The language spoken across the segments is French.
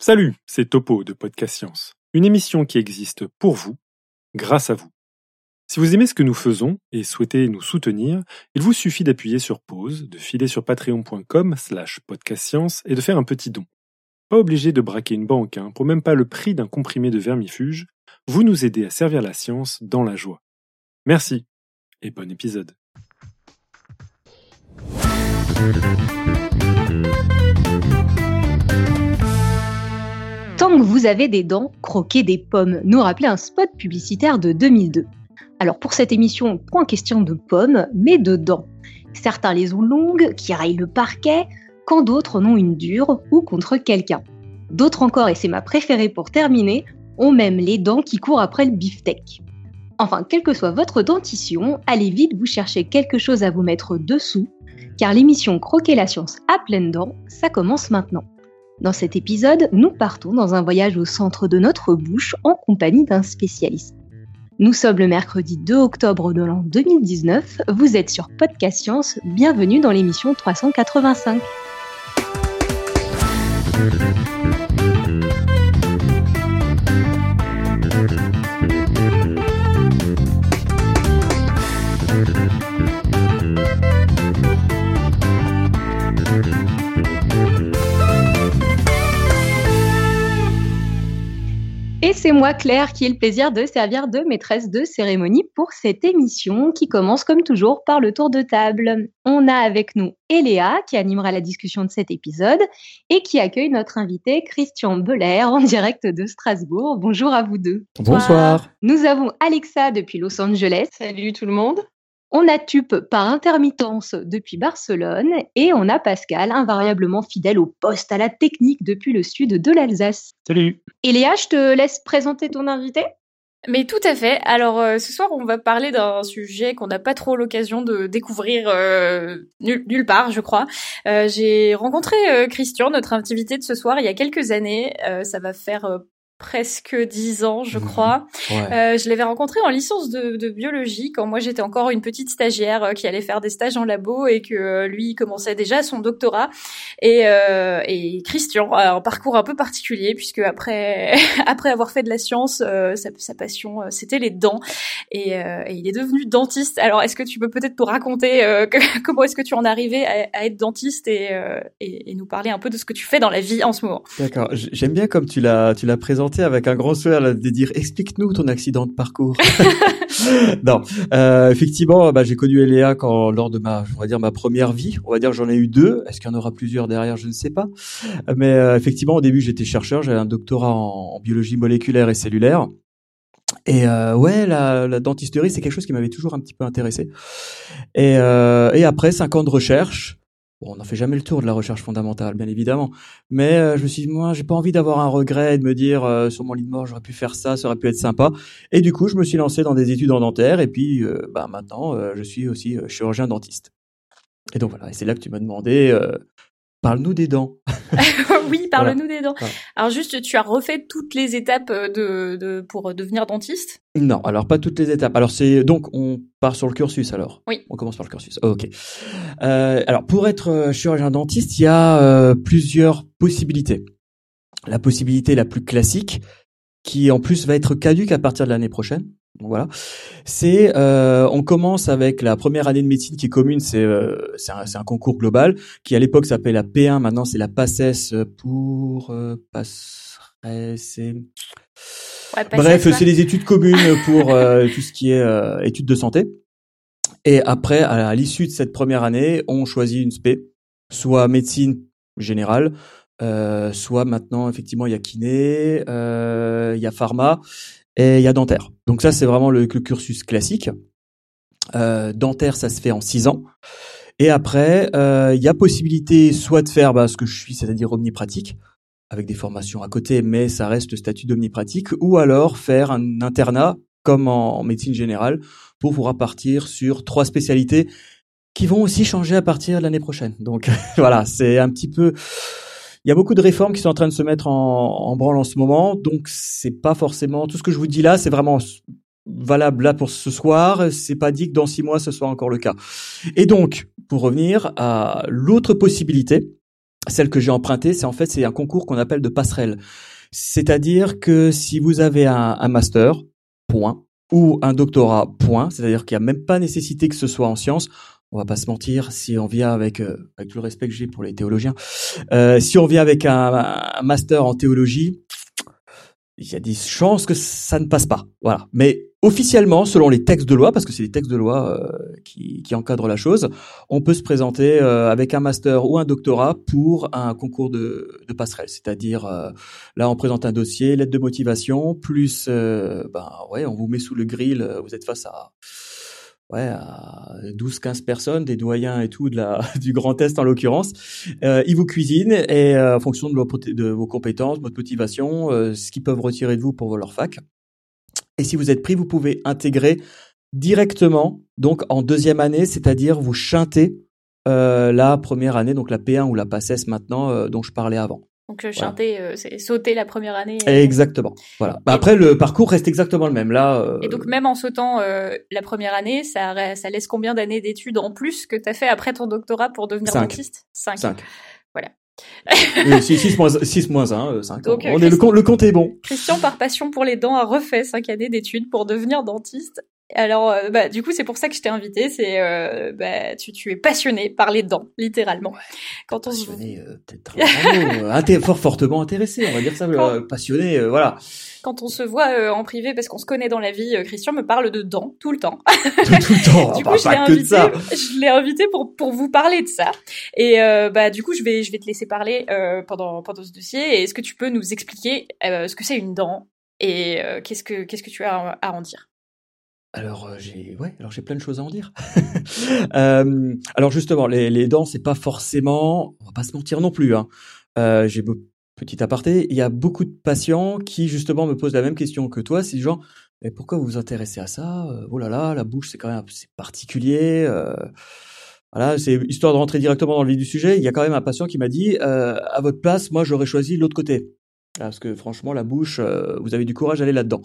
Salut, c'est Topo de Podcast Science, une émission qui existe pour vous, grâce à vous. Si vous aimez ce que nous faisons et souhaitez nous soutenir, il vous suffit d'appuyer sur pause, de filer sur patreon.com slash podcastscience et de faire un petit don. Pas obligé de braquer une banque, hein, pour même pas le prix d'un comprimé de vermifuge, vous nous aidez à servir la science dans la joie. Merci et bon épisode. Vous avez des dents, croquez des pommes, nous rappelait un spot publicitaire de 2002. Alors pour cette émission, point question de pommes, mais de dents. Certains les ont longues, qui raillent le parquet, quand d'autres en ont une dure ou contre quelqu'un. D'autres encore, et c'est ma préférée pour terminer, ont même les dents qui courent après le beefsteak. Enfin, quelle que soit votre dentition, allez vite vous chercher quelque chose à vous mettre dessous, car l'émission Croquer la science à pleines dents, ça commence maintenant. Dans cet épisode, nous partons dans un voyage au centre de notre bouche en compagnie d'un spécialiste. Nous sommes le mercredi 2 octobre de l'an 2019, vous êtes sur Podcast Science, bienvenue dans l'émission 385. Et c'est moi, Claire, qui ai le plaisir de servir de maîtresse de cérémonie pour cette émission qui commence comme toujours par le tour de table. On a avec nous Eléa qui animera la discussion de cet épisode et qui accueille notre invité Christian Belair en direct de Strasbourg. Bonjour à vous deux. Bonsoir. Nous avons Alexa depuis Los Angeles. Salut tout le monde. On a Tup par intermittence depuis Barcelone et on a Pascal, invariablement fidèle au poste à la technique depuis le sud de l'Alsace. Salut. Eléa, je te laisse présenter ton invité. Mais tout à fait. Alors euh, ce soir, on va parler d'un sujet qu'on n'a pas trop l'occasion de découvrir euh, nulle, nulle part, je crois. Euh, J'ai rencontré euh, Christian, notre invité de ce soir, il y a quelques années. Euh, ça va faire euh, presque dix ans, je crois. Ouais. Euh, je l'avais rencontré en licence de, de biologie quand moi j'étais encore une petite stagiaire euh, qui allait faire des stages en labo et que euh, lui commençait déjà son doctorat. Et, euh, et Christian a un parcours un peu particulier puisque après après avoir fait de la science, euh, sa, sa passion euh, c'était les dents et, euh, et il est devenu dentiste. Alors est-ce que tu peux peut-être nous raconter euh, que- comment est-ce que tu en es arrivé à, à être dentiste et, euh, et, et nous parler un peu de ce que tu fais dans la vie en ce moment? D'accord. J'aime bien comme tu l'as, tu l'as présenté avec un grand sourire là, de dire explique-nous ton accident de parcours. non, euh, effectivement, bah, j'ai connu Eléa quand lors de ma, on va dire ma première vie. On va dire j'en ai eu deux. Est-ce qu'il y en aura plusieurs derrière? Je ne sais pas. Mais euh, effectivement, au début, j'étais chercheur. J'avais un doctorat en, en biologie moléculaire et cellulaire. Et euh, ouais, la, la dentisterie, c'est quelque chose qui m'avait toujours un petit peu intéressé. Et, euh, et après cinq ans de recherche, bon, on n'en fait jamais le tour de la recherche fondamentale, bien évidemment. Mais euh, je me suis dit, moi, j'ai pas envie d'avoir un regret et de me dire euh, sur mon lit de mort, j'aurais pu faire ça, ça aurait pu être sympa. Et du coup, je me suis lancé dans des études en dentaire. Et puis, euh, bah, maintenant, euh, je suis aussi euh, chirurgien dentiste. Et donc voilà, et c'est là que tu m'as demandé, euh, parle-nous des dents. oui, parle-nous des dents. Voilà. Alors juste, tu as refait toutes les étapes euh, de, de pour devenir dentiste? Non, alors pas toutes les étapes. Alors c'est donc on part sur le cursus alors? Oui. On commence par le cursus. ok. Euh, alors pour être euh, chirurgien dentiste, il y a euh, plusieurs possibilités. La possibilité la plus classique, qui en plus va être caduque à partir de l'année prochaine. Donc voilà, c'est euh, on commence avec la première année de médecine qui est commune, c'est euh, c'est un, concours global qui à l'époque s'appelait la P1, maintenant c'est la PACES pour euh, c'est Ouais, pas Bref, c'est des études communes pour euh, tout ce qui est euh, études de santé. Et après, à l'issue de cette première année, on choisit une spé, soit médecine générale, euh, soit maintenant effectivement il y a kiné, euh, il y a pharma et il y a dentaire. Donc ça c'est vraiment le, cursus classique. Euh, dentaire, ça se fait en six ans. Et après, euh, il y a possibilité soit de faire bah, ce que je suis, c'est-à-dire omnipratique, avec des formations à côté, mais ça reste statut d'omnipratique, ou alors faire un internat comme en, en médecine générale pour pouvoir partir sur trois spécialités qui vont aussi changer à partir de l'année prochaine. Donc voilà, c'est un petit peu. Il y a beaucoup de réformes qui sont en train de se mettre en, branle en ce moment, donc c'est pas forcément tout ce que je vous dis là, c'est vraiment valable là pour ce soir. C'est pas dit que dans six mois ce soit encore le cas. Et donc, pour revenir à l'autre possibilité, celle que j'ai empruntée, c'est en fait c'est un concours qu'on appelle de passerelle. C'est-à-dire que si vous avez un, un master, point, ou un doctorat, point, c'est-à-dire qu'il n'y a même pas nécessité que ce soit en sciences, on va pas se mentir, si on vient avec, euh, avec le respect que j'ai pour les théologiens, euh, si on vient avec un, un, master en théologie, il y a des chances que ça ne passe pas. Voilà. Mais officiellement, selon les textes de loi, parce que c'est les textes de loi euh, qui, qui, encadrent la chose, on peut se présenter euh, avec un master ou un doctorat pour un concours de, de passerelle. C'est-à-dire, euh, là, on présente un dossier, lettre de motivation, plus, ben ouais, on vous met sous le grill, vous êtes face à ouais, à 12-15 personnes, des doyens et tout de la, du Grand Est en l'occurrence. Euh, ils vous cuisinent et euh, en fonction de, vos, de compétences, votre motivation, euh, ce qu'ils peuvent retirer de vous pour leur fac. Et si vous êtes pris, vous pouvez intégrer directement, donc en deuxième année, c'est-à-dire vous chantez euh, la première année, donc la P1 ou la PACES maintenant, euh, dont je parlais avant. Donc euh, chanter, euh, c'est sauter la première année. Euh, exactement. Voilà. Bah, après, le parcours reste exactement le même. Là. Euh... Et donc même en sautant la première année, ça, ça laisse combien d'années d'études en plus que tu as fait après ton doctorat pour devenir Cinq. dentiste? Cinq. Cinq. Voilà. 6 moins, 6 moins 1, 5. Donc, On est, le, compte, le compte est bon. Christian, par passion pour les dents, a refait 5 années d'études pour devenir dentiste. Alors, euh, bah, du coup, c'est pour ça que je t'ai invité. C'est, euh, bah, tu, tu es passionné par les dents, littéralement. Ouais, Quand on passionné, euh, peut-être euh, fort fortement intéressé, on va dire ça. Quand... Euh, passionné, voilà. Quand on se voit en privé, parce qu'on se connaît dans la vie, Christian me parle de dents tout le temps. tout, tout le temps. du coup, je l'ai invité. Je l'ai invité pour pour vous parler de ça. Et bah, du coup, je vais je vais te laisser parler pendant pendant ce dossier. Est-ce que tu peux nous expliquer ce que c'est une dent et qu'est-ce que qu'est-ce que tu as à en dire? Alors euh, j'ai ouais, alors j'ai plein de choses à en dire. euh, alors justement, les, les dents, c'est pas forcément, on va pas se mentir non plus. Hein. Euh, j'ai petit aparté, il y a beaucoup de patients qui justement me posent la même question que toi, c'est genre, mais pourquoi vous vous intéressez à ça? Oh là là, la bouche c'est quand même c'est particulier. Euh, voilà, c'est histoire de rentrer directement dans le vif du sujet. Il y a quand même un patient qui m'a dit, euh, à votre place, moi j'aurais choisi l'autre côté, parce que franchement la bouche, euh, vous avez du courage d'aller là-dedans.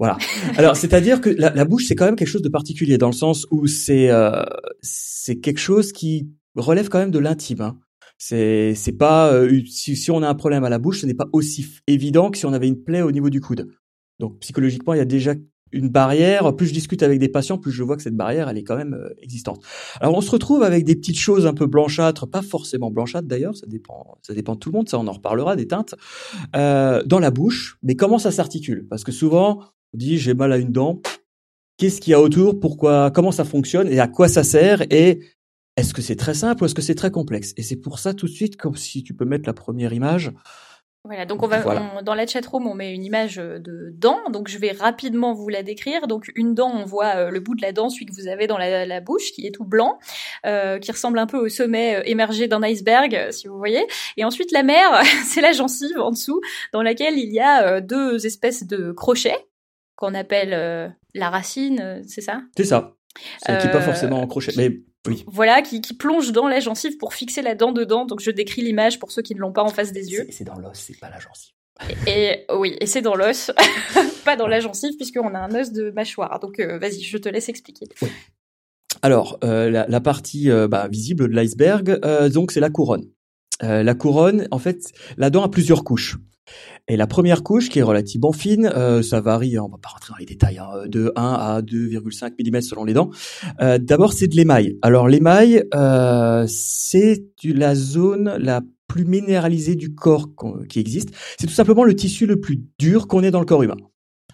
Voilà. Alors, c'est-à-dire que la, bouche, c'est quand même quelque chose de particulier dans le sens où c'est euh, c'est quelque chose qui relève quand même de l'intime. Hein. C'est c'est pas euh, si, si on a un problème à la bouche, ce n'est pas aussi évident que si on avait une plaie au niveau du coude. Donc psychologiquement, il y a déjà une barrière. Plus je discute avec des patients, plus je vois que cette barrière, elle est quand même euh, existante. Alors on se retrouve avec des petites choses un peu blanchâtres, pas forcément blanchâtres d'ailleurs, ça dépend, ça dépend de tout le monde, ça on en reparlera des teintes euh, dans la bouche. Mais comment ça s'articule? Parce que souvent dit j'ai mal à une dent. Qu'est-ce qu'il y a autour? Pourquoi? Comment ça fonctionne? Et à quoi ça sert? Et est-ce que c'est très simple ou est-ce que c'est très complexe? Et c'est pour ça tout de suite, comme si tu peux mettre la première image. Voilà, donc on va voilà. on, dans la chatroom on met une image de dent, donc je vais rapidement vous la décrire. Donc une dent, on voit euh, le bout de la dent, celui que vous avez dans la, la bouche, qui est tout blanc, euh, qui ressemble un peu au sommet euh, émergé d'un iceberg, si vous voyez. Et ensuite la mer, c'est la gencive en dessous, dans laquelle il y a euh, deux espèces de crochets qu'on appelle euh, la racine, euh, c'est ça? C'est ça. Qui pas forcément en crochet, mais oui. Voilà, qui, qui, plonge dans la gencive pour fixer la dent dedans. Donc je décris l'image pour ceux qui ne l'ont pas en face des yeux. C'est dans l'os, c'est pas la gencive. Et, et, oui, et c'est dans l'os, pas dans la gencive, puisqu'on a un os de mâchoire. Donc euh, vas-y, je te laisse expliquer. Oui. Alors, euh, la, la, partie euh, bah, visible de l'iceberg, donc c'est la couronne. la couronne, en fait, la dent a plusieurs couches. Et la première couche, qui est relativement fine, euh, ça varie, hein, on va pas rentrer dans les détails, hein, de 1 à 2,5 mm selon les dents. Euh, D'abord, c'est de l'émail. Alors l'émail, euh, c'est la zone la plus minéralisée du corps qui existe. C'est tout simplement le tissu le plus dur qu'on ait dans le corps humain.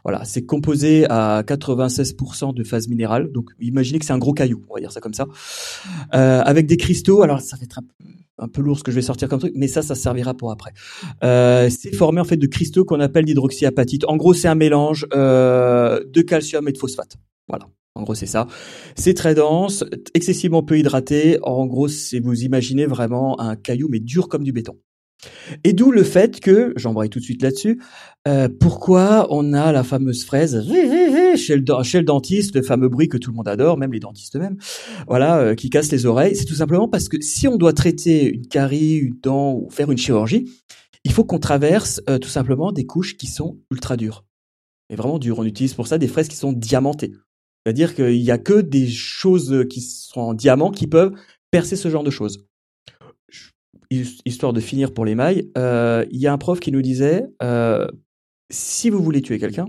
Voilà, c'est composé à 96% de phase minérale. Donc, imaginez que c'est un gros caillou, on va dire ça comme ça, euh, avec des cristaux. Alors, ça va être un, peu lourd ce que je vais sortir comme truc, mais ça, ça servira pour après. Euh, c'est formé en fait de cristaux qu'on appelle l'hydroxyapatite. En gros, c'est un mélange euh, de calcium et de phosphate. Voilà. En gros, c'est ça. C'est très dense, excessivement peu hydraté. En gros, c'est vous imaginez vraiment un caillou mais dur comme du béton. Et d'où le fait que, j'embraye tout de suite là-dessus, euh, pourquoi on a la fameuse fraise chez le, dentiste, le fameux bruit que tout le monde adore, même les dentistes eux-mêmes, voilà, euh, qui casse les oreilles. C'est tout simplement parce que si on doit traiter une carie, une dent ou faire une chirurgie, il faut qu'on traverse euh, tout simplement des couches qui sont ultra dures. Et vraiment dures. On utilise pour ça des fraises qui sont diamantées. C'est-à-dire qu'il n'y a que des choses qui sont en diamant qui peuvent percer ce genre de choses histoire de finir pour l'émail, euh, il y a un prof qui nous disait euh, si vous voulez tuer quelqu'un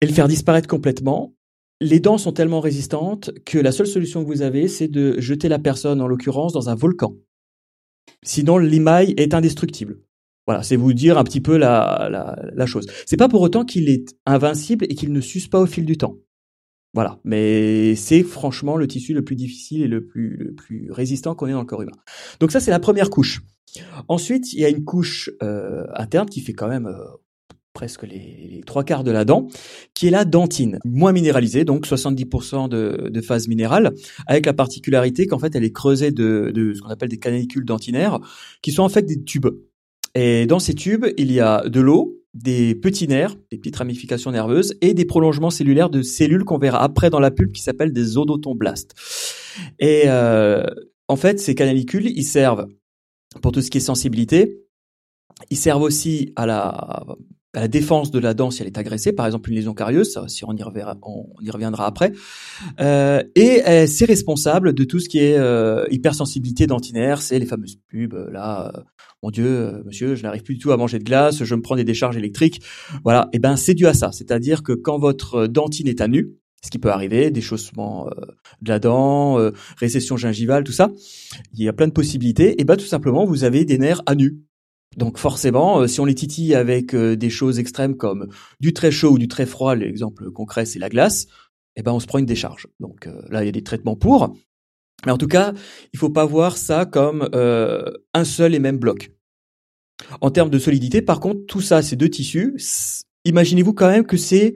et le faire disparaître complètement, les dents sont tellement résistantes que la seule solution que vous avez, c'est de jeter la personne, en l'occurrence, dans un volcan. Sinon, l'émail est indestructible. Voilà, c'est vous dire un petit peu la, la, la chose. C'est pas pour autant qu'il est invincible et qu'il ne s'use pas au fil du temps. Voilà, mais c'est franchement le tissu le plus difficile et le plus, le plus résistant qu'on ait dans le corps humain. Donc ça, c'est la première couche. Ensuite, il y a une couche euh, interne qui fait quand même euh, presque les, trois quarts de la dent, qui est la dentine, moins minéralisée, donc 70% de, de, phase minérale, avec la particularité qu'en fait elle est creusée de, de ce qu'on appelle des canicules dentinaires, qui sont en fait des tubes. Et dans ces tubes, il y a de l'eau, des petits nerfs, des petites ramifications nerveuses et des prolongements cellulaires de cellules qu'on verra après dans la pulpe qui s'appellent des odontoblastes. Et euh, en fait, ces canalicules, ils servent pour tout ce qui est sensibilité. Ils servent aussi à la, à la défense de la dent si elle est agressée, par exemple une lésion carieuse, si on y reviendra, on y reviendra après. Euh, et euh, c'est responsable de tout ce qui est euh, hypersensibilité dentinaire, c'est les fameuses pubs là mon Dieu, euh, monsieur, je n'arrive plus du tout à manger de glace, je me prends des décharges électriques. Voilà, et eh ben c'est dû à ça. C'est-à-dire que quand votre dentine est à nu, ce qui peut arriver, déchaussement euh, de la dent, euh, récession gingivale, tout ça, il y a plein de possibilités. Et ben tout simplement, vous avez des nerfs à nu. Donc forcément, si on les titille avec des choses extrêmes comme du très chaud ou du très froid, l'exemple concret c'est la glace, eh ben on se prend une décharge. Donc là, il y a des traitements pour. Mais en tout cas, il faut pas voir ça comme euh, un seul et même bloc. En termes de solidité, par contre, tout ça, ces deux tissus, imaginez-vous quand même que c'est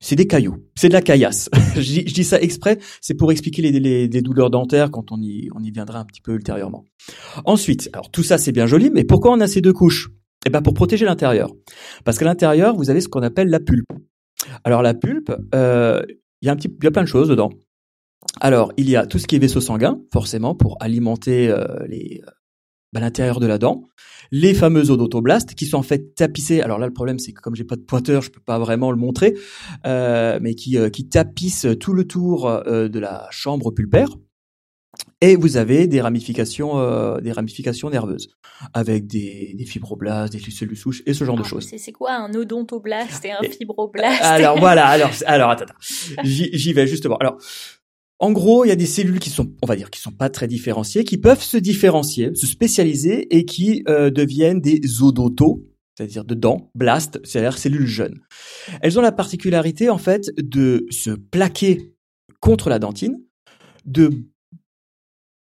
c'est des cailloux, c'est de la caillasse. je, dis, ça exprès, c'est pour expliquer les, les, les, douleurs dentaires quand on y, on y viendra un petit peu ultérieurement. Ensuite, alors tout ça c'est bien joli, mais pourquoi on a ces deux couches? Eh ben pour protéger l'intérieur, parce qu'à l'intérieur vous avez ce qu'on appelle la pulpe. Alors la pulpe, euh, il y a un petit, il y a plein de choses dedans. Alors, il y a tout ce qui est vaisseau sanguin, forcément, pour alimenter euh, les, euh, bah, l'intérieur de la dent. Les fameux odontoblastes qui sont en fait tapissés. Alors là, le problème, c'est que comme j'ai pas de pointeur, je peux pas vraiment le montrer, euh, mais qui, qui tapissent tout le tour de la chambre pulpaire. Et vous avez des ramifications, des ramifications nerveuses avec des, des fibroblastes, des cellules souches et ce genre de ah, choses. C'est quoi un odontoblaste et un fibroblast Alors voilà. Alors alors attends, attends. j'y vais justement. Alors en gros, il y a des cellules qui sont, on va dire, qui sont pas très différenciées, qui peuvent se différencier, se spécialiser et qui euh, deviennent des odontos, c'est-à-dire de dents, blast, c'est-à-dire cellules jeunes. Elles ont la particularité, en fait, de se plaquer contre la dentine, de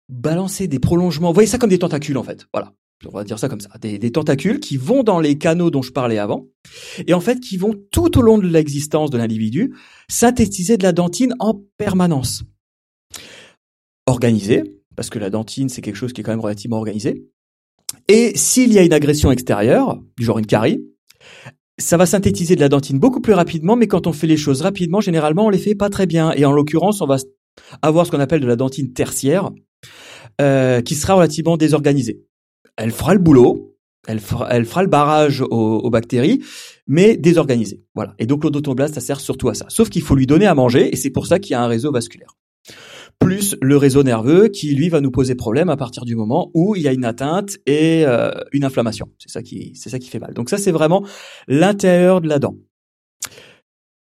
balancer des prolongements. Vous voyez ça comme des tentacules, en fait. Voilà. On va dire ça comme ça. Des, des tentacules qui vont dans les canaux dont je parlais avant. Et en fait, qui vont tout au long de l'existence de l'individu synthétiser de la dentine en permanence organisé, parce que la dentine, c'est quelque chose qui est quand même relativement organisé. Et s'il y a une agression extérieure, du genre une carie, ça va synthétiser de la dentine beaucoup plus rapidement, mais quand on fait les choses rapidement, généralement, on les fait pas très bien. Et en l'occurrence, on va avoir ce qu'on appelle de la dentine tertiaire, euh, qui sera relativement désorganisée. Elle fera le boulot, elle fera, elle fera le barrage aux, aux, bactéries, mais désorganisée. Voilà. Et donc l'odontoblast, ça sert surtout à ça. Sauf qu'il faut lui donner à manger, et c'est pour ça qu'il y a un réseau vasculaire plus le réseau nerveux qui lui va nous poser problème à partir du moment où il y a une atteinte et euh, une inflammation. C'est ça qui c'est ça qui fait mal. Donc ça c'est vraiment l'intérieur de la dent.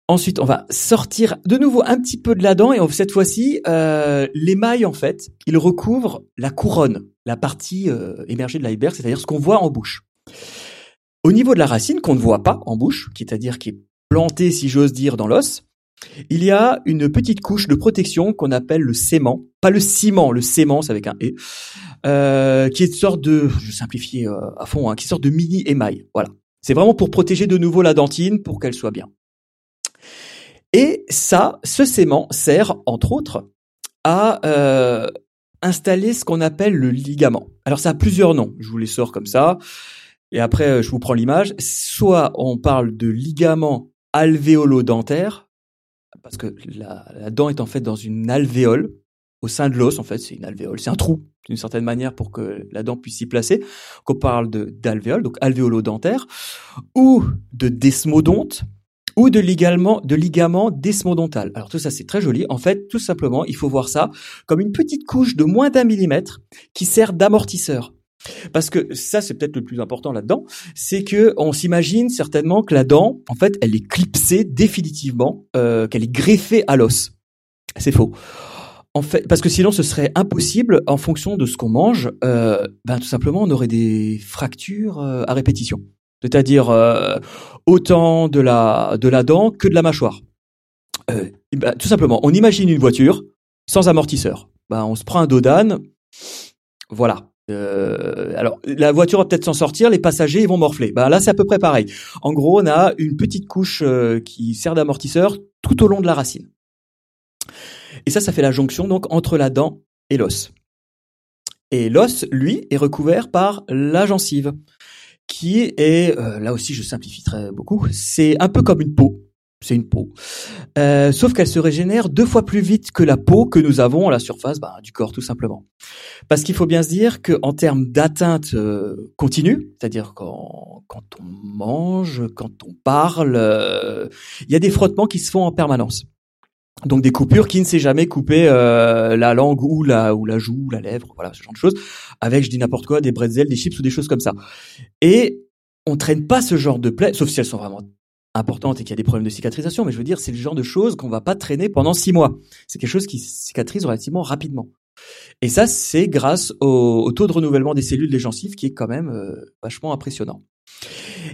Ensuite, on va sortir de nouveau un petit peu de la dent et cette fois-ci, euh, l'émail en fait, il recouvre la couronne, la partie euh, émergée de l'iceberg, c'est-à-dire ce qu'on voit en bouche. Au niveau de la racine qu'on ne voit pas en bouche, c'est-à-dire qui est plantée, si j'ose dire, dans l'os, il y a une petite couche de protection qu'on appelle le sément, pas le ciment, le sément, c'est avec un et, euh, qui est une sorte de, je simplifie euh, à fond, hein, qui sort de mini émail. Voilà, c'est vraiment pour protéger de nouveau la dentine pour qu'elle soit bien. Et ça, ce sément sert entre autres à euh, installer ce qu'on appelle le ligament. Alors ça a plusieurs noms, je vous les sors comme ça, et après je vous prends l'image. Soit on parle de ligament alvéolo-dentaire, parce que la, dent est en fait dans une alvéole au sein de l'os. En fait, c'est une alvéole, c'est un trou d'une certaine manière pour que la dent puisse s'y placer. Qu'on parle d'alvéole, donc alvéolo-dentaire, ou de desmodonte, ou de ligaments de ligament desmodontal. Alors tout ça c'est très joli. En fait, tout simplement, il faut voir ça comme une petite couche de moins d'un millimètre qui sert d'amortisseur. Parce que ça, c'est peut-être le plus important là-dedans, c'est que on s'imagine certainement que la dent, en fait, elle est clipsée définitivement, euh, qu'elle est greffée à l'os. C'est faux. En fait, parce que sinon, ce serait impossible en fonction de ce qu'on mange. Euh, ben, tout simplement, on aurait des fractures euh, à répétition, c'est-à-dire euh, autant de la de la dent que de la mâchoire. Euh, ben, tout simplement, on imagine une voiture sans amortisseur. Ben, on se prend un dos d'âne, voilà. Euh, alors, la voiture va peut-être s'en sortir, les passagers ils vont morfler. Ben là, c'est à peu près pareil. En gros, on a une petite couche euh, qui sert d'amortisseur tout au long de la racine. Et ça, ça fait la jonction donc entre la dent et l'os. Et l'os, lui, est recouvert par la gencive, qui est, euh, là aussi, je simplifie très beaucoup, c'est un peu comme une peau c'est une peau. Euh, sauf qu'elle se régénère deux fois plus vite que la peau que nous avons à la surface bah, du corps, tout simplement. Parce qu'il faut bien se dire qu'en termes d'atteinte euh, continue, c'est-à-dire quand, quand on mange, quand on parle, euh, il y a des frottements qui se font en permanence. Donc des coupures qui ne s'est jamais coupé euh, la langue ou la ou la joue, ou la lèvre, voilà ce genre de choses. Avec, je dis n'importe quoi, des bretzels, des chips ou des choses comme ça. Et on traîne pas ce genre de plaies, sauf si elles sont vraiment importante et qu'il y a des problèmes de cicatrisation, mais je veux dire, c'est le genre de choses qu'on va pas traîner pendant six mois. C'est quelque chose qui cicatrise relativement rapidement. Et ça, c'est grâce au, taux de renouvellement des cellules des gencives qui est quand même euh, vachement impressionnant.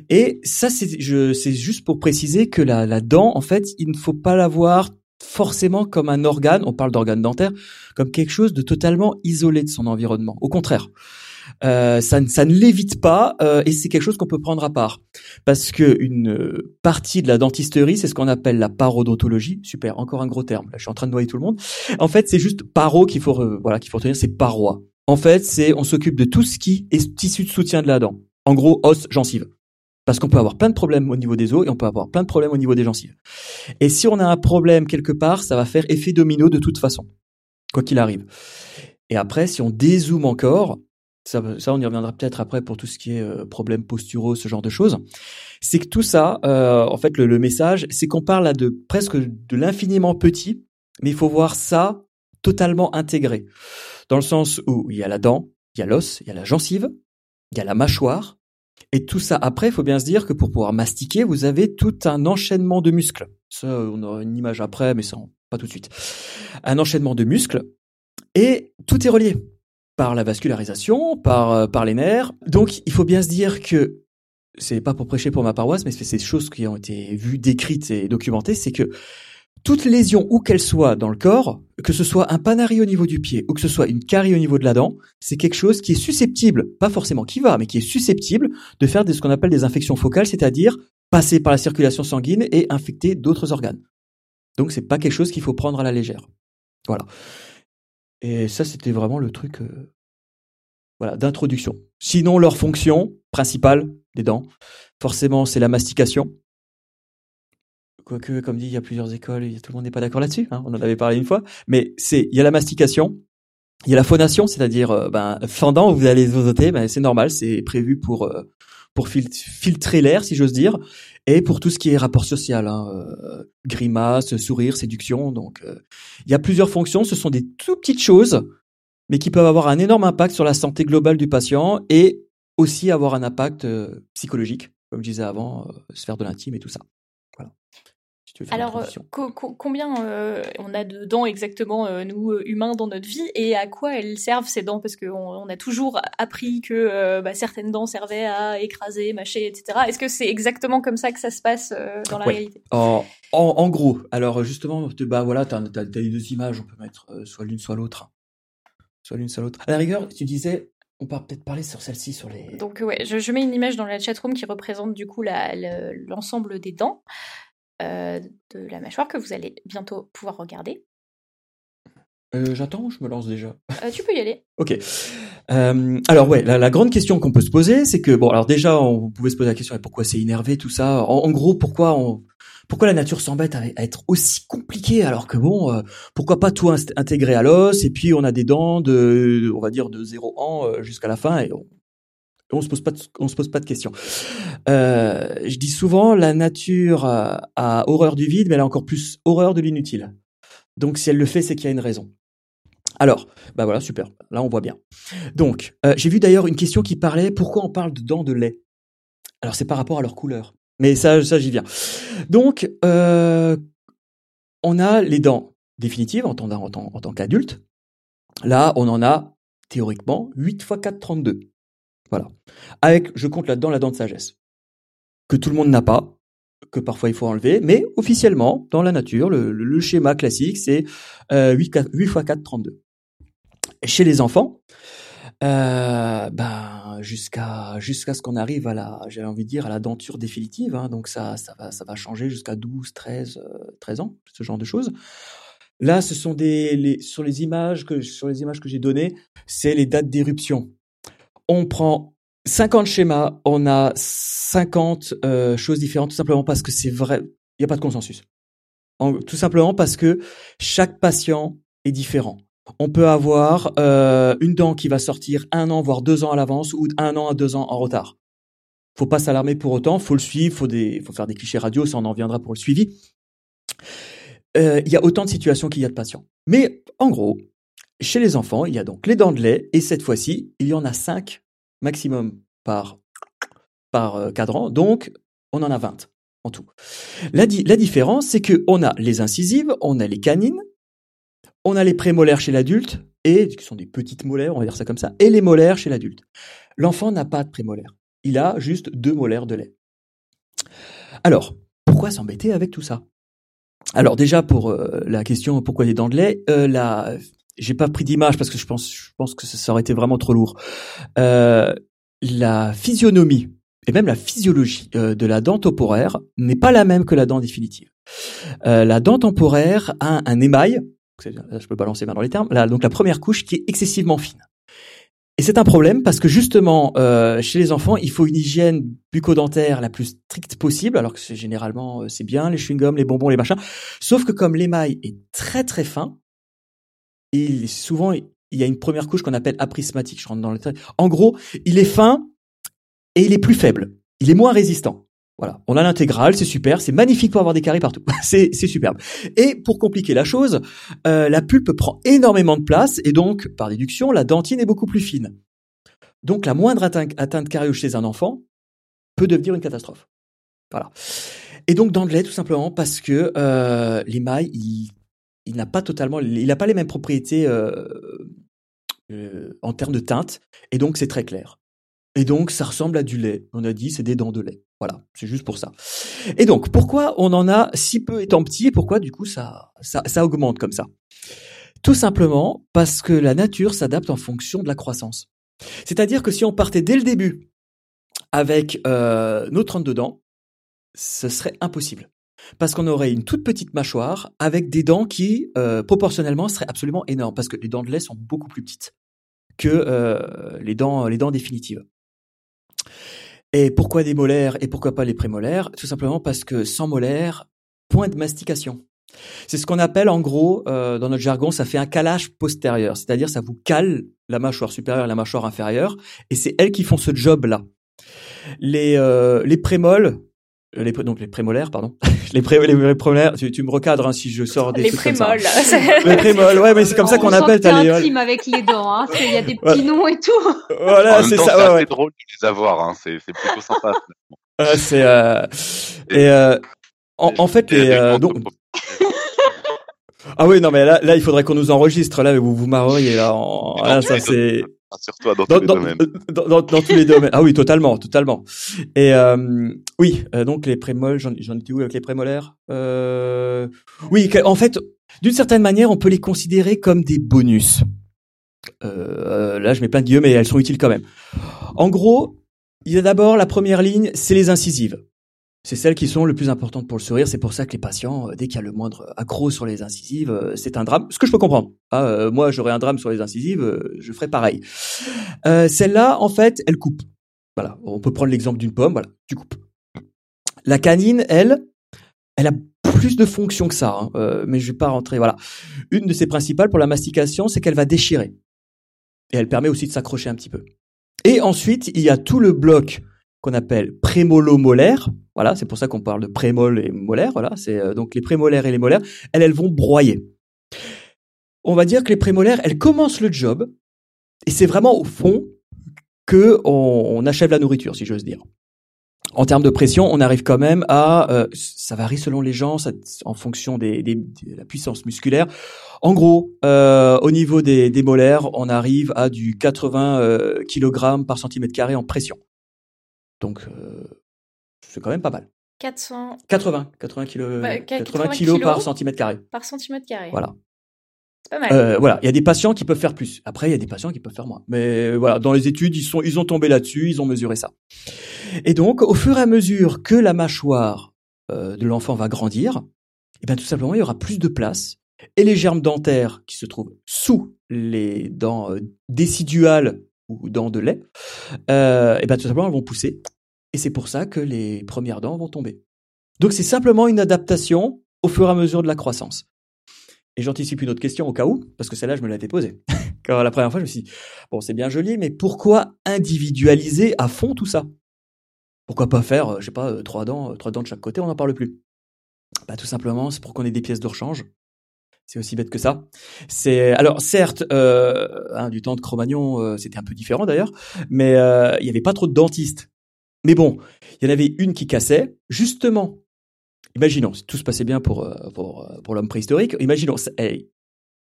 Et ça, c'est juste pour préciser que la, dent, en fait, il ne faut pas la voir forcément comme un organe, on parle d'organe dentaire, comme quelque chose de totalement isolé de son environnement. Au contraire, euh, ça, ça, ne l'évite pas euh, et c'est quelque chose qu'on peut prendre à part. Parce que une partie de la dentisterie c'est ce qu'on appelle la parodontologie. Super encore un gros terme. Là je suis en train de noyer tout le monde. En fait c'est juste paro qu'il faut voilà qu'il faut retenir c'est paroi en fait c'est on s'occupe de tout ce qui est tissu de soutien de la dent. En gros os gencive parce qu'on peut avoir plein de problèmes au niveau des os et on peut avoir plein de problèmes au niveau des gencives. Et si on a un problème quelque part, ça va faire effet domino de toute façon, quoi qu'il arrive. Et après, si on dézoome encore, ça, on y reviendra peut-être après pour tout ce qui est euh, problèmes posturaux, ce genre de choses. C'est que tout ça, euh, en fait, le, message, c'est qu'on parle là de presque de l'infiniment petit, mais il faut voir ça totalement intégré, dans le sens où il y a la dent, il y a l'os, il y a la gencive, il y a la mâchoire, et tout ça après, il faut bien se dire que pour pouvoir mastiquer, vous avez tout un enchaînement de muscles. Ça, on aura une image après, mais ça, pas tout de suite. Un enchaînement de muscles, et tout est relié par la vascularisation, par, euh, par les nerfs. Donc, il faut bien se dire que c'est pas pour prêcher pour ma paroisse, mais c'est ces choses qui ont été vues, décrites et documentées, c'est que toute lésion, où qu'elle soit dans le corps, que ce soit un panari au niveau du pied ou que ce soit une carie au niveau de la dent, c'est quelque chose qui est susceptible, pas forcément qui va, mais qui est susceptible de faire de ce qu'on appelle des infections focales, c'est-à-dire passer par la circulation sanguine et infecter d'autres organes. Donc c'est pas quelque chose qu'il faut prendre à la légère. Voilà. Et ça, c'était vraiment le truc euh, voilà, d'introduction. Sinon, leur fonction principale des dents, forcément, c'est la mastication. Quoique, comme dit, il y a plusieurs écoles, tout le monde n'est pas d'accord là-dessus. Hein, on en avait parlé une fois. Mais c'est, il y a la mastication, il y a la phonation, c'est-à-dire, euh, ben, fendant, vous allez vous ben, c'est normal, c'est prévu pour euh, pour filtrer l'air, si j'ose dire, et pour tout ce qui est rapport social, hein, euh, grimace, sourire, séduction. Donc, euh, il y a plusieurs fonctions. Ce sont des tout petites choses, mais qui peuvent avoir un énorme impact sur la santé globale du patient et aussi avoir un impact euh, psychologique, comme je disais avant, sphère de l'intime et tout ça. Alors, euh, combien euh, on a de dents exactement, euh, nous, humains, dans notre vie, et à quoi elles servent ces dents? Parce qu'on on a toujours appris que bah, certaines dents servaient à écraser, mâcher, etc. Est-ce que c'est exactement comme ça que ça se passe dans la réalité? En, en, gros, alors justement, bah voilà, tu as, les deux images, on peut mettre soit l'une, soit l'autre. Soit l'une, soit l'autre. À la rigueur, tu disais, on peut peut-être parler sur celle-ci, sur les. Donc ouais, je, je, mets une image dans la chatroom qui représente du coup l'ensemble des dents. Euh, de la mâchoire que vous allez bientôt pouvoir regarder. Euh, J'attends ou je me lance déjà? Euh, Tu peux y aller. ok. Euh, alors ouais, la, la grande question qu'on peut se poser, c'est que bon, alors déjà, on pouvait se poser la question pourquoi c'est énervé tout ça? En, gros, pourquoi on, pourquoi la nature s'embête à, être aussi compliquée alors que bon, euh, pourquoi pas tout intégrer à l'os et puis on a des dents de, on va dire de 0 ans jusqu'à la fin et on, on se pose pas, de, on se pose pas de questions. Euh, je dis souvent, la nature a, a horreur du vide, mais elle a encore plus horreur de l'inutile. Donc, si elle le fait, c'est qu'il y a une raison. Alors, bah voilà, super. Là, on voit bien. Donc, euh, j'ai vu d'ailleurs une question qui parlait pourquoi on parle de dents de lait? Alors, c'est par rapport à leur couleur. Mais ça, ça, j'y viens. Donc, euh, on a les dents définitives en tant qu'adulte. Là, on en a théoriquement 8 x 4, 32. Voilà. Avec, je compte là-dedans la dent de sagesse. Que tout le monde n'a pas, que parfois il faut enlever, mais officiellement, dans la nature, le, schéma classique, c'est euh, 8, 4, 8 x 4, 32. Chez les enfants, euh, ben jusqu'à jusqu'à ce qu'on arrive à la j'avais envie de dire à la denture définitive hein, donc ça ça va ça va changer jusqu'à 12 13 euh, 13 ans ce genre de choses là ce sont des sur les images que sur les images que j'ai données c'est les dates d'éruption on prend 50 schémas on a 50 euh, choses différentes tout simplement parce que c'est vrai il y a pas de consensus en, tout simplement parce que chaque patient est différent on peut avoir euh, une dent qui va sortir un an, voire deux ans à l'avance, ou un an à deux ans en retard. Faut pas s'alarmer pour autant, faut le suivre, faut, faut faire des clichés radio, ça on en viendra pour le suivi. Euh, il y a autant de situations qu'il y a de patients. Mais en gros, chez les enfants, il y a donc les dents de lait, et cette fois-ci, il y en a cinq maximum par, par euh, cadran, donc on en a 20 en tout. La, di la différence, c'est que on a les incisives, on a les canines, on a les prémolaires chez l'adulte, et qui sont des petites molaires, on va dire ça comme ça, et les molaires chez l'adulte. L'enfant n'a pas de prémolaires. Il a juste deux molaires de lait. Alors, pourquoi s'embêter avec tout ça? Alors déjà pour euh, la question pourquoi les dents de lait, euh, la j'ai pas pris d'image parce que je pense je pense que ça, aurait été vraiment trop lourd. Euh, la physionomie et même la physiologie euh, de la dent temporaire n'est pas la même que la dent définitive. Euh, la dent temporaire a un émail je peux balancer dans les termes, donc la première couche qui est excessivement fine. Et c'est un problème parce que justement, euh, chez les enfants, il faut une hygiène bucco-dentaire la plus stricte possible, alors que généralement euh, c'est bien les chewing-gums, les bonbons, les machins. Sauf que comme l'émail est très très fin, il souvent il y a une première couche qu'on appelle aprismatique. Je rentre dans le En gros, il est fin et il est plus faible. Il est moins résistant. Voilà, on a l'intégrale, c'est super, c'est magnifique pour avoir des carrés partout, c'est superbe. Et pour compliquer la chose, euh, la pulpe prend énormément de place et donc, par déduction, la dentine est beaucoup plus fine. Donc la moindre atteinte, atteinte chez un enfant peut devenir une catastrophe. Voilà. Et donc lait, tout simplement parce que euh, l'émail, il, il n'a pas les mêmes propriétés euh, euh, en termes de teinte, et donc c'est très clair. Et donc, ça ressemble à du lait. On a dit, c'est des dents de lait. Voilà, c'est juste pour ça. Et donc, pourquoi on en a si peu étant petit et pourquoi du coup ça augmente comme ça? Tout simplement parce que la nature s'adapte en fonction de la croissance. C'est-à-dire que si on partait dès le début avec euh, nos 32 dents, ce serait impossible. Parce qu'on aurait une toute petite mâchoire avec des dents qui, euh, proportionnellement, seraient absolument énormes. Parce que les dents de lait sont beaucoup plus petites que euh, les dents, les dents définitives. Et pourquoi des molaires et pourquoi pas les prémolaires? Tout simplement parce que sans molaires, point de mastication. C'est ce qu'on appelle en gros, euh, dans notre jargon, ça fait un calage postérieur, c'est-à-dire ça vous cale la mâchoire supérieure et la mâchoire inférieure, et c'est elles qui font ce job-là. Les, euh, les prémoles, euh, les, donc les prémolaires, pardon. les, pré, les prémolaires, tu, tu me recadres hein, si je sors des les prémoles. les prémoles, ouais, mais c'est comme ça qu'on appelle. T'as les... intime avec les dents, hein. Il y a des petits noms et tout. Voilà, c'est ça. C'est Ouais, ouais. drôle de les avoir, hein. c'est c'est plutôt sympa. Ouais, c'est euh... et euh... en, en fait les euh, donc ah oui non mais là là il faudrait qu'on nous enregistre là vous vous marriez là en... Là, ça les c'est Rassure-toi dans, dans, tous les dans, domaines. dans, dans- tous les domaines. Ah oui, totalement, totalement. Et euh, oui, euh, donc les prémoles, j'en étais où avec les prémolaires euh, Oui, en fait, d'une certaine manière, on peut les considérer comme des bonus. Euh, là, je mets plein de guillemets, mais elles sont utiles quand même. En gros, il y a d'abord la première ligne, c'est les incisives. C'est celles qui sont le plus importantes pour le sourire. C'est pour ça que les patients, euh, dès qu'il y a le moindre accro sur les incisives, euh, c'est un drame. Ce que je peux comprendre. Ah, euh, moi, j'aurais un drame sur les incisives, je ferais pareil. Celle-là, en fait, elle coupe. Voilà. On peut prendre l'exemple d'une pomme. Voilà, tu coupes. La canine, elle, elle a plus de fonctions que ça, hein, mais je vais pas rentrer. Voilà. Une de ses principales pour la mastication, c'est qu'elle va déchirer et elle permet aussi de s'accrocher un petit peu. Et ensuite, il y a tout le bloc qu'on appelle prémolo-molaire. Voilà, c'est pour ça qu'on parle de prémol et molaire. Voilà, c'est euh, donc les prémolaires et les molaires. Elles, elles vont broyer. On va dire que les prémolaires, elles commencent le job, et c'est vraiment au fond que on, achève la nourriture, si j'ose dire. En termes de pression, on arrive quand même à, euh, ça varie selon les gens, ça- en fonction de la puissance musculaire. En gros, euh, au niveau des, des molaires, on arrive à du 80 euh, kg par centimètre carré en pression. Donc, euh, c'est quand même pas mal. 400 80, 80 kg, Bah, 80 80 kg par kilos. centimètre carré. par centimètre carré. Voilà. C'est pas mal. Euh, voilà, il y a des patients qui peuvent faire plus. Après, il y a des patients qui peuvent faire moins. Mais voilà, dans les études, ils sont, ils ont tombé là-dessus, ils ont mesuré ça. Et donc, au fur et à mesure que la mâchoire euh, de l'enfant va grandir, eh bien, tout simplement, il y aura plus de place. Et les germes dentaires qui se trouvent sous les dents euh, déciduales ou dents de lait, euh, eh bien, tout simplement, elles vont pousser. Et c'est pour ça que les premières dents vont tomber. Donc, c'est simplement une adaptation au fur et à mesure de la croissance. Et j'anticipe une autre question au cas où, parce que celle-là, je me l'avais posée. Quand la première fois, je me suis dit, bon, c'est bien joli, mais pourquoi individualiser à fond tout ça? Pourquoi pas faire, euh, je sais pas, euh, trois dents, trois dents de chaque côté, on n'en parle plus Bah, tout simplement, c'est pour qu'on ait des pièces de rechange. C'est aussi bête que ça. C'est alors certes, euh, hein, du temps de Cro-Magnon, euh, c'était un peu différent d'ailleurs, mais euh, il y avait pas trop de dentistes. Mais bon, il y en avait une qui cassait, justement. Imaginons, si tout se passait bien pour euh, pour, euh, pour l'homme préhistorique. Imaginons, ça- eh,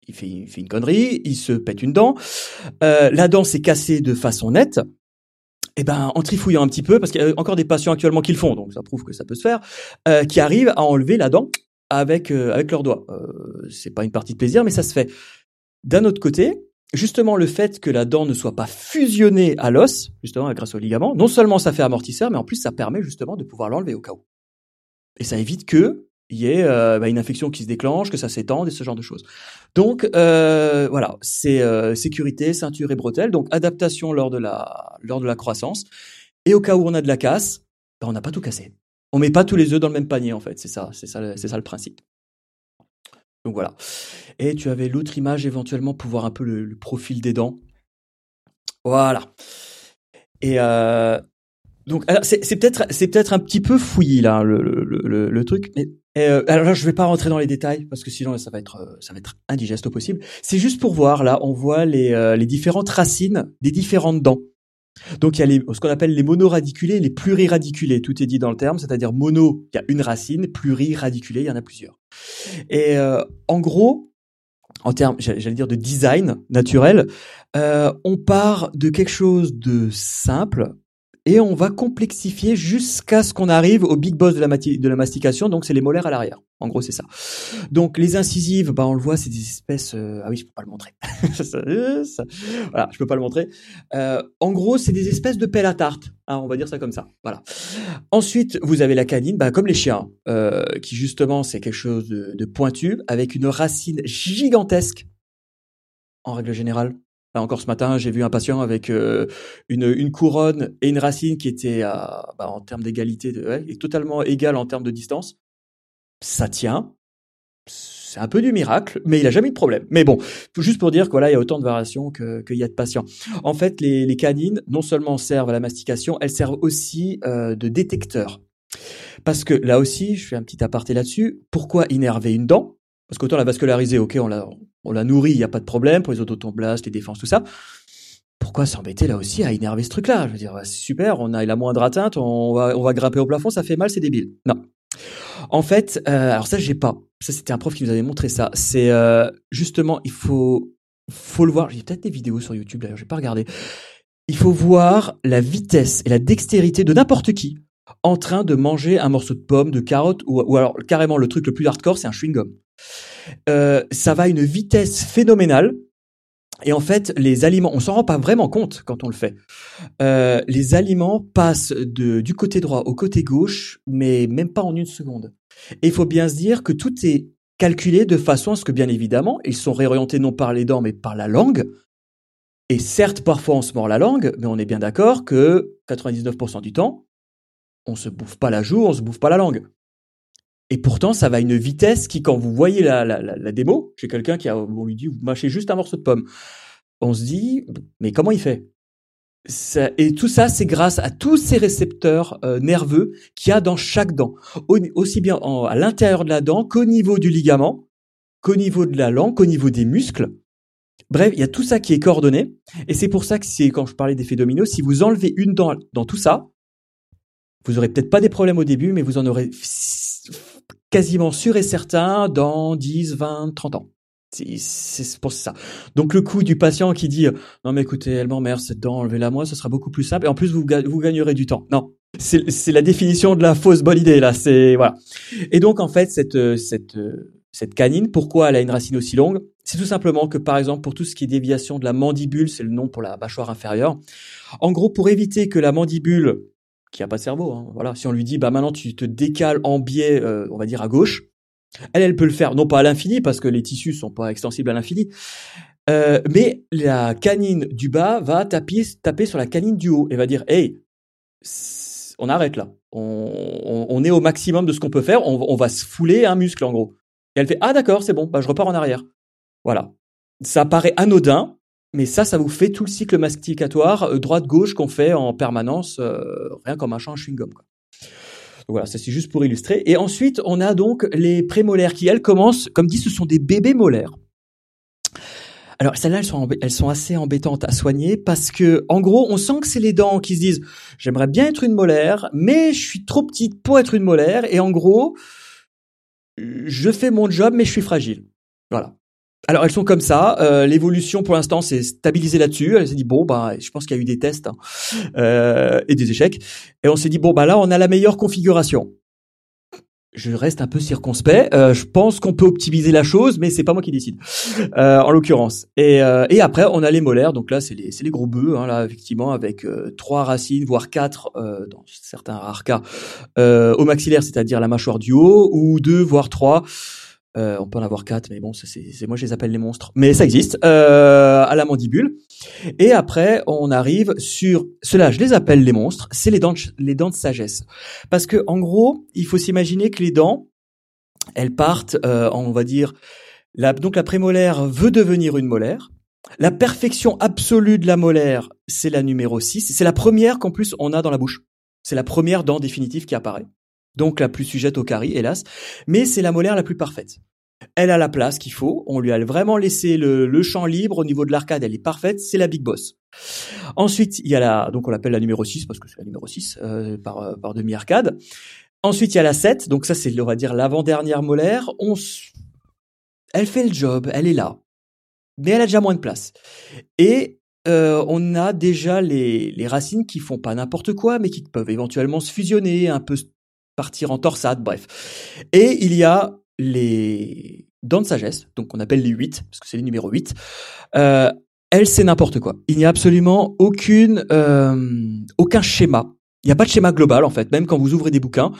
il fait, il fait une connerie, il se pète une dent, euh, la dent s'est cassée de façon nette. Et ben, en trifouillant un petit peu, parce qu'il y a encore des patients actuellement qui le font, donc ça prouve que ça peut se faire, euh, qui arrivent à enlever la dent avec euh, avec leurs doigts. Euh, c'est pas une partie de plaisir, mais ça se fait. D'un autre côté, justement le fait que la dent ne soit pas fusionnée à l'os, justement grâce au ligament, non seulement ça fait amortisseur, mais en plus ça permet justement de pouvoir l'enlever au cas où. Et ça évite que il y ait euh, bah, une infection qui se déclenche, que ça s'étende et ce genre de choses. Donc euh, voilà, c'est euh, sécurité, ceinture et bretelles, donc adaptation lors de la lors de la croissance. Et au cas où on a de la casse, bah, on n'a pas tout cassé. On met pas tous les œufs dans le même panier en fait, c'est ça, c'est ça, c'est ça le principe. Donc voilà. Et tu avais l'autre image éventuellement pour voir un peu le, profil des dents. Voilà. Et euh, donc c'est peut-être c'est peut-être un petit peu fouillis là le le, truc. Mais euh, alors là je vais pas rentrer dans les détails parce que sinon ça va être euh, ça va être indigeste au possible. C'est juste pour voir là on voit les euh, les différentes racines des différentes dents. Donc il y a les, ce qu'on appelle les monoradiculés et les pluriradiculés. Tout est dit dans le terme, c'est-à-dire mono, il y a une racine, pluriradiculé, il y en a plusieurs. Et euh, en gros, en termes, j'allais dire de design naturel, euh, on part de quelque chose de simple et on va complexifier jusqu'à ce qu'on arrive au big boss de la, de la mastication, donc c'est les molaires à l'arrière. En gros, c'est ça. Donc les incisives, bah on le voit, c'est des espèces. euh, Ah oui, je peux pas le montrer. Voilà, je peux pas le montrer. Euh, en gros, c'est des espèces de pelle à tarte. hein, on va dire ça comme ça. Voilà. Ensuite, vous avez la canine, bah, comme les chiens, euh, qui justement c'est quelque chose de, de pointu, avec une racine gigantesque. En règle générale. Encore ce matin, j'ai vu un patient avec euh, une, une couronne et une racine qui était à, bah, en termes d'égalité, ouais, totalement égale en termes de distance. Ça tient. C'est un peu du miracle, mais il a jamais eu de problème. Mais bon, juste pour dire que voilà, il y a autant de variations que- qu'il y a de patients. En fait, les, les canines, non seulement servent à la mastication, elles servent aussi euh, de détecteurs. Parce que là aussi, je fais un petit aparté là-dessus. Pourquoi innerver une dent? Parce qu'autant la vasculariser, ok, on la, on la nourrit, il n'y a pas de problème pour les autotomblastes, les défenses, tout ça. Pourquoi s'embêter là aussi à innerver ce truc-là? Je veux dire, c'est super, on a la moindre atteinte, on va, on va grimper au plafond, ça fait mal, c'est débile. Non. En fait, euh, alors ça, j'ai pas. Ça, c'était un prof qui nous avait montré ça. C'est euh, justement, il faut, faut le voir. J'ai peut-être des vidéos sur YouTube d'ailleurs, j'ai pas regardé. Il faut voir la vitesse et la dextérité de n'importe qui en train de manger un morceau de pomme, de carotte, ou, ou alors carrément le truc le plus hardcore, c'est un chewing-gum. Euh, ça va à une vitesse phénoménale. Et en fait, les aliments, on s'en rend pas vraiment compte quand on le fait. Euh, les aliments passent de, du côté droit au côté gauche, mais même pas en une seconde. Et il faut bien se dire que tout est calculé de façon à ce que, bien évidemment, ils sont réorientés non par les dents, mais par la langue. Et certes, parfois on se mord la langue, mais on est bien d'accord que 99% du temps, on se bouffe pas la joue, on se bouffe pas la langue. Et pourtant, ça va à une vitesse qui, quand vous voyez la, la, la, la démo, chez quelqu'un qui a, on lui dit, vous mâchez juste un morceau de pomme. On se dit, mais comment il fait? Ça- et tout ça, c'est grâce à tous ces récepteurs euh, nerveux qu'il y a dans chaque dent, Au- aussi bien en- à l'intérieur de la dent qu'au niveau du ligament, qu'au niveau de la langue, qu'au niveau des muscles. Bref, il y a tout ça qui est coordonné, et c'est pour ça que c'est quand je parlais d'effet domino, si vous enlevez une dent dans tout ça, vous aurez peut-être pas des problèmes au début, mais vous en aurez quasiment sûr et certain dans 10, 20, 30 ans. C'est- pour ça. Donc le coup du patient qui dit non mais écoutez, elle m'emmerde cette dent, enlevez-la moi, ce sera beaucoup plus simple et en plus vous vous gagnerez du temps. Non, c'est la définition de la fausse bonne idée là. C'est voilà. Et donc en fait cette cette cette canine, pourquoi elle a une racine aussi longue? C'est tout simplement que par exemple pour tout ce qui est déviation de la mandibule, c'est le nom pour la mâchoire inférieure. En gros, pour éviter que la mandibule qui a pas de cerveau, hein, voilà, si on lui dit bah maintenant tu te décales en biais, euh, on va dire à gauche, elle, elle peut le faire, non pas à l'infini, parce que les tissus sont pas extensibles à l'infini, euh, mais la canine du bas va taper, taper sur la canine du haut et va dire, hey, on arrête là, on, on- on est au maximum de ce qu'on peut faire, on, on va se fouler un muscle en gros. Et elle fait, ah d'accord, c'est bon, bah je repars en arrière. Voilà. Ça paraît anodin, mais ça, ça vous fait tout le cycle masticatoire euh, droite-gauche qu'on fait en permanence, euh, rien qu'en un chewing-gum. voilà, ça c'est juste pour illustrer. Et ensuite, on a donc les prémolaires qui, elles, commencent, comme dit, ce sont des bébés molaires. Alors celles-là, elles sont, elles sont assez embêtantes à soigner parce que, en gros, on sent que c'est les dents qui se disent, j'aimerais bien être une molaire, mais je suis trop petite pour être une molaire. Et en gros, je fais mon job, mais je suis fragile. Voilà. Alors elles sont comme ça. Euh, L'évolution pour l'instant s'est stabilisée là-dessus. Elle s'est dit bon bah je pense qu'il y a eu des tests hein, euh, et des échecs et on s'est dit bon bah là on a la meilleure configuration. Je reste un peu circonspect. Euh, je pense qu'on peut optimiser la chose, mais c'est pas moi qui décide euh, en l'occurrence. Et, euh, et après on a les molaires. Donc là c'est les c'est les gros bœufs hein, là effectivement avec euh, trois racines voire quatre dans certains rares cas au maxillaire, c'est-à-dire la mâchoire du haut ou deux voire trois. Euh, on peut en avoir quatre, mais bon, c'est- moi je les appelle les monstres. Mais ça existe euh, à la mandibule. Et après, on arrive sur cela. Je les appelle les monstres. C'est les dents, de, les dents de sagesse, parce que en gros, il faut s'imaginer que les dents, elles partent, euh, on va dire, la, donc la prémolaire veut devenir une molaire. La perfection absolue de la molaire, c'est la numéro 6. C'est la première qu'en plus on a dans la bouche. C'est la première dent définitive qui apparaît. Donc la plus sujette au caries, hélas. Mais c'est la molaire la plus parfaite. Elle a la place qu'il faut. On lui a vraiment laissé le, le champ libre au niveau de l'arcade. Elle est parfaite. C'est la big boss. Ensuite, il y a la, donc on l'appelle la numéro 6 parce que c'est la numéro 6 euh, par, euh, par demi-arcade. Ensuite, il y a la 7. Donc ça, c'est, on va dire, l'avant-dernière molaire. On Elle fait le job. Elle est là. Mais elle a déjà moins de place. Et euh, on a déjà les, les racines qui font pas n'importe quoi, mais qui peuvent éventuellement se fusionner, un peu partir en torsade, bref. Et il y a les dents de sagesse, donc on appelle les 8, parce que c'est les numéros 8. Euh, elle, c'est n'importe quoi. Il n'y a absolument aucune, euh, aucun schéma. Il n'y a pas de schéma global, en fait, même quand vous ouvrez des bouquins.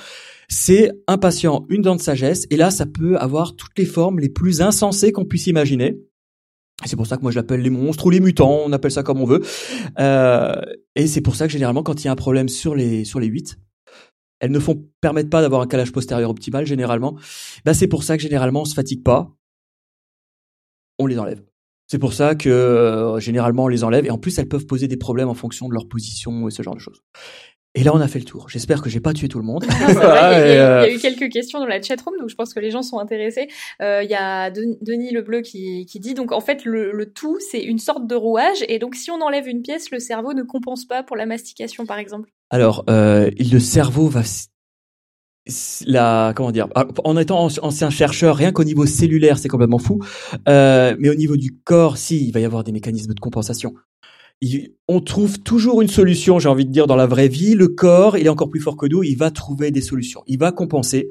C'est un patient, une dent de sagesse, et là, ça peut avoir toutes les formes les plus insensées qu'on puisse imaginer. C'est pour ça que moi je l'appelle les monstres ou les mutants, on appelle ça comme on veut. Euh, et c'est pour ça que généralement quand il y a un problème sur les sur les 8, elles ne font permettent pas d'avoir un calage postérieur optimal généralement. Bah c'est pour ça que généralement on se fatigue pas, on les enlève. C'est pour ça que euh, généralement on les enlève et en plus elles peuvent poser des problèmes en fonction de leur position et ce genre de choses. Et là on a fait le tour. J'espère que j'ai pas tué tout le monde. Il, y a, Et, euh, il y a eu quelques questions dans la chatroom, donc je pense que les gens sont intéressés. Euh, il y a Den- Denis Lebleu qui, qui dit donc en fait le, le tout c'est une sorte de rouage et donc si on enlève une pièce, le cerveau ne compense pas pour la mastication par exemple. Alors, euh, le cerveau va la comment dire ah, en étant anci- ancien chercheur rien qu'au niveau cellulaire c'est complètement fou euh, mais au niveau du corps si il va y avoir des mécanismes de compensation on trouve toujours une solution j'ai envie de dire dans la vraie vie le corps il est encore plus fort que nous il va trouver des solutions il va compenser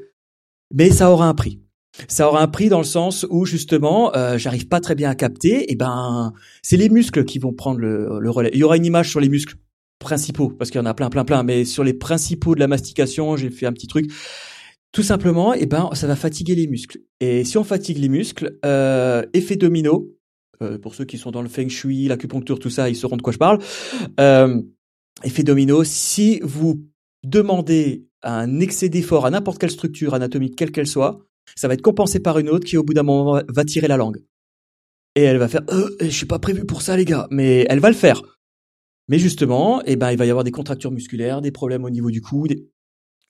mais ça aura un prix ça aura un prix dans le sens où justement euh, j'arrive pas très bien à capter et ben c'est les muscles qui vont prendre le, relais il y aura une image sur les muscles principaux, parce qu'il y en a plein, plein, plein, mais sur les principaux de la mastication, j'ai fait un petit truc. Tout simplement, eh ben, ça va fatiguer les muscles. Et si on fatigue les muscles, euh, effet domino, euh, pour ceux qui sont dans le feng shui, l'acupuncture, tout ça, ils sauront de quoi je parle. Euh, effet domino, si vous demandez un excès d'effort à n'importe quelle structure anatomique, quelle qu'elle soit, ça va être compensé par une autre qui, au bout d'un moment, va tirer la langue. Et elle va faire, euh, je suis pas prévu pour ça, les gars, mais elle va le faire Mais justement, eh ben, il va y avoir des contractures musculaires, des problèmes au niveau du cou, des-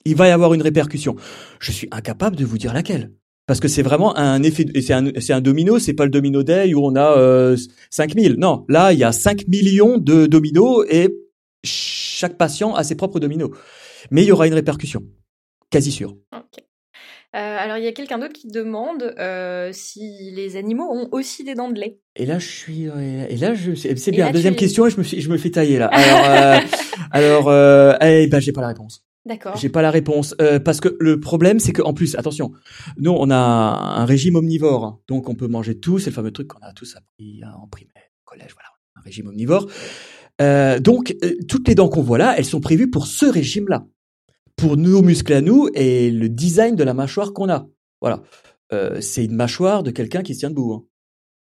il va y avoir une répercussion. Je suis incapable de vous dire laquelle. Parce que c'est vraiment un effet, et c'est un, c'est un domino, c'est pas le domino day où on a euh, 5000. Non, là, il y a 5 millions de dominos et chaque patient a ses propres dominos. Mais il y aura une répercussion. Quasi sûr. Ok. Euh, alors, il y a quelqu'un d'autre qui demande euh, si les animaux ont aussi des dents de lait. Et là, je suis, et là, je, c'est bien. là, Deuxième es- question, et je me fais, je me fais tailler là. Alors, euh, alors, euh, eh ben, j'ai pas la réponse. D'accord. J'ai pas la réponse euh, parce que le problème, c'est que en plus, attention, nous, on a un régime omnivore, donc on peut manger tout. C'est le fameux truc qu'on a tous appris hein, en primaire, collège, voilà, un régime omnivore. Euh, donc, euh, toutes les dents qu'on voit là, elles sont prévues pour ce régime-là, pour nos muscles à nous et le design de la mâchoire qu'on a. Voilà, Euh, c'est une mâchoire de quelqu'un qui se tient debout. hein.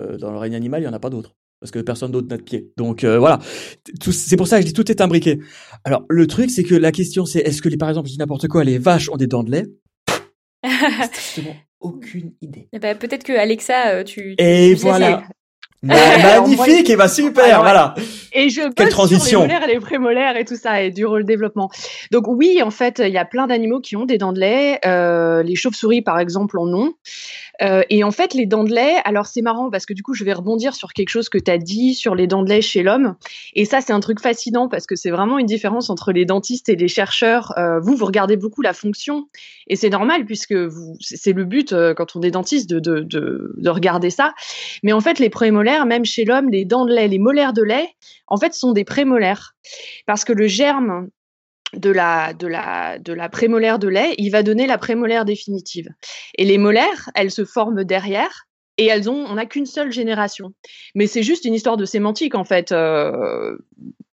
Euh, dans le règne animal, il y en a pas d'autres parce que personne d'autre n'a de pied. Donc euh, voilà, c'est pour ça que je dis tout est imbriqué. Alors le truc, c'est que la question, c'est est-ce que les, par exemple, je dis n'importe quoi, les vaches ont des dents de lait? Strictement aucune idée. Eh ben, peut-être que Alexa, euh, tu. tu- Et voilà. Magnifique, et bah super, Alors, voilà. Et je Quelle transition. sur les molaires les prémolaires et tout ça, et du rôle développement. Donc oui, en fait, il y a plein d'animaux qui ont des dents de lait. Euh, les chauves-souris, par exemple, en ont. Euh, et en fait, les dents de lait, alors c'est marrant parce que du coup, je vais rebondir sur quelque chose que tu as dit sur les dents de lait chez l'homme. Et ça, c'est un truc fascinant parce que c'est vraiment une différence entre les dentistes et les chercheurs. Euh, vous, vous regardez beaucoup la fonction. Et c'est normal puisque c'est le but quand on est dentiste de, de, de, de regarder ça. Mais en fait, les prémolaires, même chez l'homme, les dents de lait, les molaires de lait, en fait, sont des prémolaires. Parce que le germe de la, de, la, de la prémolaire de lait, il va donner la prémolaire définitive. Et les molaires, elles se forment derrière. Et elles ont, on n'a qu'une seule génération. Mais c'est juste une histoire de sémantique en fait, euh,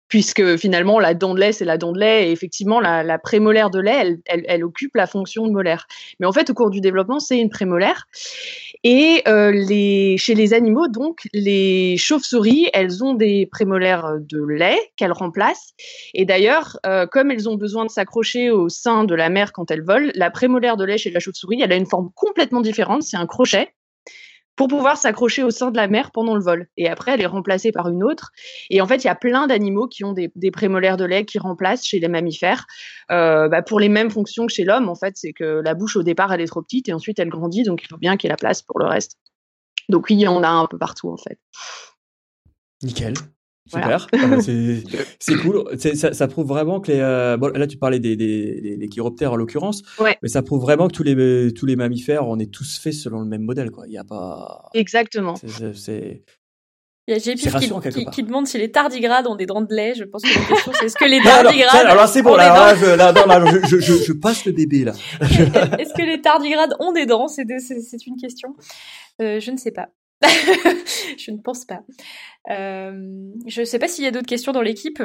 puisque finalement la dent de lait c'est la dent de lait et effectivement la, la prémolaire de lait, elle, elle, elle occupe la fonction de molaire. Mais en fait au cours du développement c'est une prémolaire. Et euh, les, chez les animaux, donc, les chauves-souris, elles ont des prémolaires de lait qu'elles remplacent. Et d'ailleurs, euh, comme elles ont besoin de s'accrocher au sein de la mère quand elles volent, la prémolaire de lait chez la chauve-souris, elle a une forme complètement différente. C'est un crochet pour pouvoir s'accrocher au sein de la mère pendant le vol. Et après, elle est remplacée par une autre. Et en fait, il y a plein d'animaux qui ont des, des prémolaires de lait qui remplacent chez les mammifères euh, bah, pour les mêmes fonctions que chez l'homme. En fait, c'est que la bouche au départ, elle est trop petite et ensuite elle grandit, donc il faut bien qu'il y ait la place pour le reste. Donc oui, on a un peu partout en fait. Nickel. Voilà. Super. Ah bah, c'est cool. Ça, ça prouve vraiment que les. euh, bon, là, tu parlais des, des, des, des chiroptères en l'occurrence. Ouais. Mais ça prouve vraiment que tous les tous les mammifères, on est tous faits selon le même modèle, quoi. Il y a pas. Exactement. c'est- Il y a JP qui, qui, qui demande si les tardigrades ont des dents de lait. Je pense que la question c'est est-ce que les Non, alors, tardigrades. alors là, c'est bon. Là, je, là, non, là, je, je, je, je passe le bébé là. Est-ce que les tardigrades ont des dents? C'est de- c'est- c'est une question. Euh, je ne sais pas. Je ne pense pas. Euh, je ne sais pas s'il y a d'autres questions dans l'équipe.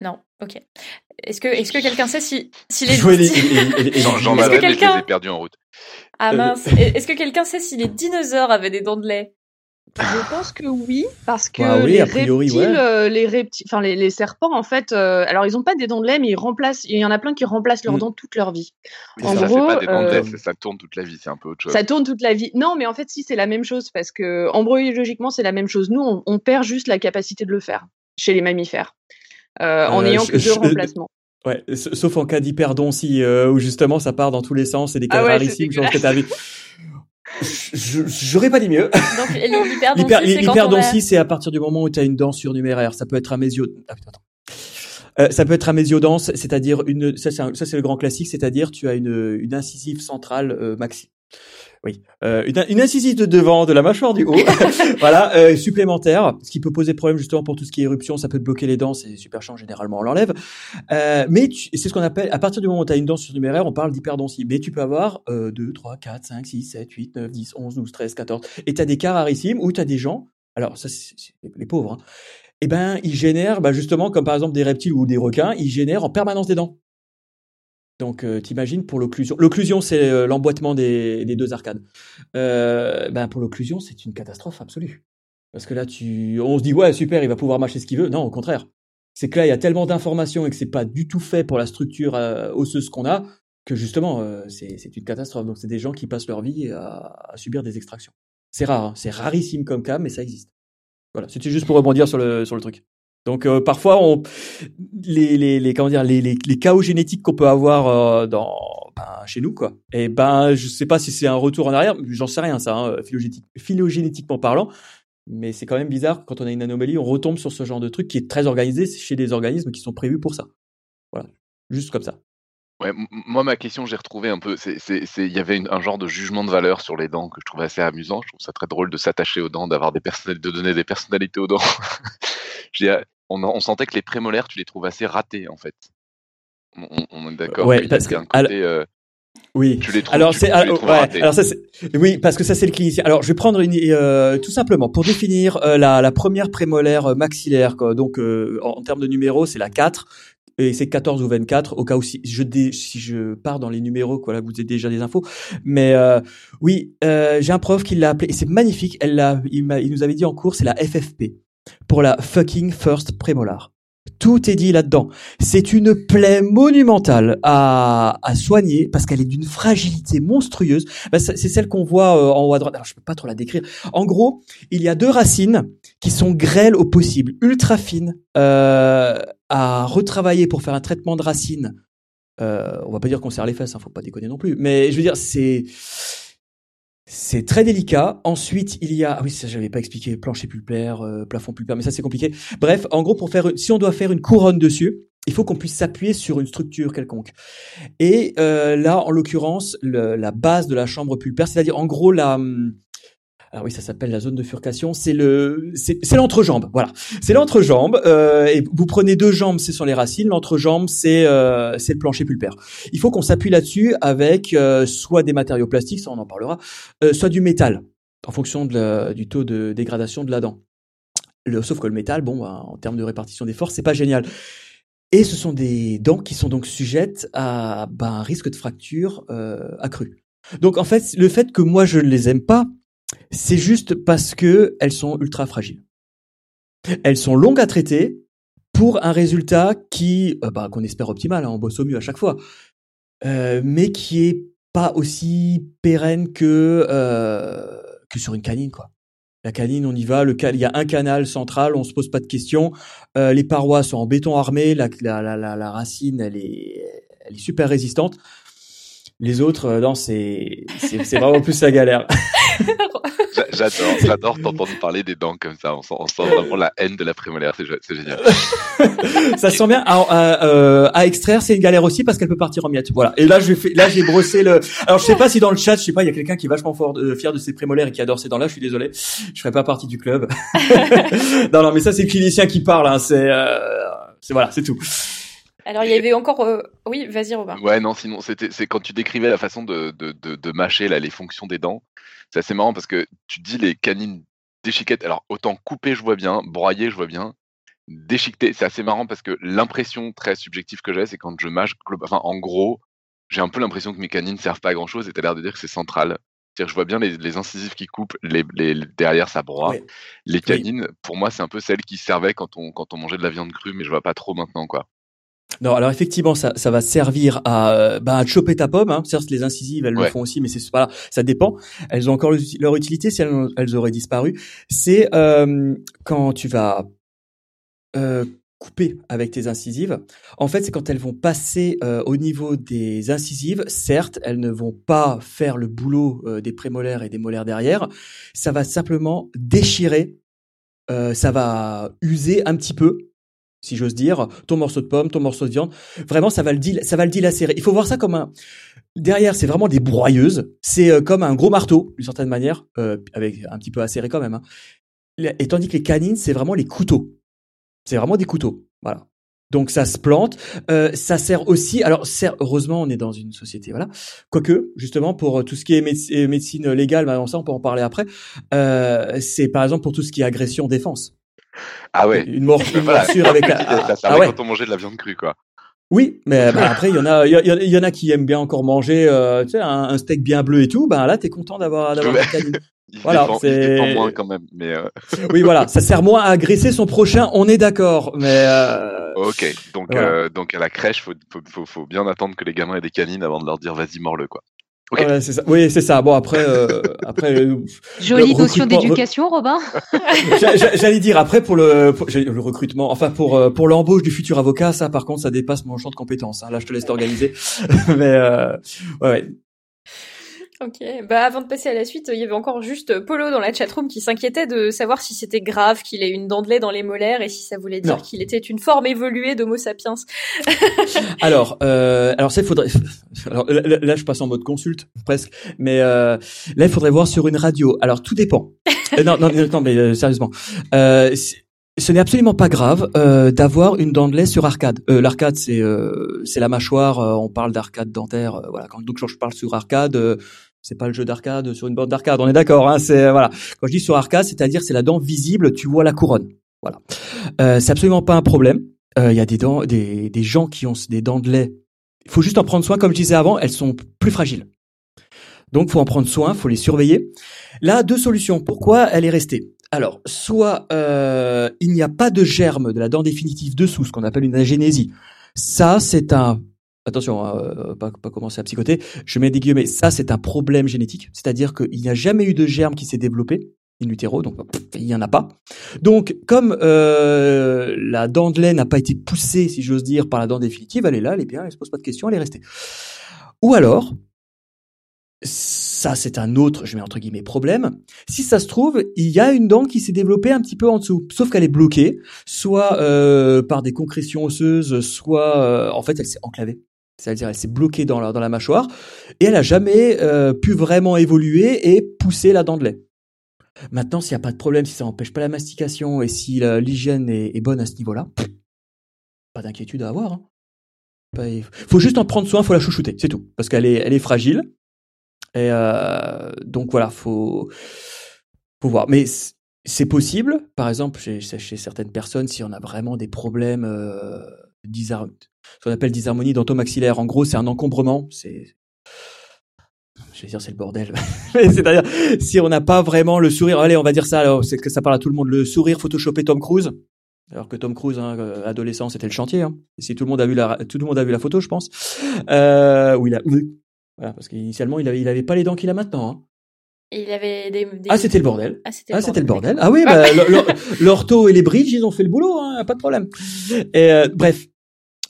Non, ok. Est-ce que, est-ce que quelqu'un sait si, si les... Je ai perdus en route. Ah Euh, mince. Est-ce que quelqu'un sait si les dinosaures avaient des dents de lait? Je pense que oui, parce que Bah oui, les a priori, reptiles, ouais. euh, les reptiles, enfin les, les serpents en fait, euh, alors ils ont pas des dents de lait, mais ils remplacent. Il y en a plein qui remplacent leurs Mm. dents toute leur vie. Mais En ça gros, fait pas des dents de lait, euh, ça tourne toute la vie, c'est un peu autre chose. Ça tourne toute la vie. Non, mais en fait, si, c'est la même chose parce que embryologiquement, c'est la même chose. Nous, on, on perd juste la capacité de le faire chez les mammifères euh, en Euh, n'ayant je- que deux je- remplacements. Ouais, sauf en cas d'hyperdoncie, euh, où justement ça part dans tous les sens, c'est des cas Ah ouais, je pense que t'as vu. Je- J'aurais pas dit mieux. Donc c'est. L'hyperdoncie, à partir du moment où tu as une dent surnuméraire. Ça peut être un mésio... Ah, putain, attends. Euh, ça peut être un mésiodense, c'est-à-dire une, ça c'est un- ça, c'est le grand classique, c'est-à-dire tu as une, une incisive centrale euh, maxi. Oui, euh, une, une incisive de devant de la mâchoire du haut, voilà, euh, supplémentaire, ce qui peut poser problème justement pour tout ce qui est éruption, ça peut te bloquer les dents, c'est super chiant, généralement on l'enlève. Euh, mais c'est ce qu'on appelle, à partir du moment où tu as une dent surnuméraire, on parle d'hyperdoncie. Mais tu peux avoir euh, 2, 3, 4, 5, 6, 7, 8, 9, 10, 11, 12, 13, 14. Et tu as des cas rarissimes où tu as des gens, alors ça c'est les pauvres, hein, eh ben ils génèrent, bah, justement comme par exemple des reptiles ou des requins, ils génèrent en permanence des dents. Donc, euh, t'imagines pour l'occlusion. L'occlusion, c'est euh, l'emboîtement des, deux arcades. Euh, ben pour l'occlusion, c'est une catastrophe absolue. Parce que là, tu, on se dit ouais super, il va pouvoir mâcher ce qu'il veut. Non, au contraire. C'est que là, il y a tellement d'informations et que c'est pas du tout fait pour la structure euh, osseuse qu'on a que justement, euh, c'est c'est une catastrophe. Donc, c'est des gens qui passent leur vie à, à subir des extractions. C'est rare, hein. c'est rarissime comme cas, mais ça existe. Voilà, c'était juste pour rebondir sur le sur le truc. Donc euh, parfois, les, comment dire, les, chaos génétiques qu'on peut avoir euh, dans ben, chez nous, quoi. Et ben, je sais pas si c'est un retour en arrière, j'en sais rien ça, hein, phylogénétique, phylogénétiquement parlant. Mais c'est quand même bizarre quand on a une anomalie, on retombe sur ce genre de truc qui est très organisé chez des organismes qui sont prévus pour ça. Voilà, juste comme ça. Ouais, moi, ma question, j'ai retrouvé un peu. Il y avait un genre de jugement de valeur sur les dents que je trouvais assez amusant. Je trouve ça très drôle de s'attacher aux dents, d'avoir des de donner des personnalités aux dents. on, on, sentait que les prémolaires, tu les trouves assez ratés, en fait. On, est d'accord. Ouais, parce que. Euh, oui. Tu les trouves, alors c'est alors, ouais, alors ça oui parce que ça c'est le clinicien. Alors je vais prendre une euh, tout simplement pour définir euh, la, la première prémolaire maxillaire quoi. Donc en, en termes de numéro, c'est la 4 et c'est 14 ou 24 au cas où si je si je pars dans les numéros quoi là vous avez déjà des infos mais euh, oui euh, j'ai un prof qui l'a appelé et c'est magnifique elle l'a il, il nous avait dit en cours c'est la FFP pour la fucking first prémolar tout est dit là-dedans. C'est une plaie monumentale à, à soigner parce qu'elle est d'une fragilité monstrueuse. Bah, c'est celle qu'on voit euh, en haut à droite. Alors, je peux pas trop la décrire. En gros, il y a deux racines qui sont grêles au possible, ultra fines, euh, à retravailler pour faire un traitement de racines. Euh, on va pas dire qu'on serre les fesses, hein, faut pas déconner non plus. Mais je veux dire, c'est c'est très délicat. Ensuite, il y a ah oui, ça j'avais pas expliqué plancher pulpaire, euh, plafond pulpaire, mais ça c'est compliqué. Bref, en gros pour faire si on doit faire une couronne dessus, il faut qu'on puisse s'appuyer sur une structure quelconque. Et euh, là, en l'occurrence, la base de la chambre pulpaire, c'est-à-dire en gros la alors oui, ça s'appelle la zone de furcation. C'est le, c'est l'entrejambe. Voilà, c'est l'entrejambe. Euh, et vous prenez deux jambes, c'est sur les racines. L'entrejambe, c'est euh, c'est le plancher pulpaire. Il faut qu'on s'appuie là-dessus avec euh, soit des matériaux plastiques, ça on en parlera, euh, soit du métal, en fonction de du taux de dégradation de la dent. Le, sauf que le métal, bon, bah, en termes de répartition des forces, c'est pas génial. Et ce sont des dents qui sont donc sujettes à bah, un risque de fracture euh, accru. Donc en fait, le fait que moi je ne les aime pas, c'est juste parce que elles sont ultra fragiles. Elles sont longues à traiter pour un résultat qui, euh, bah, qu'on espère optimal, hein, on bosse au mieux à chaque fois, euh, mais qui est pas aussi pérenne que euh, que sur une canine, quoi. La canine, on y va. Il y a un canal central, on se pose pas de questions. les parois sont en béton armé. La, la, racine, elle est, elle est super résistante. Les autres, non, c'est, c'est vraiment plus la galère. J'adore, j'adore t'entendre parler des dents comme ça. On sent, on sent vraiment la haine de la prémolaire. C'est génial. ça sent bien. À, euh, à, extraire, c'est une galère aussi parce qu'elle peut partir en miettes. Voilà. Et là, je fais, là, j'ai brossé le. Alors, je sais pas si dans le chat, je sais pas, il y a quelqu'un qui est vachement fort, euh, fier de ses prémolaires et qui adore ces dents-là. Je suis désolé. Je ferai pas partie du club. non, non, mais ça, c'est le clinicien qui parle. Hein. C'est, euh, c'est voilà, c'est tout. Alors il y avait encore, oui, vas-y Robin. Ouais, non, sinon c'était, c'est quand tu décrivais la façon de, de, de, de mâcher là les fonctions des dents c'est assez marrant parce que tu dis les canines déchiquettes. Alors, autant couper, je vois bien, broyer, je vois bien. Déchiqueter, c'est assez marrant parce que l'impression très subjective que j'ai, c'est quand je mâche, enfin, en gros, j'ai un peu l'impression que mes canines servent pas à grand chose et tu as l'air de dire que c'est central. C'est-à-dire, je vois bien les, les incisives qui coupent, les, les derrière ça broie. Les canines, pour moi, c'est un peu celles qui servaient quand on, quand on mangeait de la viande crue, mais je vois pas trop maintenant, quoi. Non, alors effectivement, ça, ça va servir à, euh, bah, à choper ta pomme. Hein. Certes, les incisives, elles le font aussi, mais c'est pas ça dépend. Elles ont encore leur utilité si elles, elles auraient disparu. C'est euh, quand tu vas euh, couper avec tes incisives. En fait, c'est quand elles vont passer euh, au niveau des incisives. Certes, elles ne vont pas faire le boulot euh, des prémolaires et des molaires derrière. Ça va simplement déchirer. ça va user un petit peu si j'ose dire, ton morceau de pomme, ton morceau de viande. Vraiment, ça va le ça va le. Il faut voir ça comme un. Derrière, c'est vraiment des broyeuses. C'est euh, comme un gros marteau, d'une certaine manière, euh, avec un petit peu acéré quand même. Hein. Et tandis que les canines, c'est vraiment les couteaux. C'est vraiment des couteaux. Voilà. Donc ça se plante. Euh, ça sert aussi. Alors heureusement, on est dans une société, voilà. Quoique, justement, pour tout ce qui est médecine légale, bah, ça, on peut en parler après. c'est par exemple pour tout ce qui est agression défense. Ah ouais. Une, morsure avec la. Ça ah ouais. quand on mangeait de la viande crue, quoi. Oui, mais bah, après il y en a, il y, en a qui aiment bien encore manger, euh, tu sais, un, steak bien bleu et tout. Ben là, t'es content d'avoir d'avoir il voilà, c'est moins quand même, mais. Euh... oui, voilà, ça sert moins à agresser son prochain. On est d'accord, mais. Euh... Ok, donc euh, donc à la crèche, faut, faut, faut, faut bien attendre que les gamins aient des canines avant de leur dire vas-y mords-le quoi. Ok. Voilà, c'est ça. Oui, c'est ça. Bon après, euh, après. euh, Jolie notion d'éducation, Robin. j'a- j'a- J'allais dire après pour le pour- le recrutement, enfin pour euh, pour l'embauche du futur avocat, ça par contre ça dépasse mon champ de compétences. hein. Là, je te laisse t'organiser. Mais euh, ouais, ouais. Ok, bah avant de passer à la suite, il y avait encore juste Polo dans la chatroom qui s'inquiétait de savoir si c'était grave qu'il ait une dent de lait dans les molaires et si ça voulait dire qu'il était une forme évoluée d'Homo sapiens. Alors, euh, alors ça, faudrait. Alors là, je passe en mode consulte presque, mais euh, là, il faudrait voir sur une radio. Alors, tout dépend. Euh, non, non, non, mais euh, sérieusement, euh, ce n'est absolument pas grave euh, d'avoir une dent de lait sur arcade. Euh, L'arcade, c'est euh, c'est la mâchoire. euh, on parle d'arcade dentaire. euh, voilà. Quand donc quand je parle sur arcade. Euh, c'est pas le jeu d'arcade sur une borne d'arcade, on est d'accord. Hein, c'est voilà. Quand je dis sur arcade, c'est-à-dire c'est la dent visible, tu vois la couronne. Voilà. Euh, c'est absolument pas un problème. Euh, Il y a des dents, des, des gens qui ont des dents de lait. Il faut juste en prendre soin, comme je disais avant, elles sont plus fragiles. Donc, faut en prendre soin, faut les surveiller. Là, deux solutions. Pourquoi elle est restée? Alors, soit euh, il n'y a pas de germe de la dent définitive dessous, ce qu'on appelle une agénésie. Ça, c'est un attention, hein, euh, pas, commencer à psychoter. Je mets des guillemets. Ça, c'est un problème génétique, c'est-à-dire qu'il n'y a jamais eu de germe qui s'est développé in utero, donc il n'y en a pas. Donc, comme euh, la dent de lait n'a pas été poussée, si j'ose dire, par la dent définitive, elle est là, elle est bien, elle se pose pas de questions, elle est restée. Ou alors, ça c'est un autre, je mets entre guillemets, problème. Si ça se trouve, il y a une dent qui s'est développée un petit peu en dessous, sauf qu'elle est bloquée, soit euh, par des concrétions osseuses, soit en fait elle s'est enclavée. C'est-à-dire elle s'est bloquée dans la, mâchoire et elle a jamais euh, pu vraiment évoluer et pousser la dent de lait. Maintenant, s'il n'y a pas de problème, si ça n'empêche pas la mastication et si l'hygiène est, bonne à ce niveau-là, pas d'inquiétude à avoir. Hein. Il faut juste en prendre soin, faut la chouchouter, c'est tout, parce qu'elle est, fragile. Euh, donc voilà, faut, faut voir. Mais c'est possible, par exemple, chez, certaines personnes, si on a vraiment des problèmes euh, ce qu'on appelle disharmonie dentomaxillaire. En gros, c'est un encombrement. C'est, je vais dire, c'est le bordel. C'est-à-dire, si on n'a pas vraiment le sourire, allez, on va dire ça, alors, c'est que ça parle à tout le monde, le sourire photoshopé Tom Cruise. Alors que Tom Cruise, hein, euh, adolescent, c'était le chantier. Hein. Et si tout le monde a vu la, tout le monde a vu la photo, je pense. Euh, où il a, oui. voilà, parce qu'initialement, il avait, il avait pas les dents qu'il a maintenant. Hein. Et il avait des. des- Ah, c'était le bordel. Ah, c'était Ah, c'était le bordel. Ah oui, bah, l'or- l'or- l'ortho et les bridges, ils ont fait le boulot, hein, pas de problème. Et euh, bref,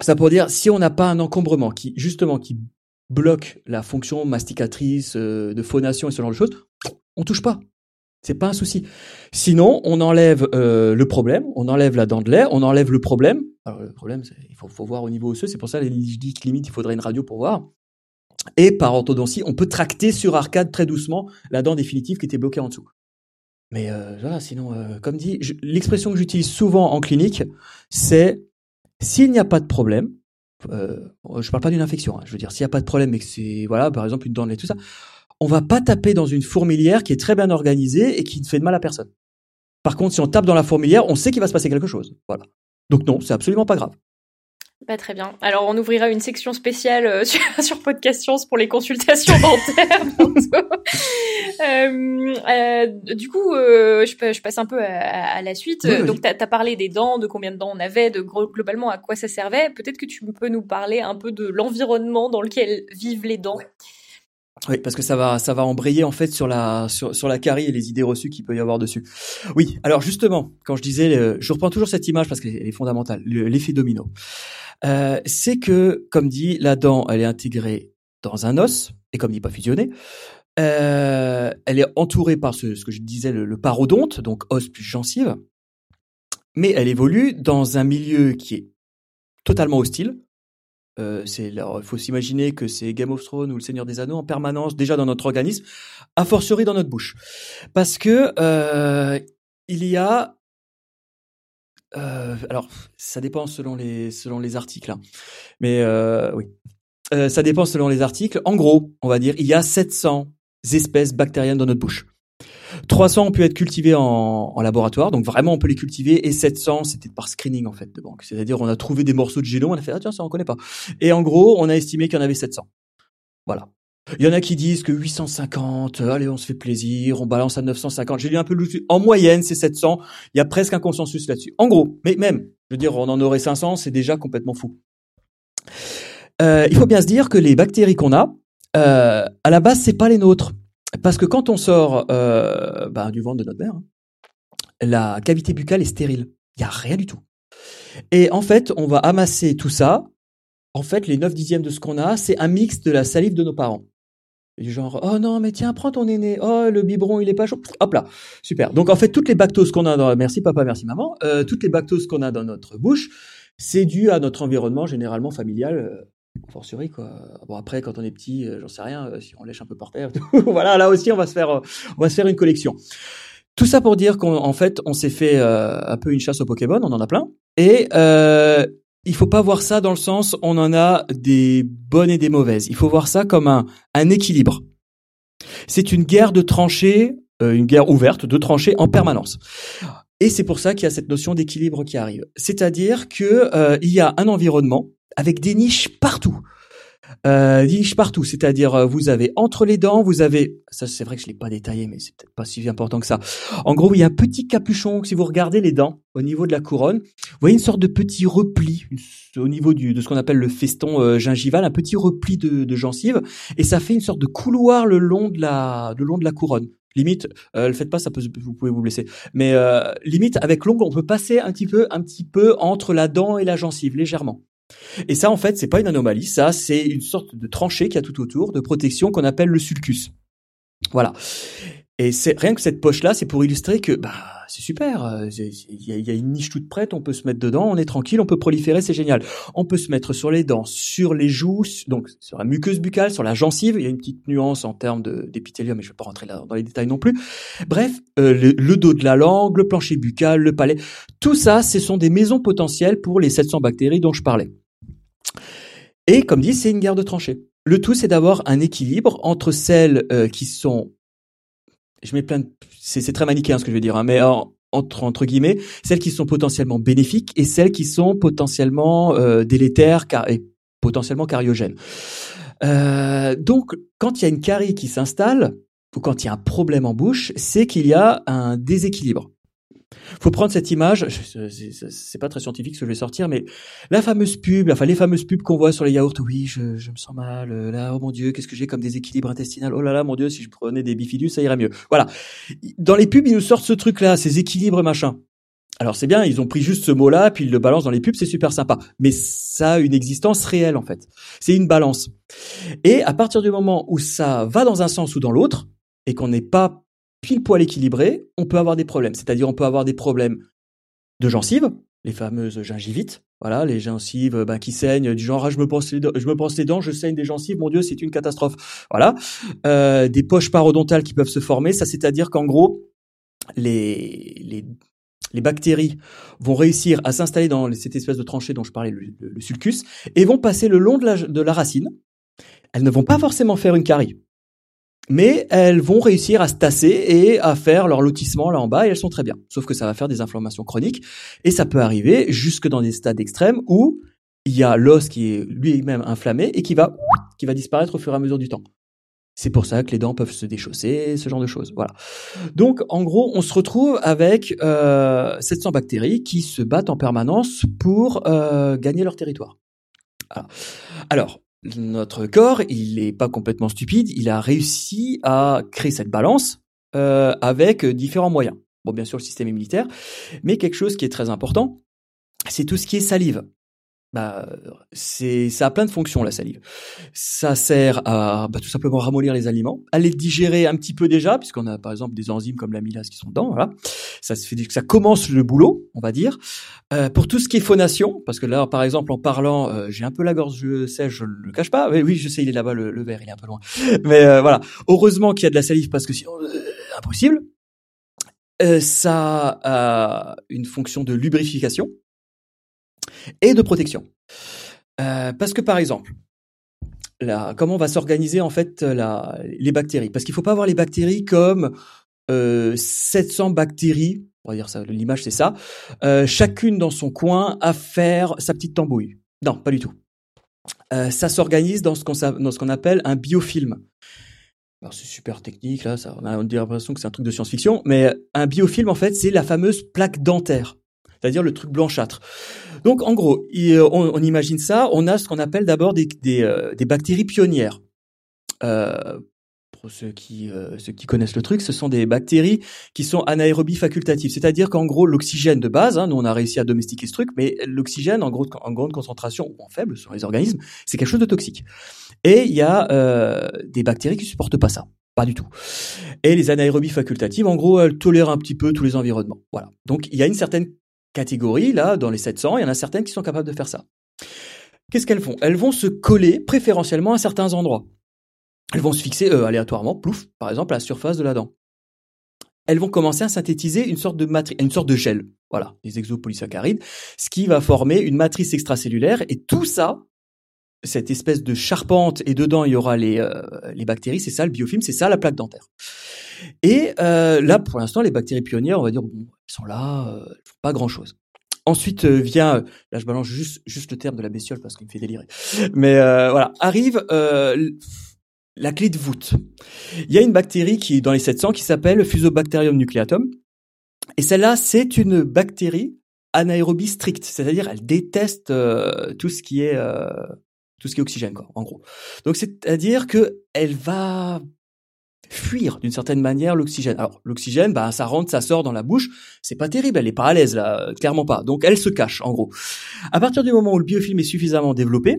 ça pour dire, si on n'a pas un encombrement qui, justement, qui bloque la fonction masticatrice, euh, de phonation et ce genre de choses, on touche pas. C'est pas un souci. Sinon, on enlève euh, le problème, on enlève la dent de lait, on enlève le problème. Alors le problème, il faut, faut voir au niveau osseux. C'est pour ça, je dis limite, il faudrait une radio pour voir. Et par orthodontie, on peut tracter sur arcade très doucement la dent définitive qui était bloquée en dessous. Mais euh, voilà, sinon, euh, comme dit, l'expression que j'utilise souvent en clinique, c'est s'il n'y a pas de problème, euh, je parle pas d'une infection, hein, je veux dire, s'il n'y a pas de problème et que c'est, voilà, par exemple, une dent de lait, tout ça, on va pas taper dans une fourmilière qui est très bien organisée et qui ne fait de mal à personne. Par contre, si on tape dans la fourmilière, on sait qu'il va se passer quelque chose. Voilà. Donc non, c'est absolument pas grave. Bah, très bien. Alors, on ouvrira une section spéciale euh, sur, sur Podcast Science pour les consultations dentaires bientôt. Euh, euh, du coup, je, pa- je passe un peu à, à la suite. Oui. Donc, tu as, parlé des dents, de combien de dents on avait, de globalement à quoi ça servait. Peut-être que tu peux nous parler un peu de l'environnement dans lequel vivent les dents. Oui, parce que ça va, ça va embrayer en fait sur la, sur, sur la carie et les idées reçues qu'il peut y avoir dessus. Oui, alors justement, quand je disais, je reprends toujours cette image parce qu'elle est fondamentale, le- l'effet domino. Euh, c'est que, comme dit, la dent, elle est intégrée dans un os, et comme dit pas fusionnée, euh, elle est entourée par ce, ce que je disais, le, parodonte, donc os plus gencive, mais elle évolue dans un milieu qui est totalement hostile, euh, il faut s'imaginer que c'est Game of Thrones ou le Seigneur des Anneaux en permanence déjà dans notre organisme, a fortiori dans notre bouche, parce que euh, il y a euh, alors ça dépend selon les selon les articles, hein. mais euh, oui, Euh, ça dépend selon les articles. En gros, on va dire il y a 700 espèces bactériennes dans notre bouche. 300 ont pu être cultivés en, en laboratoire, donc vraiment on peut les cultiver, et 700 c'était par screening en fait de banque. C'est-à-dire on a trouvé des morceaux de génome, on a fait ah tiens ça on connaît pas. Et en gros on a estimé qu'il y en avait 700. Voilà. Il y en a qui disent que 850, euh, allez on se fait plaisir, on balance à 950. J'ai lu un peu le- en moyenne c'est 700. Il y a presque un consensus là-dessus. En gros, mais même, je veux dire on en aurait 500, c'est déjà complètement fou. Euh, il faut bien se dire que les bactéries qu'on a, euh, à la base, c'est pas les nôtres. Parce que quand on sort euh, bah, du ventre de notre mère, hein, la cavité buccale est stérile. Il y a rien du tout. Et en fait, on va amasser tout ça. En fait, les 9 dixièmes de ce qu'on a, c'est un mix de la salive de nos parents. Genre, oh non, mais tiens, prends ton aîné. Oh, le biberon, il est pas chaud. Hop là. Super. Donc, en fait, toutes les bactoses qu'on a dans, merci papa, merci maman, euh, toutes les bactoses qu'on a dans notre bouche, c'est dû à notre environnement généralement familial. Euh, fortiori quoi. Bon après quand on est petit, euh, j'en sais rien, euh, si on lèche un peu par terre, voilà là aussi on va se faire, euh, on va se faire une collection. Tout ça pour dire qu'en fait on s'est fait un peu une chasse aux Pokémon, on en a plein. Et il faut pas voir ça dans le sens on en a des bonnes et des mauvaises. Il faut voir ça comme un, équilibre. C'est une guerre de tranchées, euh, une guerre ouverte de tranchées en permanence. Et c'est pour ça qu'il y a cette notion d'équilibre qui arrive. C'est-à-dire que euh, il y a un environnement avec des niches partout. Euh, des niches partout, c'est-à-dire euh, vous avez entre les dents, vous avez, ça c'est vrai que je l'ai pas détaillé, mais c'est peut-être pas si important que ça. En gros, il y a un petit capuchon. Si vous regardez les dents au niveau de la couronne, vous voyez une sorte de petit repli au niveau du, de ce qu'on appelle le feston euh, gingival, un petit repli de, de gencive, et ça fait une sorte de couloir le long de la, le long de la couronne. Limite, euh, le faites pas, ça peut, vous pouvez vous blesser. Mais euh, limite, avec l'ongle, on peut passer un petit peu, un petit peu entre la dent et la gencive, légèrement. Et ça, en fait, c'est pas une anomalie. Ça, c'est une sorte de tranchée qu'il y a tout autour, de protection qu'on appelle le sulcus. Voilà. Et c'est rien que cette poche-là, c'est pour illustrer que bah c'est super. euh, Il y, a- une niche toute prête, on peut se mettre dedans, on est tranquille, on peut proliférer, c'est génial. On peut se mettre sur les dents, sur les joues, donc sur la muqueuse buccale, sur la gencive. Il y a une petite nuance en termes d'épithélium, mais je vais pas rentrer dans les détails non plus. Bref, euh, le, le dos de la langue, le plancher buccal, le palais, tout ça, ce sont des maisons potentielles pour les 700 bactéries dont je parlais. Et comme dit, c'est une guerre de tranchées. Le tout, c'est d'avoir un équilibre entre celles euh, qui sont, je mets plein c'est très manichéen ce que je veux dire, hein, mais en- entre entre guillemets, celles qui sont potentiellement bénéfiques et celles qui sont potentiellement euh, délétères car, et potentiellement cariogènes. Euh, donc, quand il y a une carie qui s'installe ou quand il y a un problème en bouche, c'est qu'il y a un déséquilibre. Faut prendre cette image, c'est pas très scientifique ce que je vais sortir, mais la fameuse pub, enfin les fameuses pubs qu'on voit sur les yaourts, oui, je, je me sens mal, euh, là, oh mon dieu, qu'est-ce que j'ai comme déséquilibre intestinal, oh là là, mon dieu, si je prenais des bifidus, ça irait mieux. Voilà. Dans les pubs, ils nous sortent ce truc-là, ces équilibres machin. Alors c'est bien, ils ont pris juste ce mot-là, puis ils le balancent dans les pubs, c'est super sympa. Mais ça a une existence réelle en fait. C'est une balance. Et à partir du moment où ça va dans un sens ou dans l'autre, et qu'on n'est pas pile poil équilibré, on peut avoir des problèmes. C'est-à-dire on peut avoir des problèmes de gencives, les fameuses gingivites, voilà, les gencives ben, qui saignent, du genre ah, je me brosse les dents, je me brosse les dents, je saigne des gencives, mon dieu, c'est une catastrophe. Voilà, Euh, des poches parodontales qui peuvent se former, ça c'est-à-dire qu'en gros les, les les bactéries vont réussir à s'installer dans cette espèce de tranchée dont je parlais, le, le- le sulcus, et vont passer le long de la, de la racine. Elles ne vont pas forcément faire une carie, mais elles vont réussir à se tasser et à faire leur lotissement là en bas, et elles sont très bien. Sauf que ça va faire des inflammations chroniques, et ça peut arriver jusque dans des stades extrêmes où il y a l'os qui est lui-même inflammé et qui va, qui va disparaître au fur et à mesure du temps. C'est pour ça que les dents peuvent se déchausser, ce genre de choses. Voilà. Donc, en gros, on se retrouve avec euh, 700 bactéries qui se battent en permanence pour euh, gagner leur territoire. Alors, notre corps, il n'est pas complètement stupide. Il a réussi à créer cette balance euh, avec différents moyens. Bon, bien sûr, le système immunitaire, mais quelque chose qui est très important, c'est tout ce qui est salive. Bah, c'est, ça a plein de fonctions la salive. Ça sert à bah, tout simplement ramollir les aliments, à les digérer un petit peu déjà, puisqu'on a par exemple des enzymes comme l'amylase qui sont dedans. Voilà, ça se fait ça commence le boulot, on va dire. Euh, pour tout ce qui est phonation, parce que là, par exemple, en parlant, euh, j'ai un peu la gorge sèche, je le cache pas. Mais oui, je sais, il est là-bas, le, le verre, il est un peu loin. Mais euh, voilà, heureusement qu'il y a de la salive parce que sinon, euh, impossible. Euh, ça a une fonction de lubrification et de protection. Euh, parce que par exemple, comment va s'organiser en fait les bactéries? Parce qu'il faut pas voir les bactéries comme euh, 700 bactéries, on va dire ça, l'image c'est ça, euh, chacune dans son coin à faire sa petite tambouille. Non, pas du tout. Euh, ça s'organise dans ce qu'on appelle un biofilm. C'est super technique là, on a l'impression que c'est un truc de science-fiction, mais un biofilm en fait c'est la fameuse plaque dentaire, c'est-à-dire le truc blanchâtre. Donc en gros, il- on, imagine ça, on a ce qu'on appelle d'abord des, des, euh, bactéries pionnières. Euh, pour ceux qui, euh, ceux qui connaissent le truc, ce sont des bactéries qui sont anaérobies facultatives. C'est-à-dire qu'en gros, l'oxygène de base, hein, nous on a réussi à domestiquer ce truc, mais l'oxygène en, gros, en grande concentration ou en faible sur les organismes, c'est quelque chose de toxique. Et il y a euh, des bactéries qui supportent pas ça. Pas du tout. Et les anaérobies facultatives, en gros, elles tolèrent un petit peu tous les environnements. Voilà. Donc il y a une certaine catégorie, là, dans les 700, il y en a certaines qui sont capables de faire ça. Qu'est-ce qu'elles font? Elles vont se coller préférentiellement à certains endroits. Elles vont se fixer euh, aléatoirement, plouf, par exemple, à la surface de la dent. Elles vont commencer à synthétiser une sorte de matrice, une sorte de gel, voilà, des exopolysaccharides, ce qui va former une matrice extracellulaire. Et tout ça, cette espèce de charpente, et dedans il y aura les, euh, les bactéries, c'est ça le biofilm, c'est ça la plaque dentaire. Et euh, là, pour l'instant, les bactéries pionnières, on va dire, bon, elles sont là, euh, font pas grand-chose. Ensuite euh, vient, là je balance juste, juste le terme de la bestiole parce qu'il me fait délirer, mais voilà, arrive la clé de voûte. Il y a une bactérie qui dans les 700 qui s'appelle Fusobacterium nucleatum. Et celle-là, c'est une bactérie anaérobie stricte, c'est-à-dire elle déteste euh, tout ce qui est euh, tout ce qui est oxygène, quoi, en gros. Donc c'est-à-dire que elle va fuir d'une certaine manière l'oxygène. Alors l'oxygène, bah ça rentre, ça sort dans la bouche, c'est pas terrible, elle est pas à l'aise là, clairement pas. Donc elle se cache, en gros. À partir du moment où le biofilm est suffisamment développé,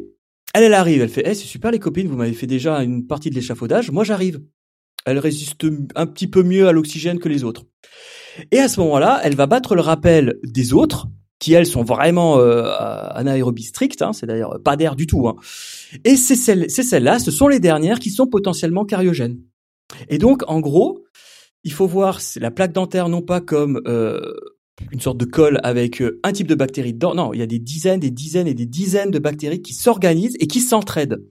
elle, elle arrive, elle fait, eh, c'est super les copines, vous m'avez fait déjà une partie de l'échafaudage, moi j'arrive. Elle résiste un petit peu mieux à l'oxygène que les autres. Et à ce moment-là, elle va battre le rappel des autres, qui elles sont vraiment euh, anaérobie stricte, hein, c'est d'ailleurs pas d'air du tout. Hein. Et c'est celles, celles-là, ce sont les dernières qui sont potentiellement cariogènes. Et donc, en gros, il faut voir la plaque dentaire non pas comme euh, une sorte de colle avec euh, un type de bactérie dedans. Non, il y a des dizaines, des dizaines et des dizaines de bactéries qui s'organisent et qui s'entraident.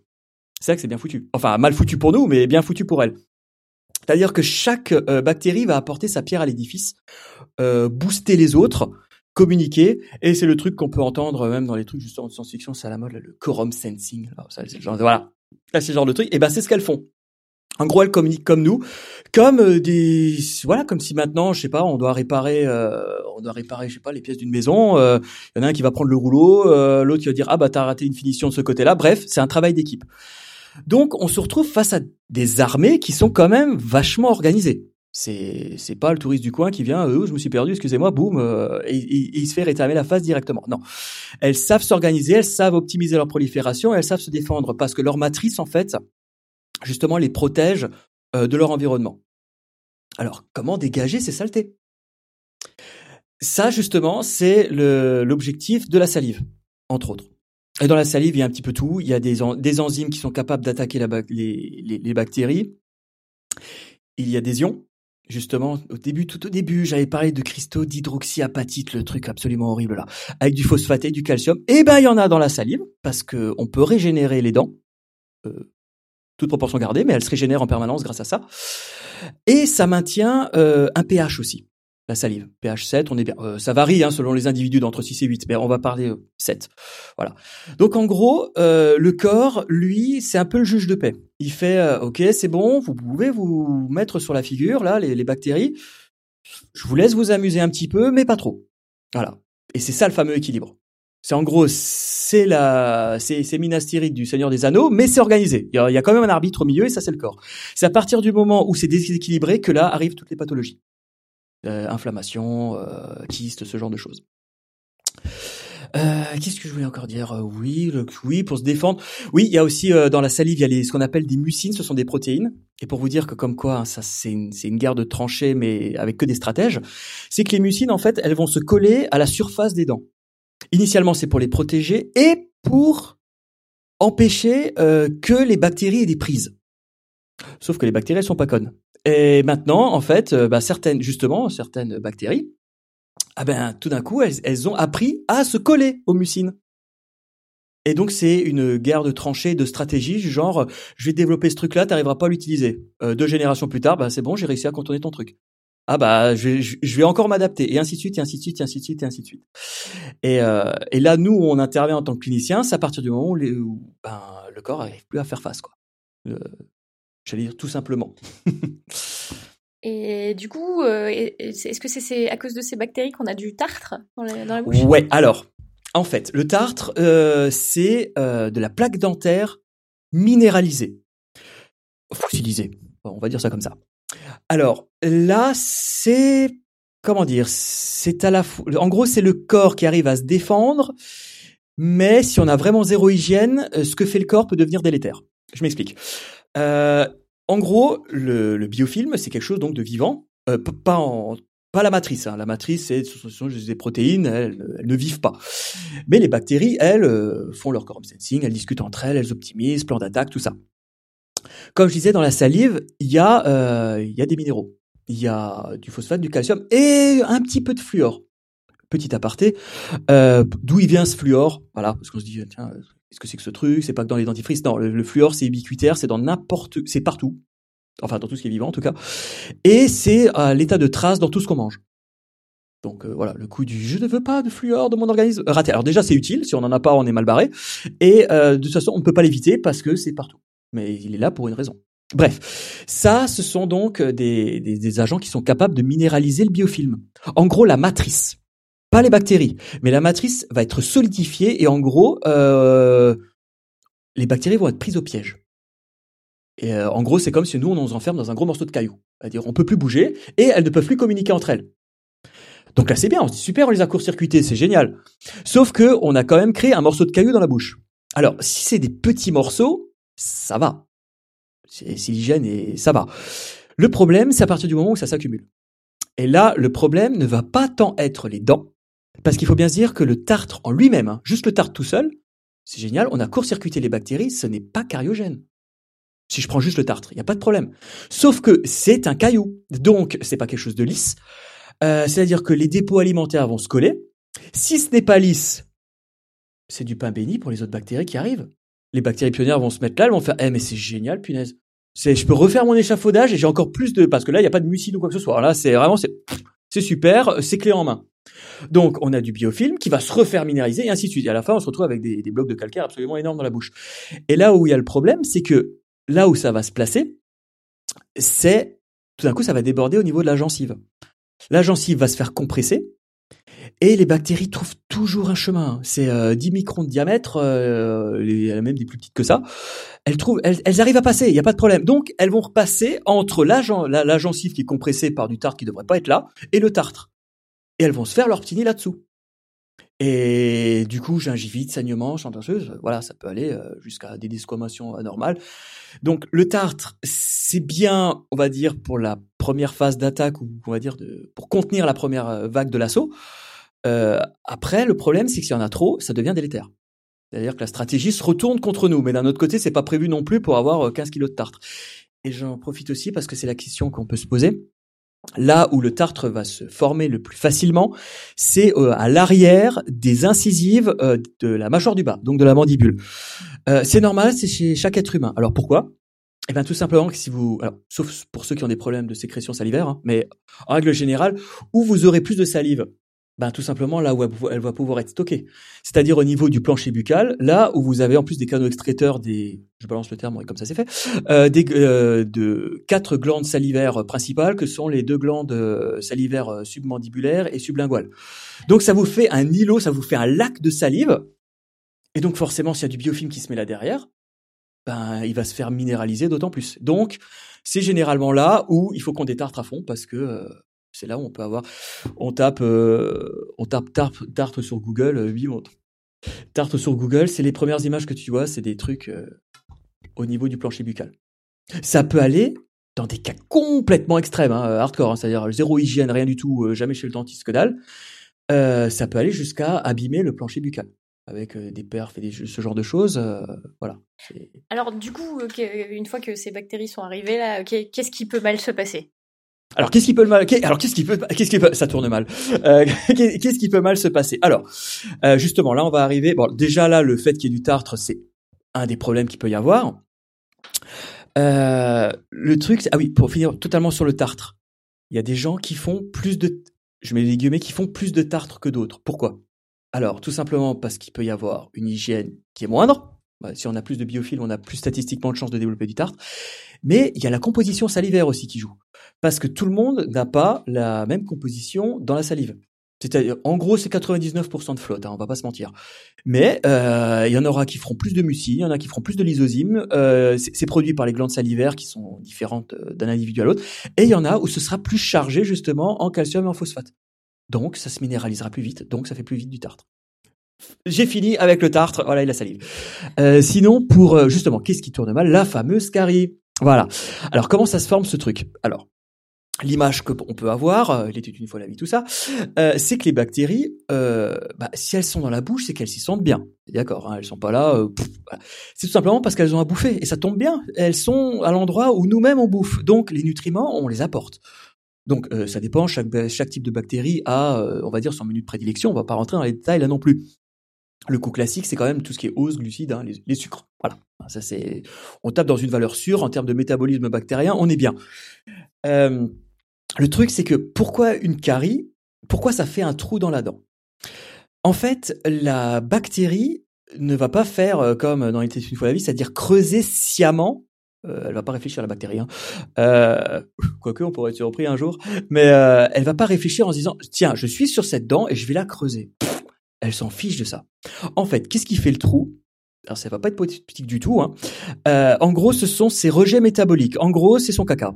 C'est ça que c'est bien foutu. Enfin, mal foutu pour nous, mais bien foutu pour elles. C'est-à-dire que chaque euh, bactérie va apporter sa pierre à l'édifice, euh, booster les autres, communiquer, et c'est le truc qu'on peut entendre même dans les trucs justement de science-fiction, c'est à la mode, le quorum sensing. ça, c'est genre, voilà, là, c'est le genre de truc. Et ben, c'est ce qu'elles font. En gros, elles communiquent comme nous, comme euh, des voilà, comme si maintenant, je sais pas, on doit réparer, euh, on doit réparer, je sais pas, les pièces d'une maison. Il euh, y en a un qui va prendre le rouleau, l'autre qui va dire ah bah t'as raté une finition de ce côté-là. Bref, c'est un travail d'équipe. Donc, on se retrouve face à des armées qui sont quand même vachement organisées. C'est c'est pas le touriste du coin qui vient, euh, je me suis perdu, excusez-moi, boum, et, et, il se fait rétamer la face directement. Non, elles savent s'organiser, elles savent optimiser leur prolifération, elles savent se défendre parce que leur matrice en fait justement les protègent euh, de leur environnement. Alors, comment dégager ces saletés? Ça, justement, c'est l'objectif de la salive, entre autres. Et dans la salive, il y a un petit peu tout. Il y a des, enzymes qui sont capables d'attaquer les, les, bactéries. Il y a des ions. Justement, au début, tout au début, j'avais parlé de cristaux d'hydroxyapatite, le truc absolument horrible là, avec du phosphate et du calcium. Eh ben, il y en a dans la salive parce que on peut régénérer les dents. Euh, toute proportion gardée, mais elle se régénère en permanence grâce à ça. Et ça maintient euh, un pH aussi, la salive. pH 7, on est bien. Euh, ça varie hein, selon les individus d'entre 6 et 8, mais on va parler 7. Euh, voilà. Donc en gros, le corps, lui, c'est un peu le juge de paix. Il fait, ok, c'est bon, vous pouvez vous mettre sur la figure, là, les, les bactéries. Je vous laisse vous amuser un petit peu, mais pas trop. Voilà. Et c'est ça le fameux équilibre. C'est en gros, c'est la, c'est, c'est du Seigneur des Anneaux, mais c'est organisé. Il y, a, quand même un arbitre au milieu et ça c'est le corps. C'est à partir du moment où c'est déséquilibré que là arrivent toutes les pathologies, euh, inflammation, euh, kyste, ce genre de choses. Euh, qu'est-ce que je voulais encore dire? Euh, Oui, oui, pour se défendre. Oui, il y a aussi euh, dans la salive, il y a les, ce qu'on appelle des mucines, ce sont des protéines. Et pour vous dire que comme quoi, hein, ça c'est une, une guerre de tranchées, mais avec que des stratèges, c'est que les mucines, en fait, elles vont se coller à la surface des dents. Initialement, c'est pour les protéger et pour empêcher euh, que les bactéries aient des prises. Sauf que les bactéries, elles sont pas connes. Et maintenant, en fait, euh, bah, certaines, justement, certaines bactéries, ah ben, tout d'un coup, elles, ont appris à se coller aux mucines. Et donc, c'est une guerre de tranchées, de stratégie, genre, je vais développer ce truc-là, t'arriveras pas à l'utiliser. Euh, deux générations plus tard, bah, c'est bon, j'ai réussi à contourner ton truc ah bah je vais, je vais encore m'adapter et ainsi de suite et ainsi de suite et ainsi de suite et ainsi de suite et, euh, et là nous on intervient en tant que clinicien c'est à partir du moment où, les, ben, le corps n'arrive plus à faire face quoi euh, j'allais dire tout simplement et du coup euh, est-ce que c'est à cause de ces bactéries qu'on a du tartre dans la, dans la bouche? Ouais alors en fait le tartre c'est de la plaque dentaire minéralisée fossilisé. On va dire ça comme ça. Alors là, c'est comment dire, c'est à la fois, en gros, c'est le corps qui arrive à se défendre, mais si on a vraiment zéro hygiène, euh, ce que fait le corps peut devenir délétère. Je m'explique. Euh, en gros, le, le biofilm, c'est quelque chose donc de vivant, euh, pas en pas la matrice. Hein. La matrice, c'est ce sont des protéines, elles, elles, ne vivent pas. Mais les bactéries, elles, euh, font leur quorum sensing, elles discutent entre elles, elles optimisent, plan d'attaque, tout ça. Comme je disais, dans la salive, il y a, euh, y a des minéraux. Il y a du phosphate, du calcium et un petit peu de fluor. Petit aparté, euh, d'où il vient ce fluor Voilà, parce qu'on se dit, tiens, qu'est-ce que c'est que ce truc? C'est pas que dans les dentifrices. Non, le, le fluor, c'est ubiquitaire, c'est dans n'importe, c'est partout. Enfin, dans tout ce qui est vivant, en tout cas. Et c'est à l'état de trace dans tout ce qu'on mange. Donc euh, voilà, le coup du je ne veux pas de fluor dans mon organisme raté. Alors déjà c'est utile, si on n'en a pas on est mal barré. Et euh, de toute façon on ne peut pas l'éviter parce que c'est partout. Mais il est là pour une raison. Bref, ça ce sont donc des, des, des, agents qui sont capables de minéraliser le biofilm. En gros la matrice, pas les bactéries, mais la matrice va être solidifiée et en gros euh, les bactéries vont être prises au piège. Et euh, en gros, c'est comme si nous, on nous enferme dans un gros morceau de caillou. C'est-à-dire, on peut plus bouger et elles ne peuvent plus communiquer entre elles. Donc là, c'est bien, on se dit super, on les a court-circuités, c'est génial. Sauf que on a quand même créé un morceau de caillou dans la bouche. Alors, si c'est des petits morceaux, ça va. C'est l'hygiène et ça va. Le problème, c'est à partir du moment où ça s'accumule. Et là, le problème ne va pas tant être les dents, parce qu'il faut bien se dire que le tartre en lui-même, hein, juste le tartre tout seul, c'est génial, on a court-circuité les bactéries, ce n'est pas cariogène. Si je prends juste le tartre, il n'y a pas de problème. Sauf que c'est un caillou, donc c'est pas quelque chose de lisse. Euh, C'est-à-dire que les dépôts alimentaires vont se coller. Si ce n'est pas lisse, c'est du pain béni pour les autres bactéries qui arrivent. Les bactéries pionnières vont se mettre là, elles vont faire Eh mais c'est génial, punaise. Je peux refaire mon échafaudage et j'ai encore plus de parce que là il n'y a pas de mucine ou quoi que ce soit. Là c'est vraiment c'est super, c'est clé en main. Donc on a du biofilm qui va se refaire et ainsi de suite. Et à la fin on se retrouve avec des, blocs de calcaire absolument énormes dans la bouche. Et là où il y a le problème, c'est que là où ça va se placer, c'est tout d'un coup ça va déborder au niveau de la gencive. La gencive va se faire compresser et les bactéries trouvent toujours un chemin. C'est euh, 10 microns de diamètre, euh, les, même des plus petites que ça. Elles, trouvent, elles, arrivent à passer, il n'y a pas de problème. Donc elles vont repasser entre la, gencive qui est compressée par du tartre qui ne devrait pas être là et le tartre. Et elles vont se faire leur petit nid là-dessous. Et du coup, gingivite, saignement, chantageuse, voilà, ça peut aller euh, jusqu'à des desquamations anormales. Donc le tartre, c'est bien, on va dire, pour la première phase d'attaque ou on va dire pour contenir la première vague de l'assaut. Euh, après, le problème, c'est que s'il y en a trop, ça devient délétère. C'est-à-dire que la stratégie se retourne contre nous. Mais d'un autre côté, c'est pas prévu non plus pour avoir 15 kilos de tartre. Et j'en profite aussi parce que c'est la question qu'on peut se poser. Là où le tartre va se former le plus facilement, c'est euh, à l'arrière des incisives euh, de la mâchoire du bas, donc de la mandibule. Euh, c'est normal, c'est chez chaque être humain. Alors pourquoi? Eh bien tout simplement que si vous, sauf pour ceux qui ont des problèmes de sécrétion salivaire, hein, mais en règle générale, où vous aurez plus de salive ben, tout simplement là où elle va pouvoir être stockée. C'est-à-dire au niveau du plancher buccal, là où vous avez en plus des canaux extraiteurs des, je balance le terme, comme ça c'est fait, euh, des, euh, de quatre glandes salivaires principales que sont les deux glandes euh, salivaires submandibulaires et sublinguales. Donc ça vous fait un îlot, ça vous fait un lac de salive. Et donc forcément, s'il y a du biofilm qui se met là derrière, ben il va se faire minéraliser d'autant plus. Donc c'est généralement là où il faut qu'on détartre à fond parce que euh, c'est là où on peut avoir. On tape, euh, on tape tarte, sur Google. Euh, oui, tarte sur Google, c'est les premières images que tu vois, c'est des trucs euh, au niveau du plancher buccal. Ça peut aller dans des cas complètement extrêmes, hein, hardcore, hein, c'est-à-dire zéro hygiène, rien du tout, euh, jamais chez le dentiste que dalle. ça peut aller jusqu'à abîmer le plancher buccal avec des perfs et ce genre de choses. voilà. Alors du coup, une fois que ces bactéries sont arrivées là, qu'est-ce qui peut mal se passer? Alors qu'est-ce qui peut mal Alors qu'est-ce qui peut qu'est-ce qui peut ça tourne mal euh, Qu'est-ce qui peut mal se passer? Alors euh, justement là on va arriver. Bon déjà là le fait qu'il y ait du tartre c'est un des problèmes qu'il peut y avoir. Euh, le truc ah oui pour finir totalement sur le tartre. Il y a des gens qui font plus de je mets les guillemets qui font plus de tartre que d'autres. Pourquoi? Alors tout simplement parce qu'il peut y avoir une hygiène qui est moindre. Bah, si on a plus de biofilm, on a plus statistiquement de chances de développer du tartre. Mais il y a la composition salivaire aussi qui joue parce que tout le monde n'a pas la même composition dans la salive. C'est-à-dire, en gros, c'est 99% de flotte, hein, on va pas se mentir. Mais euh, il y en aura qui feront plus de mucil, il y en a qui feront plus de lysozyme. Euh, c'est produit par les glandes salivaires qui sont différentes euh, d'un individu à l'autre. Et il y en a où ce sera plus chargé justement en calcium et en phosphate. Donc ça se minéralisera plus vite, donc ça fait plus vite du tartre. J'ai fini avec le tartre, voilà, il a salive. Euh, sinon, pour euh, justement, qu'est-ce qui tourne mal? La fameuse carie. Voilà. Alors comment ça se forme ce truc? Alors, l'image que on peut avoir, euh, il était une fois la vie, tout ça, euh, c'est que les bactéries, euh, bah, si elles sont dans la bouche, c'est qu'elles s'y sentent bien. D'accord, hein, elles sont pas là. euh, voilà. C'est tout simplement parce qu'elles ont à bouffer et ça tombe bien. Elles sont à l'endroit où nous-mêmes on bouffe, donc les nutriments on les apporte. Donc euh, ça dépend. Chaque chaque type de bactérie a, euh, on va dire, son menu de prédilection. On va pas rentrer dans les détails là non plus. Le coup classique, c'est quand même tout ce qui est ose, glucides, hein, les, les sucres. Voilà, ça c'est. On tape dans une valeur sûre en termes de métabolisme bactérien, on est bien. Le truc, c'est que pourquoi une carie Pourquoi ça fait un trou dans la dent? En fait, la bactérie ne va pas faire euh, comme dans les tests une fois la vie, c'est-à-dire creuser sciemment. Euh, elle va pas réfléchir à la bactérie. Hein. Euh, quoique, on pourrait être surpris un jour. Mais euh, elle va pas réfléchir en se disant tiens, je suis sur cette dent et je vais la creuser. Elle s'en fiche de ça. En fait, qu'est-ce qui fait le trou? Alors ça va pas être politique du tout. Hein. Euh, en gros, ce sont ses rejets métaboliques. En gros, c'est son caca.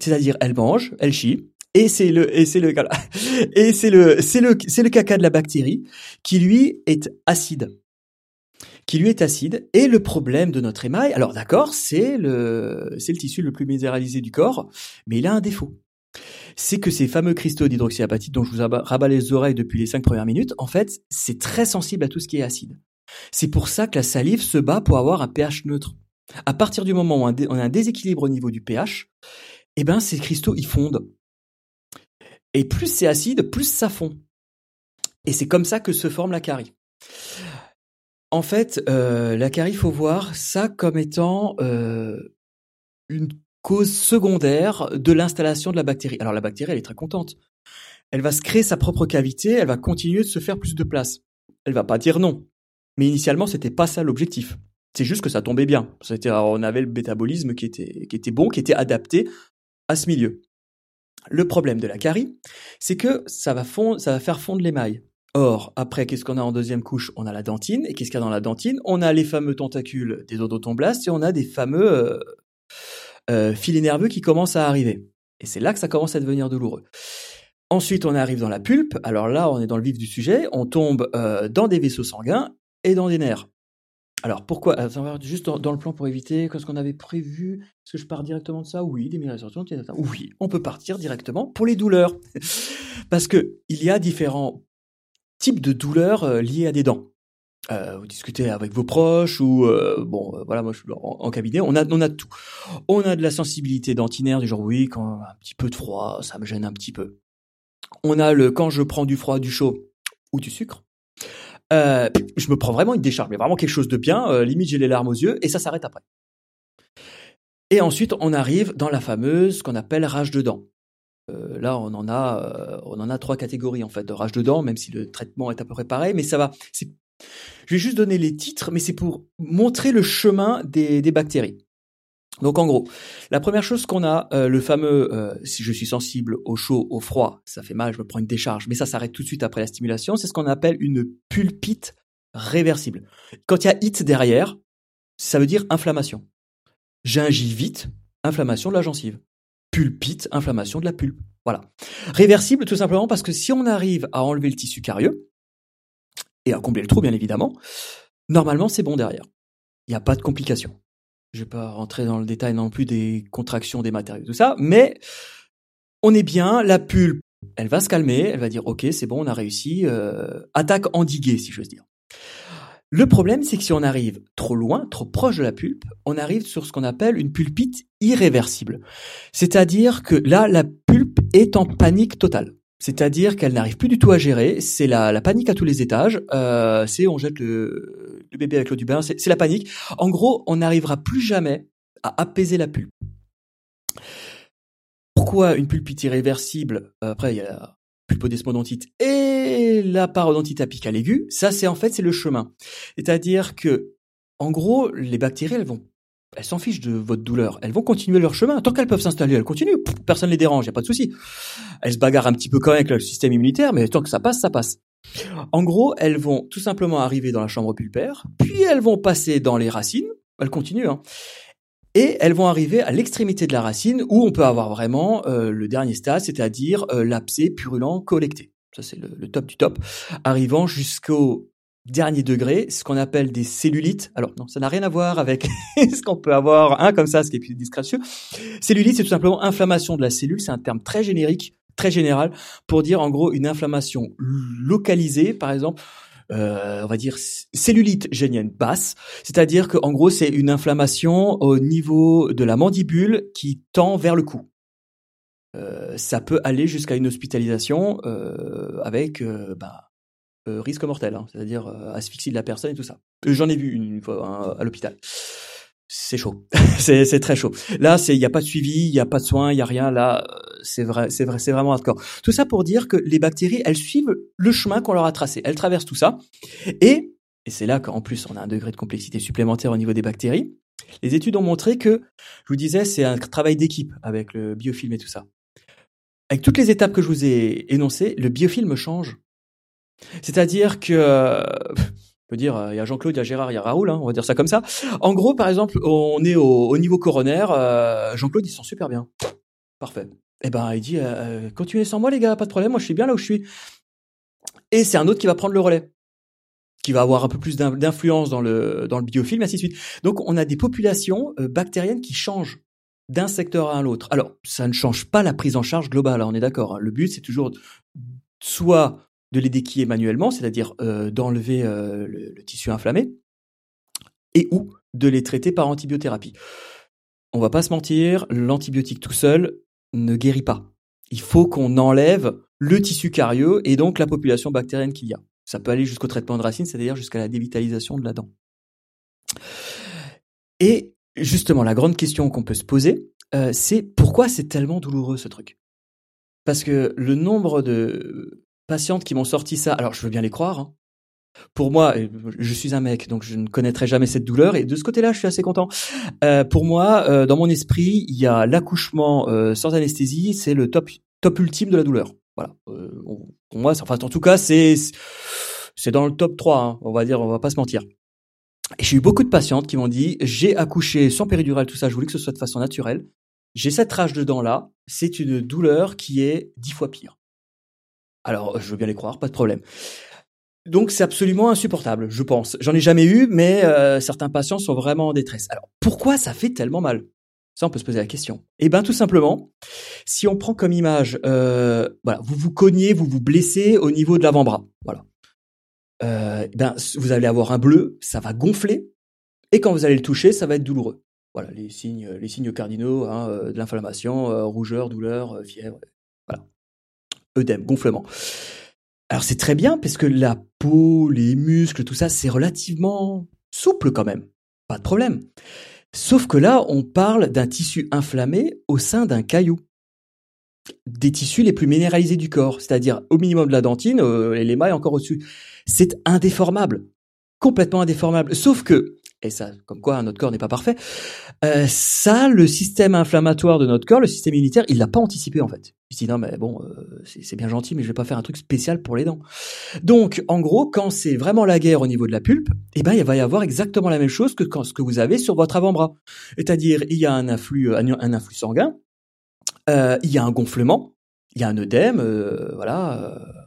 C'est-à-dire, elle mange, elle chie, et c'est le et c'est le et c'est le c'est le c'est le caca de la bactérie qui lui est acide. Qui lui est acide et le problème de notre émail alors d'accord c'est le c'est le tissu le plus minéralisé du corps mais il a un défaut. C'est que ces fameux cristaux d'hydroxyapatite dont je vous rabats les oreilles depuis les cinq premières minutes en fait c'est très sensible à tout ce qui est acide. C'est pour ça que la salive se bat pour avoir un pH neutre. À partir du moment où on a un déséquilibre au niveau du pH eh ben ces cristaux ils fondent et plus c'est acide, plus ça fond. Et c'est comme ça que se forme la carie. En fait, euh, la carie, il faut voir ça comme étant euh, une cause secondaire de l'installation de la bactérie. Alors la bactérie, elle est très contente. Elle va se créer sa propre cavité, elle va continuer de se faire plus de place. Elle va pas dire non. Mais initialement, c'était pas ça l'objectif. C'est juste que ça tombait bien. C'était, on avait le métabolisme qui était, qui était bon, qui était adapté à ce milieu. Le problème de la carie, c'est que ça va, fondre, ça va faire fondre l'émail. Or, après, qu'est-ce qu'on a en deuxième couche? On a la dentine. Et qu'est-ce qu'il y a dans la dentine? On a les fameux tentacules des odontoblastes et on a des fameux euh, euh, filets nerveux qui commencent à arriver. Et c'est là que ça commence à devenir douloureux. Ensuite, on arrive dans la pulpe. Alors là, on est dans le vif du sujet. On tombe euh, dans des vaisseaux sanguins et dans des nerfs. Alors pourquoi? Attends, Juste dans, le plan pour éviter, qu'est-ce qu'on avait prévu? Est-ce que je pars directement de ça? Oui, les minéralisations. Oui, on peut partir directement pour les douleurs. Parce que il y a différents types de douleurs euh, liées à des dents. Euh, vous discutez avec vos proches ou euh, bon voilà moi je suis en, en, cabinet on a on a tout on a de la sensibilité dentinaire du genre oui quand un petit peu de froid ça me gêne un petit peu on a le quand je prends du froid du chaud ou du sucre euh, je me prends vraiment une décharge, mais vraiment quelque chose de bien. Euh, limite, j'ai les larmes aux yeux et ça s'arrête après. Et ensuite, on arrive dans la fameuse qu'on appelle rage de dents. Euh, là, on en a, on en a trois catégories en fait de rage de dents, même si le traitement est à peu près pareil. Mais ça va. Je vais juste donner les titres, mais c'est pour montrer le chemin des, des bactéries. Donc en gros, la première chose qu'on a, euh, le fameux euh, si je suis sensible au chaud, au froid, ça fait mal, je me prends une décharge, mais ça s'arrête tout de suite après la stimulation, c'est ce qu'on appelle une pulpite réversible. Quand il y a it derrière, ça veut dire inflammation. Gingivite, inflammation de la gencive. Pulpite, inflammation de la pulpe. Voilà. Réversible tout simplement parce que si on arrive à enlever le tissu carieux et à combler le trou bien évidemment, normalement c'est bon derrière. Il n'y a pas de complications. Je vais pas rentrer dans le détail non plus des contractions des matériaux, tout ça, mais on est bien, la pulpe, elle va se calmer, elle va dire ok, c'est bon, on a réussi, euh, attaque endiguée si j'ose dire. Le problème, c'est que si on arrive trop loin, trop proche de la pulpe, on arrive sur ce qu'on appelle une pulpite irréversible. C'est-à-dire que là, la pulpe est en panique totale. C'est-à-dire qu'elle n'arrive plus du tout à gérer. C'est la, panique à tous les étages. Euh, c'est on jette le, bébé avec l'eau du bain. C'est la panique. En gros, on n'arrivera plus jamais à apaiser la pulpe. Pourquoi une pulpite irréversible? Après, il y a la pulpodesmodontite et la parodontite apicale aiguë. Ça, c'est en fait c'est le chemin. C'est-à-dire que, en gros, les bactéries, elles vont elles s'en fichent de votre douleur. Elles vont continuer leur chemin. Tant qu'elles peuvent s'installer, elles continuent. Personne ne les dérange, il n'y a pas de souci. Elles se bagarrent un petit peu quand même avec le système immunitaire, mais tant que ça passe, ça passe. En gros, elles vont tout simplement arriver dans la chambre pulpaire, puis elles vont passer dans les racines. Elles continuent, hein. Et elles vont arriver à l'extrémité de la racine où on peut avoir vraiment euh, le dernier stade, c'est-à-dire euh, l'abcès purulent collecté. Ça, c'est le, le top du top. Arrivant jusqu'au dernier degré, ce qu'on appelle des cellulites. Alors non, ça n'a rien à voir avec ce qu'on peut avoir, hein, comme ça, ce qui est plus disgracieux. Cellulite, c'est tout simplement inflammation de la cellule. C'est un terme très générique, très général, pour dire en gros une inflammation localisée, par exemple. Euh, on va dire cellulite génienne basse, c'est-à-dire que en gros c'est une inflammation au niveau de la mandibule qui tend vers le cou. Euh, ça peut aller jusqu'à une hospitalisation euh, avec euh, bah, euh, risque mortel, hein, c'est-à-dire euh, asphyxie de la personne et tout ça. J'en ai vu une, fois hein, à l'hôpital. C'est chaud, c'est très chaud. Là, il y a pas de suivi, il y a pas de soins, il y a rien. Là, c'est vrai, c'est vrai, c'est vraiment hardcore. Tout ça pour dire que les bactéries, elles suivent le chemin qu'on leur a tracé. Elles traversent tout ça, et et c'est là qu'en plus on a un degré de complexité supplémentaire au niveau des bactéries. Les études ont montré que, je vous disais, c'est un travail d'équipe avec le biofilm et tout ça. Avec toutes les étapes que je vous ai énoncées, le biofilm change c'est-à-dire que, on peut dire, il y a Jean-Claude, il y a Gérard, il y a Raoul, hein, on va dire ça comme ça. En gros, par exemple, on est au, niveau coronaire, euh, Jean-Claude, il se sent super bien. Parfait. Eh ben, il dit, euh, continuez sans moi, les gars, pas de problème, moi je suis bien là où je suis. Et c'est un autre qui va prendre le relais qui va avoir un peu plus d'influence dans le dans le biofilm, ainsi de suite. Donc on a des populations euh, bactériennes qui changent d'un secteur à un autre. Alors ça ne change pas la prise en charge globale, hein, on est d'accord. Hein. Le but c'est toujours soit de les déquiller manuellement, c'est-à-dire euh, d'enlever euh, le, tissu inflammé, et ou de les traiter par antibiothérapie. On va pas se mentir, l'antibiotique tout seul ne guérit pas. Il faut qu'on enlève le tissu carieux et donc la population bactérienne qu'il y a. Ça peut aller jusqu'au traitement de racine, c'est-à-dire jusqu'à la dévitalisation de la dent. Et justement, la grande question qu'on peut se poser, euh, c'est pourquoi c'est tellement douloureux ce truc? Parce que le nombre de patientes qui m'ont sorti ça. Alors, je veux bien les croire. Hein. Pour moi, je suis un mec, donc je ne connaîtrai jamais cette douleur. Et de ce côté-là, je suis assez content. Euh, pour moi, euh, dans mon esprit, il y a l'accouchement euh, sans anesthésie, c'est le top top ultime de la douleur. Voilà. Euh, pour moi, enfin, en tout cas, c'est c'est dans le top 3. Hein, on va dire, on va pas se mentir. Et j'ai eu beaucoup de patientes qui m'ont dit j'ai accouché sans péridurale, tout ça. Je voulais que ce soit de façon naturelle. J'ai cette rage de dents là. C'est une douleur qui est dix fois pire. Alors, je veux bien les croire, pas de problème. Donc c'est absolument insupportable, je pense. J'en ai jamais eu, mais euh, certains patients sont vraiment en détresse. Alors pourquoi ça fait tellement mal? Ça, on peut se poser la question. Eh ben tout simplement, si on prend comme image, euh, voilà, vous vous cognez, vous vous blessez au niveau de l'avant-bras, voilà. Euh, eh ben vous allez avoir un bleu, ça va gonfler, et quand vous allez le toucher, ça va être douloureux. Voilà les signes, les signes cardinaux hein, de l'inflammation, rougeur, douleur, fièvre, œdème, gonflement. Alors c'est très bien parce que la peau, les muscles, tout ça, c'est relativement souple quand même. Pas de problème. Sauf que là, on parle d'un tissu inflammé au sein d'un caillou. Des tissus les plus minéralisés du corps, c'est-à-dire au minimum de la dentine euh, et l'émail encore au-dessus. C'est indéformable. Complètement indéformable. Sauf que et ça, comme quoi notre corps n'est pas parfait, euh, ça, le système inflammatoire de notre corps, le système immunitaire, il l'a pas anticipé en fait. Il se dit non mais bon, euh, c'est bien gentil, mais je vais pas faire un truc spécial pour les dents. Donc, en gros, quand c'est vraiment la guerre au niveau de la pulpe, eh ben, il va y avoir exactement la même chose que quand ce que vous avez sur votre avant-bras. C'est-à-dire, il y a un influx, un, influx sanguin, euh, il y a un gonflement, il y a un œdème, voilà.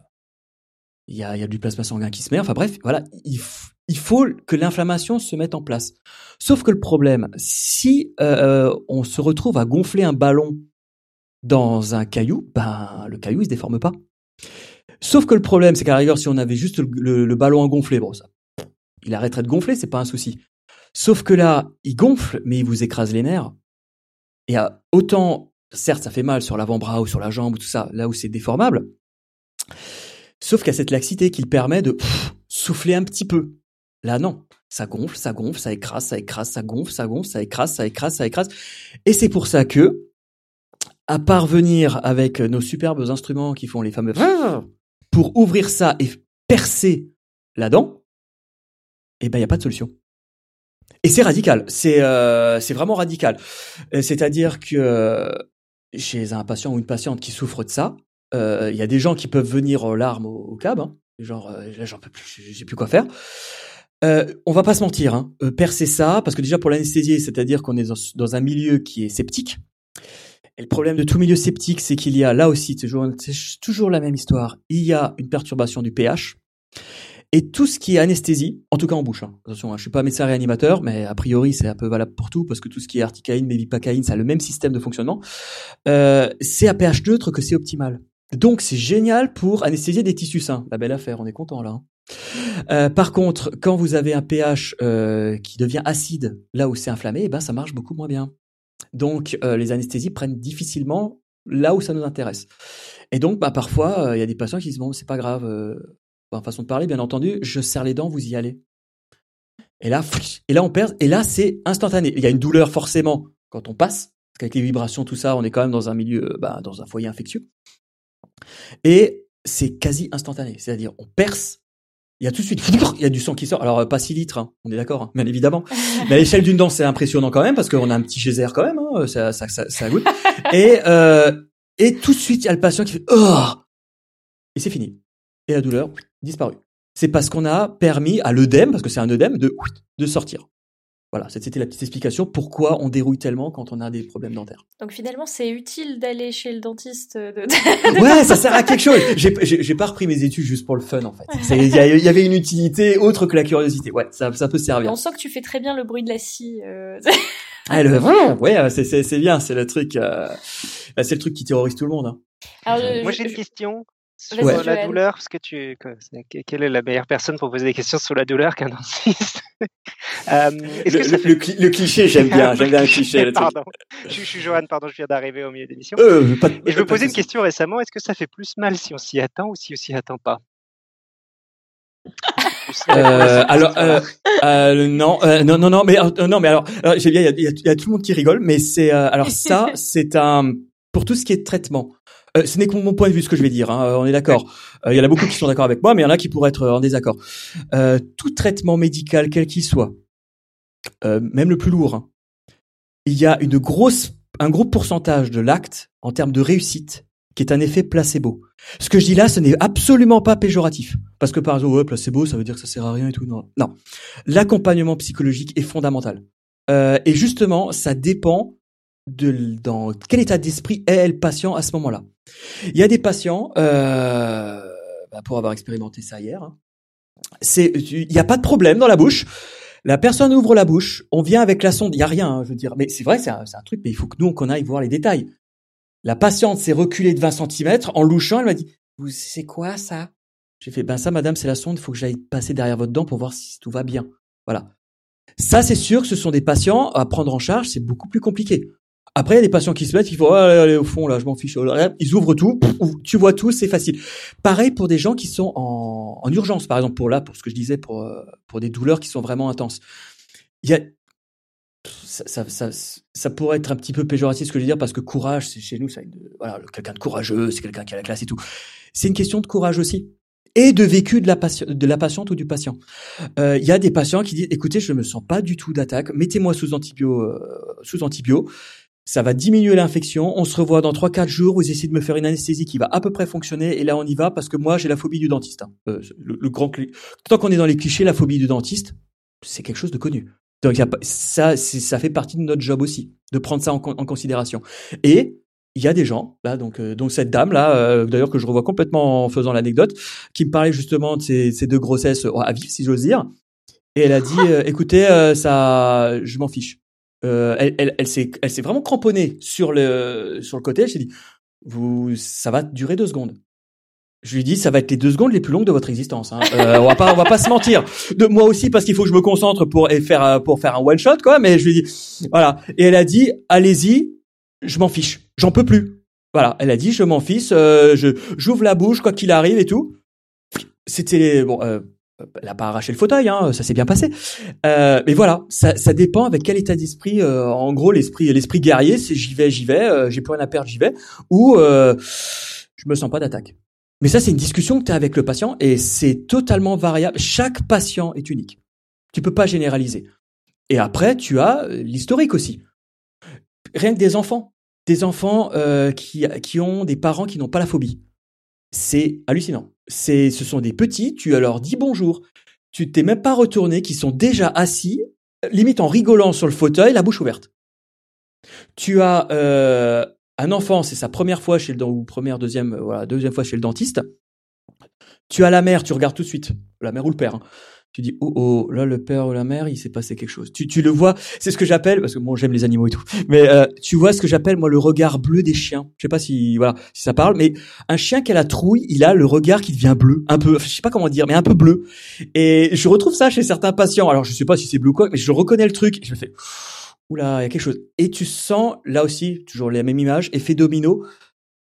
Il y, a, y a du plasma sanguin qui se met, enfin bref, voilà, il, faut que l'inflammation se mette en place. Sauf que le problème, si euh, on se retrouve à gonfler un ballon dans un caillou, ben le caillou il se déforme pas. Sauf que le problème, c'est qu'à la rigueur, si on avait juste le, ballon à gonfler, bon ça, il arrêterait de gonfler, c'est pas un souci. Sauf que là, il gonfle, mais il vous écrase les nerfs. Et autant, certes, ça fait mal sur l'avant-bras ou sur la jambe ou tout ça, là où c'est déformable. Sauf qu'il a cette laxité qui permet de souffler un petit peu. Là, non. Ça gonfle, ça gonfle, ça écrase, ça écrase, ça gonfle, ça gonfle, ça écrase, ça écrase, ça écrase. Et c'est pour ça que, à parvenir avec nos superbes instruments qui font les fameux pour ouvrir ça et percer la dent, eh ben, il n'y a pas de solution. Et c'est radical, c'est euh, c'est vraiment radical. Euh, c'est-à-dire que euh, chez un patient ou une patiente qui souffre de ça, il y a des gens qui peuvent venir en larmes au, au cab, hein, genre là j'en peux plus, j'ai plus quoi faire. on va pas se mentir, hein, percer ça, parce que déjà pour l'anesthésie, c'est-à-dire qu'on est dans, un milieu qui est sceptique. Et le problème de tout milieu sceptique, c'est qu'il y a là aussi toujours, toujours la même histoire. Il y a une perturbation du pH. Et tout ce qui est anesthésie, en tout cas en bouche, hein. attention, hein, je suis pas médecin réanimateur, mais a priori c'est un peu valable pour tout, parce que tout ce qui est articaïne, mévipacaïne, ça a le même système de fonctionnement. Euh, c'est à pH neutre que c'est optimal. Donc c'est génial pour anesthésier des tissus sains. La belle affaire, on est content là. Hein. Euh, par contre, quand vous avez un pH euh, qui devient acide là où c'est inflammé, eh ben ça marche beaucoup moins bien. Donc euh, les anesthésies prennent difficilement là où ça nous intéresse. Et donc bah, parfois il y a des patients qui disent bon c'est pas grave, en façon de parler, bien entendu, je serre les dents, vous y allez. Et là, et là on perd, et là c'est instantané. Il y a une douleur forcément quand on passe, parce qu'avec les vibrations, tout ça, on est quand même dans un milieu, euh, bah, dans un foyer infectieux. Et c'est quasi instantané, c'est-à-dire on perce, il y a tout de suite, il y a du sang qui sort. Alors euh, pas 6 litres, hein, on est d'accord, hein, bien évidemment. Mais à l'échelle d'une dent, c'est impressionnant quand même parce qu'on a un petit geyser quand même, hein, ça, ça, ça, ça goûte. Et euh, et tout de suite, il y a le patient qui fait oh et c'est fini. Et la douleur disparu. C'est parce qu'on a permis à l'œdème, parce que c'est un œdème, de, de sortir. Voilà, c'était la petite explication pourquoi on dérouille tellement quand on a des problèmes dentaires. Donc finalement, c'est utile d'aller chez le dentiste. De... ouais, ça sert à quelque chose. J'ai pas repris mes études juste pour le fun en fait. Il y, avait une utilité autre que la curiosité. Ouais, ça, ça peut servir. On sent que tu fais très bien le bruit de la scie. Euh... ah, le, vraiment, ouais, c'est bien, c'est le truc, euh, bah, c'est le truc qui terrorise tout le monde. Hein. Alors, Moi j'ai une question sur la douleur, parce que tu, quelle est la meilleure personne pour poser des questions sur la douleur qu'un dentiste? Euh, le, cliché, j'aime bien, j'aime bien le cliché. pardon, je, suis Johan, pardon, je viens d'arriver au milieu de l'émission. Euh, Et je me posais une question récemment, est-ce que ça fait plus mal si on s'y attend ou si on s'y attend pas? Euh, alors euh, euh, non euh, non non non mais non mais alors, j'ai bien il y a, y a, tout le monde qui rigole mais c'est alors ça c'est un pour tout ce qui est traitement euh, ce n'est que mon point de vue ce que je vais dire. Hein, euh, on est d'accord. Euh, il y en a beaucoup qui sont d'accord avec moi, mais il y en a qui pourraient être en désaccord. tout traitement médical, quel qu'il soit, même le plus lourd, hein, il y a une grosse, un gros pourcentage de l'acte en termes de réussite qui est un effet placebo. Ce que je dis là, ce n'est absolument pas péjoratif. Parce que par exemple, ouais, placebo, ça veut dire que ça sert à rien et tout. Non, non. L'accompagnement psychologique est fondamental. et justement, ça dépend de dans quel état d'esprit est le patient à ce moment-là? Il y a des patients, euh, bah, pour avoir expérimenté ça hier, hein, c'est il n'y a pas de problème dans la bouche. La personne ouvre la bouche, on vient avec la sonde, il y a rien, hein, je veux dire. Mais c'est vrai, c'est un, truc, mais il faut que nous qu'on aille voir les détails. La patiente s'est reculée de 20 cm en louchant, elle m'a dit "Vous c'est quoi ça? J'ai fait "Ben ça madame, c'est la sonde, il faut que j'aille passer derrière votre dent pour voir si tout va bien." Voilà. Ça, c'est sûr que ce sont des patients à prendre en charge, c'est beaucoup plus compliqué. Après, il y a des patients qui se mettent, ils font, allez, allez, au fond, là, je m'en fiche. Ils ouvrent tout, tu vois tout, c'est facile. Pareil pour des gens qui sont en, en, urgence, par exemple, pour là, pour ce que je disais, pour, euh, pour des douleurs qui sont vraiment intenses. Il y a, ça, ça, ça, pourrait être un petit peu péjoratif ce que je veux dire parce que courage, c'est chez nous, ça, voilà, quelqu'un de courageux, c'est quelqu'un qui a la classe et tout. C'est une question de courage aussi et de vécu de la, de la patiente ou du patient. Euh, il y a des patients qui disent, écoutez, je me sens pas du tout d'attaque, mettez-moi sous antibio, euh, sous antibio ça va diminuer l'infection. On se revoit dans 3-4 jours. Vous essayez de me faire une anesthésie qui va à peu près fonctionner. Et là, on y va parce que moi, j'ai la phobie du dentiste. Hein. Euh, le, grand Tant qu'on est dans les clichés, la phobie du dentiste, c'est quelque chose de connu. Donc ça, ça fait partie de notre job aussi, de prendre ça en, considération. Et il y a des gens là, donc euh, donc cette dame là, euh, d'ailleurs que je revois complètement en faisant l'anecdote, qui me parlait justement de ces, deux grossesses à vivre, si j'ose dire. Et elle a dit, écoutez, ça, je m'en fiche. Euh, elle, elle, elle s'est, elle s'est vraiment cramponnée sur le sur le côté. Elle s'est dit, vous, ça va durer deux secondes. Je lui dis, ça va être les deux secondes les plus longues de votre existence. Hein. Euh, on va pas, on va pas se mentir. De moi aussi parce qu'il faut que je me concentre pour faire euh, pour faire un one shot quoi. Mais je lui dis, voilà. Et elle a dit, allez-y, je m'en fiche, j'en peux plus. Voilà. Elle a dit, je m'en fiche, euh, je j'ouvre la bouche quoi qu'il arrive et tout. C'était bon. Euh, elle n'a pas arraché le fauteuil, hein, ça s'est bien passé. Euh, mais voilà, ça, dépend avec quel état d'esprit. Euh, en gros, l'esprit, l'esprit guerrier, c'est j'y vais, j'y vais, euh, j'ai plus rien à perdre, j'y vais, ou euh, je me sens pas d'attaque. Mais ça, c'est une discussion que tu as avec le patient et c'est totalement variable. Chaque patient est unique. Tu peux pas généraliser. Et après, tu as l'historique aussi. Rien que des enfants, des enfants euh, qui, qui ont des parents qui n'ont pas la phobie. C'est hallucinant. C'est, ce sont des petits, tu leur dis bonjour, tu t'es même pas retourné, qui sont déjà assis, limite en rigolant sur le fauteuil, la bouche ouverte. Tu as euh, un enfant, c'est sa première fois chez le ou première, deuxième, voilà, deuxième fois chez le dentiste. Tu as la mère, tu regardes tout de suite, la mère ou le père. Hein. Tu dis oh oh là le père ou la mère il s'est passé quelque chose. Tu tu le vois, c'est ce que j'appelle parce que bon j'aime les animaux et tout, mais euh, tu vois ce que j'appelle moi le regard bleu des chiens. Je sais pas si voilà si ça parle, mais un chien qui a la trouille, il a le regard qui devient bleu, un peu, je sais pas comment dire, mais un peu bleu. Et je retrouve ça chez certains patients. Alors je sais pas si c'est bleu ou quoi, mais je reconnais le truc. Et je me fais oula il y a quelque chose. Et tu sens là aussi toujours la même image, effet domino,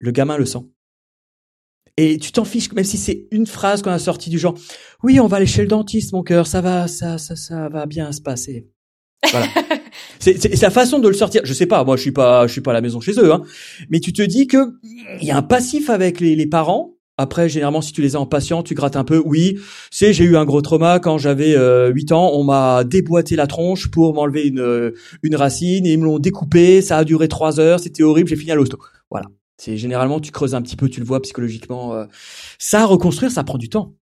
le gamin le sent. Et tu t'en fiches, même si c'est une phrase qu'on a sortie du genre, oui, on va aller chez le dentiste, mon cœur, ça va, ça, ça, ça va bien se passer. Voilà. c'est la façon de le sortir. Je sais pas, moi, je suis pas, je suis pas à la maison chez eux, hein. Mais tu te dis que il y a un passif avec les, les parents. Après, généralement, si tu les as en patient, tu grattes un peu. Oui, c'est j'ai eu un gros trauma quand j'avais euh, 8 ans. On m'a déboîté la tronche pour m'enlever une une racine et ils me l'ont découpé. Ça a duré trois heures. C'était horrible. J'ai fini à l'hosto. Voilà. C'est généralement tu creuses un petit peu, tu le vois psychologiquement. Euh, ça reconstruire, ça prend du temps.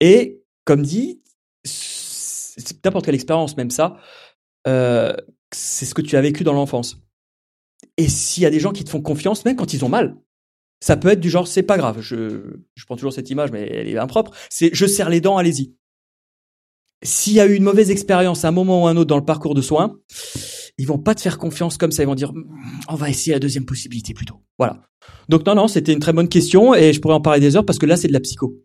Et comme dit, c'est n'importe quelle expérience, même ça, euh, c'est ce que tu as vécu dans l'enfance. Et s'il y a des gens qui te font confiance, même quand ils ont mal, ça peut être du genre c'est pas grave. Je, je prends toujours cette image, mais elle est impropre. C'est je serre les dents, allez-y. S'il y a eu une mauvaise expérience à un moment ou à un autre dans le parcours de soins, ils vont pas te faire confiance comme ça. Ils vont dire, on va essayer la deuxième possibilité plutôt. Voilà. Donc non, non, c'était une très bonne question et je pourrais en parler des heures parce que là, c'est de la psycho.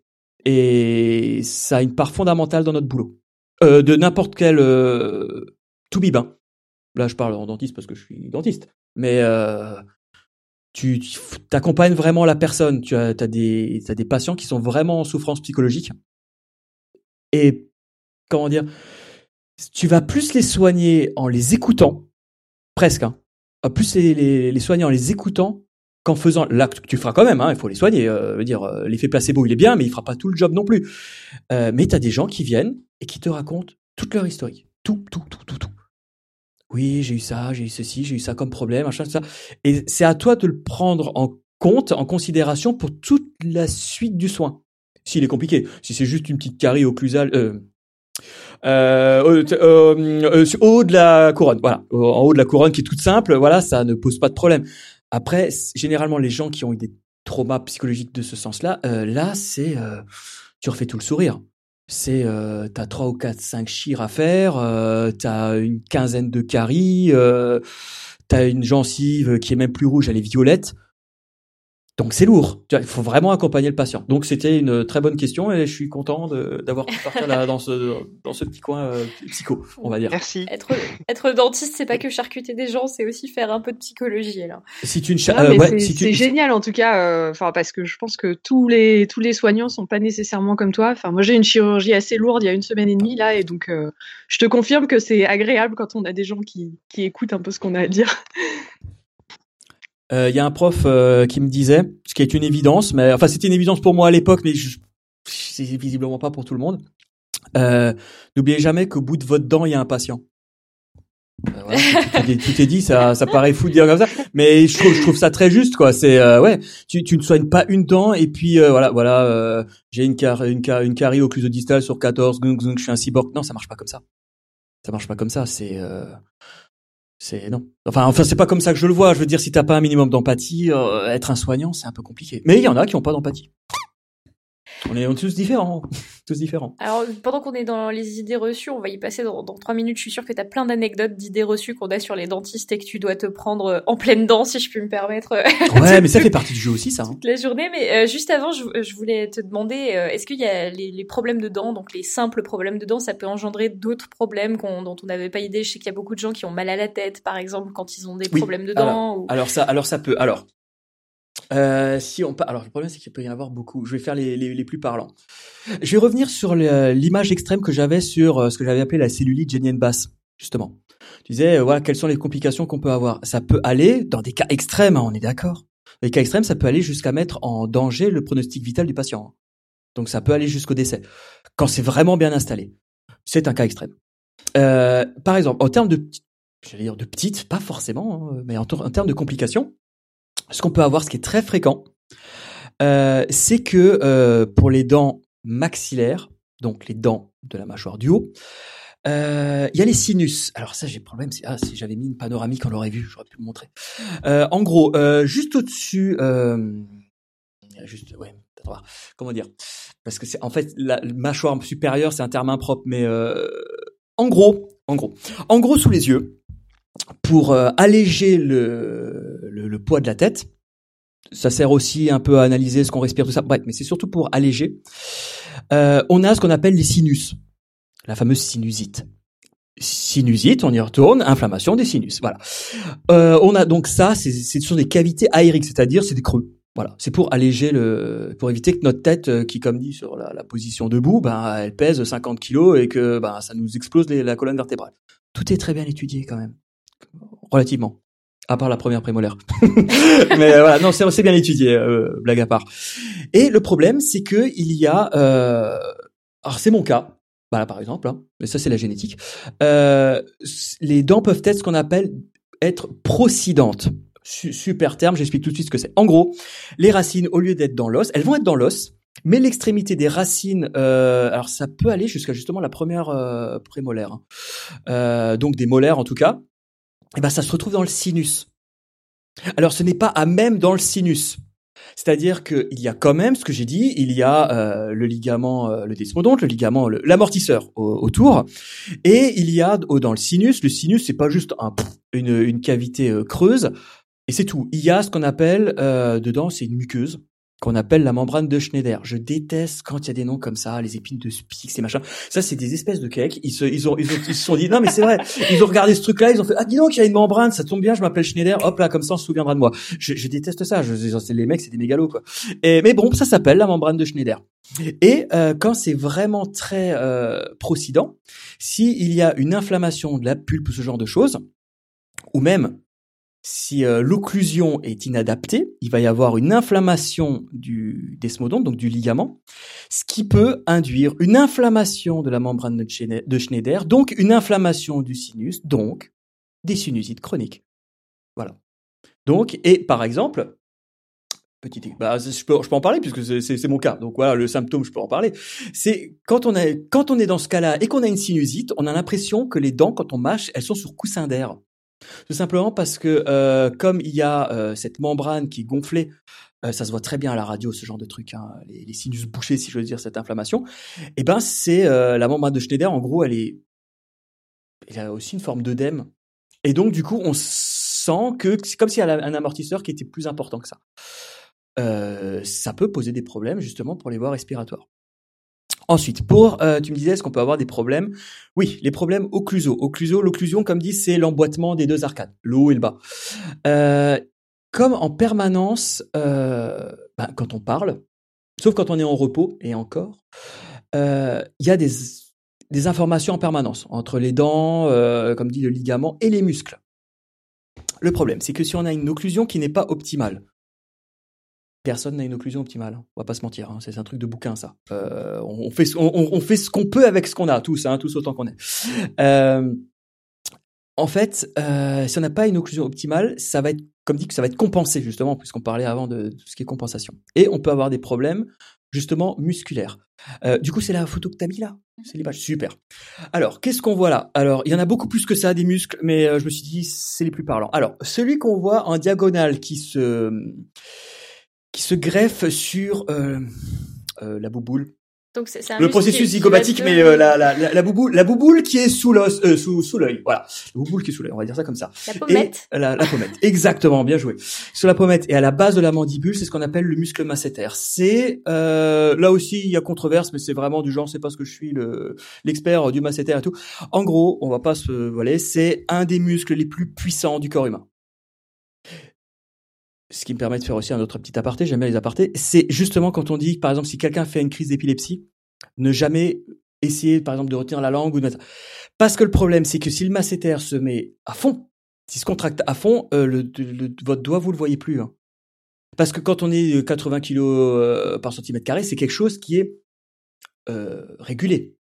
Et ça a une part fondamentale dans notre boulot. Euh, de n'importe quel euh, tout bibin. Là, je parle en dentiste parce que je suis dentiste. Mais euh, tu t'accompagnes vraiment la personne. Tu as, des, as des patients qui sont vraiment en souffrance psychologique. Et comment dire tu vas plus les soigner en les écoutant, presque, hein, plus les, les, soigner en les écoutant qu'en faisant l'acte que tu feras quand même, hein, il faut les soigner. Euh, dire euh, l'effet placebo il est bien, mais il fera pas tout le job non plus. Euh, mais tu as des gens qui viennent et qui te racontent toute leur historique, tout, tout, tout, tout, tout. Oui, j'ai eu ça, j'ai eu ceci, j'ai eu ça comme problème, machin, ça. Et c'est à toi de le prendre en compte, en considération pour toute la suite du soin. S'il est compliqué, si c'est juste une petite carie occlusale, euh, euh, euh, au haut de la couronne. Voilà, en haut de la couronne qui est toute simple. Voilà, ça ne pose pas de problème. Après, généralement, les gens qui ont eu des traumas psychologiques de ce sens-là, euh, là, c'est tu refais tout le sourire. C'est euh, t'as trois ou quatre, cinq chires à faire, euh, t'as une quinzaine de caries, euh, t'as une gencive qui est même plus rouge, elle est violette. Donc c'est lourd. Il faut vraiment accompagner le patient. Donc c'était une très bonne question et je suis content d'avoir pu partir là, dans ce dans ce petit coin euh, psycho, on va dire. Merci. Être être dentiste, c'est pas que charcuter des gens, c'est aussi faire un peu de psychologie alors. Si tu ne euh, ouais, c'est génial en tout cas. Euh, enfin parce que je pense que tous les tous les soignants sont pas nécessairement comme toi. Enfin moi j'ai une chirurgie assez lourde il y a une semaine et demie là et donc je te confirme que c'est agréable quand on a des gens qui qui écoutent un peu ce qu'on a à dire. Il euh, y a un prof euh, qui me disait, ce qui est une évidence, mais enfin c'était une évidence pour moi à l'époque, mais c'est visiblement pas pour tout le monde. Euh, N'oubliez jamais qu'au bout de votre dent, il y a un patient. Euh, voilà, tout, est, dit, ça, ça paraît fou de dire comme ça, mais je trouve, je trouve ça très juste, quoi. C'est ouais, tu, tu ne soignes pas une dent et puis voilà, voilà, j'ai une, car, une, car, une carie occlusodistale sur 14, je suis un cyborg. Non, ça marche pas comme ça. Ça marche pas comme ça. C'est c'est non. Enfin, enfin, c'est pas comme ça que je le vois. Je veux dire, si t'as pas un minimum d'empathie, euh, être un soignant, c'est un peu compliqué. Mais il y en a qui ont pas d'empathie. On est tous différents, tous différents. Alors, pendant qu'on est dans les idées reçues, on va y passer dans, trois minutes. Je suis sûre que tu as plein d'anecdotes d'idées reçues qu'on a sur les dentistes et que tu dois te prendre euh, en pleine dent, si je puis me permettre. Ouais, mais ça fait partie du jeu aussi, ça. Hein. la journée. Mais euh, juste avant, je, voulais te demander, euh, est-ce qu'il y a les, problèmes de dents, donc les simples problèmes de dents, ça peut engendrer d'autres problèmes dont on n'avait pas idée. Je sais qu'il y a beaucoup de gens qui ont mal à la tête, par exemple, quand ils ont des problèmes de dents. alors ça, alors ça peut. Alors euh, si on alors le problème c'est qu'il peut y en avoir beaucoup. Je vais faire les, plus parlants. Je vais revenir sur l'image extrême que j'avais sur euh, ce que j'avais appelé la cellulite génienne basse, justement. Tu disais euh, voilà quelles sont les complications qu'on peut avoir. Ça peut aller dans des cas extrêmes, hein, on est d'accord. Les cas extrêmes, ça peut aller jusqu'à mettre en danger le pronostic vital du patient. Donc ça peut aller jusqu'au décès quand c'est vraiment bien installé. C'est un cas extrême. par exemple, en termes de, j'allais dire de petites, pas forcément, hein, mais en, termes de complications, ce qu'on peut avoir, ce qui est très fréquent, c'est que pour les dents maxillaires, donc les dents de la mâchoire du haut, il y a les sinus. Alors ça, j'ai problème. Ah, si j'avais mis une panoramique, on l'aurait vu. J'aurais pu le montrer. en gros, juste au-dessus, juste, ouais, comment dire? Parce que c'est en fait la mâchoire supérieure, c'est un terme impropre, mais euh, en gros, en gros, en gros sous les yeux, pour euh, alléger le, le, poids de la tête. Ça sert aussi un peu à analyser ce qu'on respire, tout ça. Bref, mais c'est surtout pour alléger. Euh, on a ce qu'on appelle les sinus, la fameuse sinusite sinusite, on y retourne, inflammation des sinus. Voilà. on a donc ça, c'est ce sont des cavités aériques, c'est-à-dire c'est des creux. Voilà, c'est pour alléger le, pour éviter que notre tête, euh, qui comme dit sur la, position debout, ben elle pèse 50 kilos et que ben ça nous explose la colonne vertébrale. Tout est très bien étudié quand même, relativement, à part la première prémolaire. Mais euh, voilà, non, c'est bien étudié, euh, blague à part. Et le problème, c'est que il y a, euh, alors c'est mon cas, voilà par exemple, hein, mais ça c'est la génétique. les dents peuvent être ce qu'on appelle être procidentes super terme, j'explique tout de suite ce que c'est. En gros, les racines, au lieu d'être dans l'os, elles vont être dans l'os, mais l'extrémité des racines, euh, alors ça peut aller jusqu'à justement la première euh, prémolaire, hein. euh, donc des molaires en tout cas, eh ben ça se retrouve dans le sinus. Alors ce n'est pas à même dans le sinus. C'est-à-dire qu'il y a quand même, ce que j'ai dit, il y a euh, le ligament, euh, le desmodonte, le ligament, l'amortisseur autour, et il y a dans le sinus, le sinus c'est pas juste un, une, une cavité euh, creuse, et c'est tout. Il y a ce qu'on appelle euh, dedans, c'est une muqueuse qu'on appelle la membrane de Schneider. Je déteste quand il y a des noms comme ça, les épines de Spix et machin. Ça, c'est des espèces de cakes. Ils se, ils ont, ils, ont, ils se sont dit, non, mais c'est vrai. Ils ont regardé ce truc-là, ils ont fait, ah, dis donc, il y a une membrane, ça tombe bien, je m'appelle Schneider. Hop là, comme ça, on se souviendra de moi. Je, je déteste ça. Je, les mecs, c'est des mégalos, quoi. Et, mais bon, ça s'appelle la membrane de Schneider. Et euh, quand c'est vraiment très euh, procident, s'il y a une inflammation de la pulpe ou ce genre de choses, ou même si euh, l'occlusion est inadaptée, il va y avoir une inflammation du desmodonte, donc du ligament, ce qui peut induire une inflammation de la membrane de Schneider, donc une inflammation du sinus, donc des sinusites chroniques. Voilà. Donc, et par exemple, petite, bah, je, peux, en parler puisque c'est mon cas. Donc voilà, le symptôme, je peux en parler. C'est quand on quand on est dans ce cas-là et qu'on a une sinusite, on a l'impression que les dents, quand on mâche, elles sont sur coussin d'air. Tout simplement parce que euh, comme il y a euh, cette membrane qui est gonflée, euh, ça se voit très bien à la radio, ce genre de truc, hein, les, sinus bouchés, si je veux dire, cette inflammation. Et eh ben c'est la membrane de Schneider. En gros, elle est, elle a aussi une forme d'œdème. Et donc du coup, on sent que c'est comme s'il y avait un amortisseur qui était plus important que ça. ça peut poser des problèmes justement pour les voies respiratoires. Ensuite, pour, euh, tu me disais, est-ce qu'on peut avoir des problèmes? Oui, les problèmes occlusaux. Occlusaux, l'occlusion, comme dit, c'est l'emboîtement des deux arcades, le haut et le bas. Euh, comme en permanence, euh, ben, quand on parle, sauf quand on est en repos, et encore, il y a des, des informations en permanence entre les dents, comme dit le ligament, et les muscles. Le problème, c'est que si on a une occlusion qui n'est pas optimale, personne n'a une occlusion optimale. On va pas se mentir, hein. c'est un truc de bouquin ça. Euh, on, fait on, fait ce qu'on peut avec ce qu'on a, tous, hein, tous autant qu'on est. Euh, en fait, euh, si on n'a pas une occlusion optimale, ça va être, comme dit, que ça va être compensé justement, puisqu'on parlait avant de, tout ce qui est compensation. Et on peut avoir des problèmes justement musculaires. du coup, c'est la photo que tu as mis là. C'est l'image. Super. Alors, qu'est-ce qu'on voit là? Alors, il y en a beaucoup plus que ça, des muscles, mais je me suis dit, c'est les plus parlants. Alors, celui qu'on voit en diagonale qui se qui se greffe sur euh, euh, la bouboule. Donc c'est le processus zygomatique, mais euh, la, la, la, bouboule, la bouboule qui est sous l'os, euh, sous, sous l'œil. Voilà, la bouboule qui est sous l'œil. On va dire ça comme ça. La pommette. la, la, pommette. Exactement, bien joué. Sur la pommette et à la base de la mandibule, c'est ce qu'on appelle le muscle masséter. C'est euh, là aussi il y a controverse, mais c'est vraiment du genre, c'est parce que je suis le l'expert du masséter et tout. En gros, on va pas se voiler, c'est un des muscles les plus puissants du corps humain ce qui me permet de faire aussi un autre petit aparté, j'aime bien les apartés, c'est justement quand on dit, par exemple, si quelqu'un fait une crise d'épilepsie, ne jamais essayer, par exemple, de retenir la langue ou de Parce que le problème, c'est que si le masséter se met à fond, s'il se contracte à fond, euh, le, votre doigt, vous le voyez plus. Hein. Parce que quand on est 80 kg euh, par centimètre carré, c'est quelque chose qui est euh, régulé.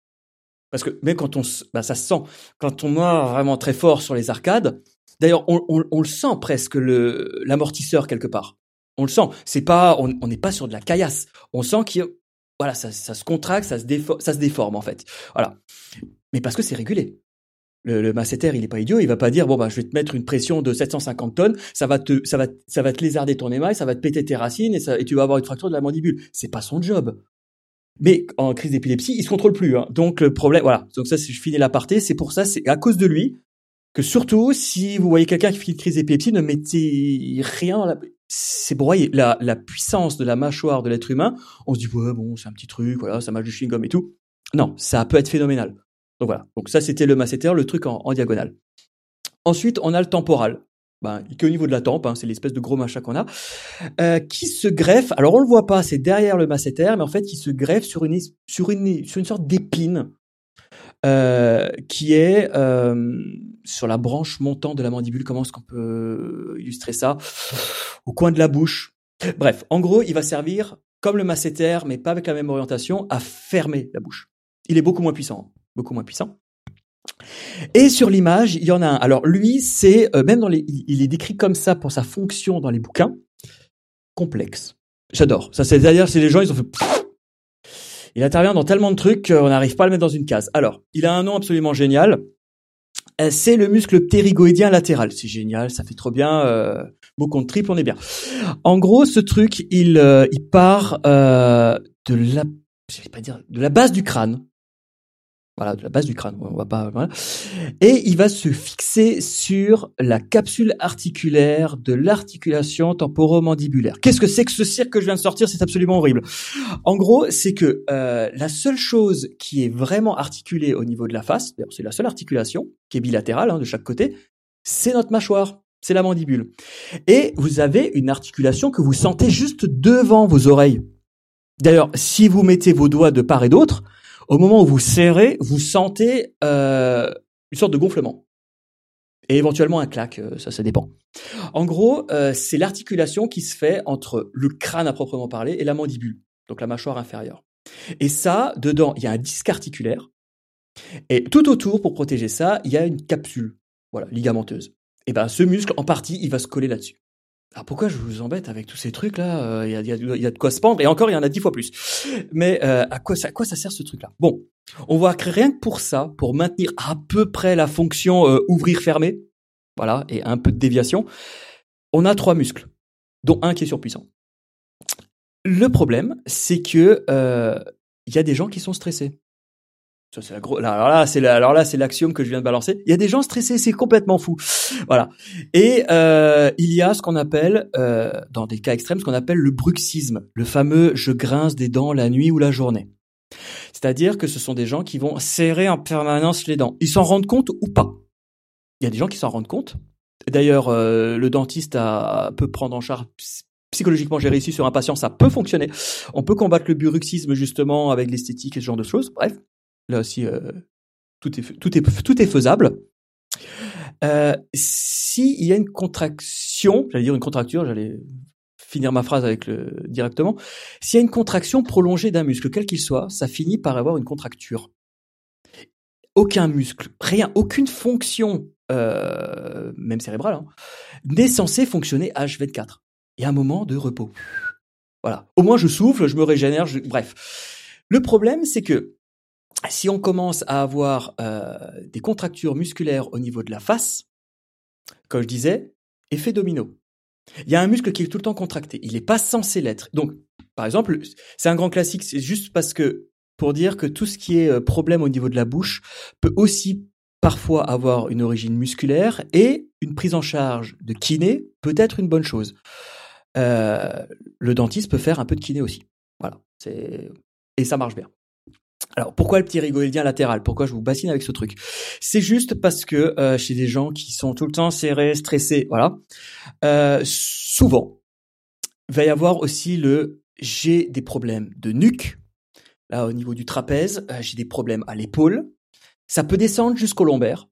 Parce que même quand on, bah, ça se sent, quand on mord vraiment très fort sur les arcades, d'ailleurs, on, le sent presque le l'amortisseur quelque part. On le sent. C'est pas, on n'est pas sur de la caillasse. On sent qu'il, voilà, ça, ça, se contracte, ça se, déforme, ça se déforme en fait. Voilà. Mais parce que c'est régulé. Le, le masséter, il est pas idiot, il va pas dire bon bah je vais te mettre une pression de 750 tonnes, ça va te ça va ça va te lézarder ton émail, ça va te péter tes racines et tu vas avoir une fracture de la mandibule. C'est pas son job. Mais en crise d'épilepsie, il se contrôle plus. Hein. Donc le problème, voilà. Donc ça, je finis l'aparté. C'est pour ça, c'est à cause de lui que surtout, si vous voyez quelqu'un qui fait une crise d'épilepsie, ne mettez rien. C'est broyé. La, la puissance de la mâchoire de l'être humain, on se dit, ouais, bon, c'est un petit truc, voilà, ça mâche du chewing-gum et tout. Non, ça peut être phénoménal. Donc voilà. Donc ça, c'était le masséter, le truc en, en diagonale. Ensuite, on a le temporal ben, qui est au niveau de la tempe, hein, c'est l'espèce de gros machin qu'on a, euh, qui se greffe. Alors on le voit pas, c'est derrière le masséter, mais en fait qui se greffe sur une sur une sur une sorte d'épine euh, qui est euh, sur la branche montante de la mandibule. Comment est-ce qu'on peut illustrer ça? Au coin de la bouche. Bref, en gros, il va servir comme le masséter, mais pas avec la même orientation, à fermer la bouche. Il est beaucoup moins puissant, beaucoup moins puissant. Et sur l'image, il y en a un. Alors lui, c'est euh, même dans les, il est décrit comme ça pour sa fonction dans les bouquins, complexe. J'adore. Ça, c'est d'ailleurs, c'est les gens, ils ont fait. Il intervient dans tellement de trucs qu'on n'arrive pas à le mettre dans une case. Alors, il a un nom absolument génial. Euh, c'est le muscle ptérygoïdien latéral. C'est génial, ça fait trop bien. Euh, contre triple, on est bien. En gros, ce truc, il, euh, part euh, de la, pas dire, de la base du crâne voilà, de la base du crâne. On va pas, voilà. Et il va se fixer sur la capsule articulaire de l'articulation temporomandibulaire. Qu'est-ce que c'est que ce cirque que je viens de sortir? C'est absolument horrible. En gros, c'est que euh, la seule chose qui est vraiment articulée au niveau de la face, c'est la seule articulation qui est bilatérale hein, de chaque côté, c'est notre mâchoire. C'est la mandibule. Et vous avez une articulation que vous sentez juste devant vos oreilles. D'ailleurs, si vous mettez vos doigts de part et d'autre, au moment où vous serrez, vous sentez euh, une sorte de gonflement. Et éventuellement un claque, euh, ça, ça dépend. En gros, euh, c'est l'articulation qui se fait entre le crâne à proprement parler et la mandibule, donc la mâchoire inférieure. Et ça, dedans, il y a un disque articulaire. Et tout autour, pour protéger ça, il y a une capsule, voilà, ligamenteuse. Et ben, ce muscle, en partie, il va se coller là-dessus. Alors pourquoi je vous embête avec tous ces trucs là Il y, a, de quoi se pendre et encore il y en a dix fois plus. Mais euh, à quoi ça, à quoi ça sert ce truc là Bon, on va créer rien que pour ça, pour maintenir à peu près la fonction euh, ouvrir fermer, voilà, et un peu de déviation. On a trois muscles, dont un qui est surpuissant. Le problème, c'est que euh, il y a des gens qui sont stressés. Ça, c'est la gros... alors là, c'est alors là, c'est l'axiome que je viens de balancer. Il y a des gens stressés, c'est complètement fou. Voilà. Et euh, il y a ce qu'on appelle, euh, dans des cas extrêmes, ce qu'on appelle le bruxisme, le fameux je grince des dents la nuit ou la journée. C'est-à-dire que ce sont des gens qui vont serrer en permanence les dents. Ils s'en rendent compte ou pas? Il y a des gens qui s'en rendent compte. D'ailleurs, euh, le dentiste a, peut prendre en charge psychologiquement j'ai réussi sur un patient, ça peut fonctionner. On peut combattre le bruxisme justement avec l'esthétique et ce genre de choses. Bref, Là aussi, euh, tout, est, tout, est, tout est faisable. Euh, S'il y a une contraction, j'allais dire une contracture, j'allais finir ma phrase avec le directement. S'il y a une contraction prolongée d'un muscle, quel qu'il soit, ça finit par avoir une contracture. Aucun muscle, rien, aucune fonction, euh, même cérébrale, hein, n'est censé fonctionner H24. Il y a un moment de repos. Voilà. Au moins, je souffle, je me régénère, bref. Le problème, c'est que si on commence à avoir euh, des contractures musculaires au niveau de la face, comme je disais, effet domino. Il y a un muscle qui est tout le temps contracté. Il n'est pas censé l'être. Donc, par exemple, c'est un grand classique. C'est juste parce que pour dire que tout ce qui est euh, problème au niveau de la bouche peut aussi parfois avoir une origine musculaire et une prise en charge de kiné peut être une bonne chose. Euh, le dentiste peut faire un peu de kiné aussi. Voilà. Et ça marche bien. Alors pourquoi le petit rigoïdien latéral? Pourquoi je vous bassine avec ce truc? C'est juste parce que euh, chez des gens qui sont tout le temps serrés, stressés, voilà, euh, souvent va y avoir aussi le j'ai des problèmes de nuque, là au niveau du trapèze, euh, j'ai des problèmes à l'épaule, ça peut descendre jusqu'au lombaire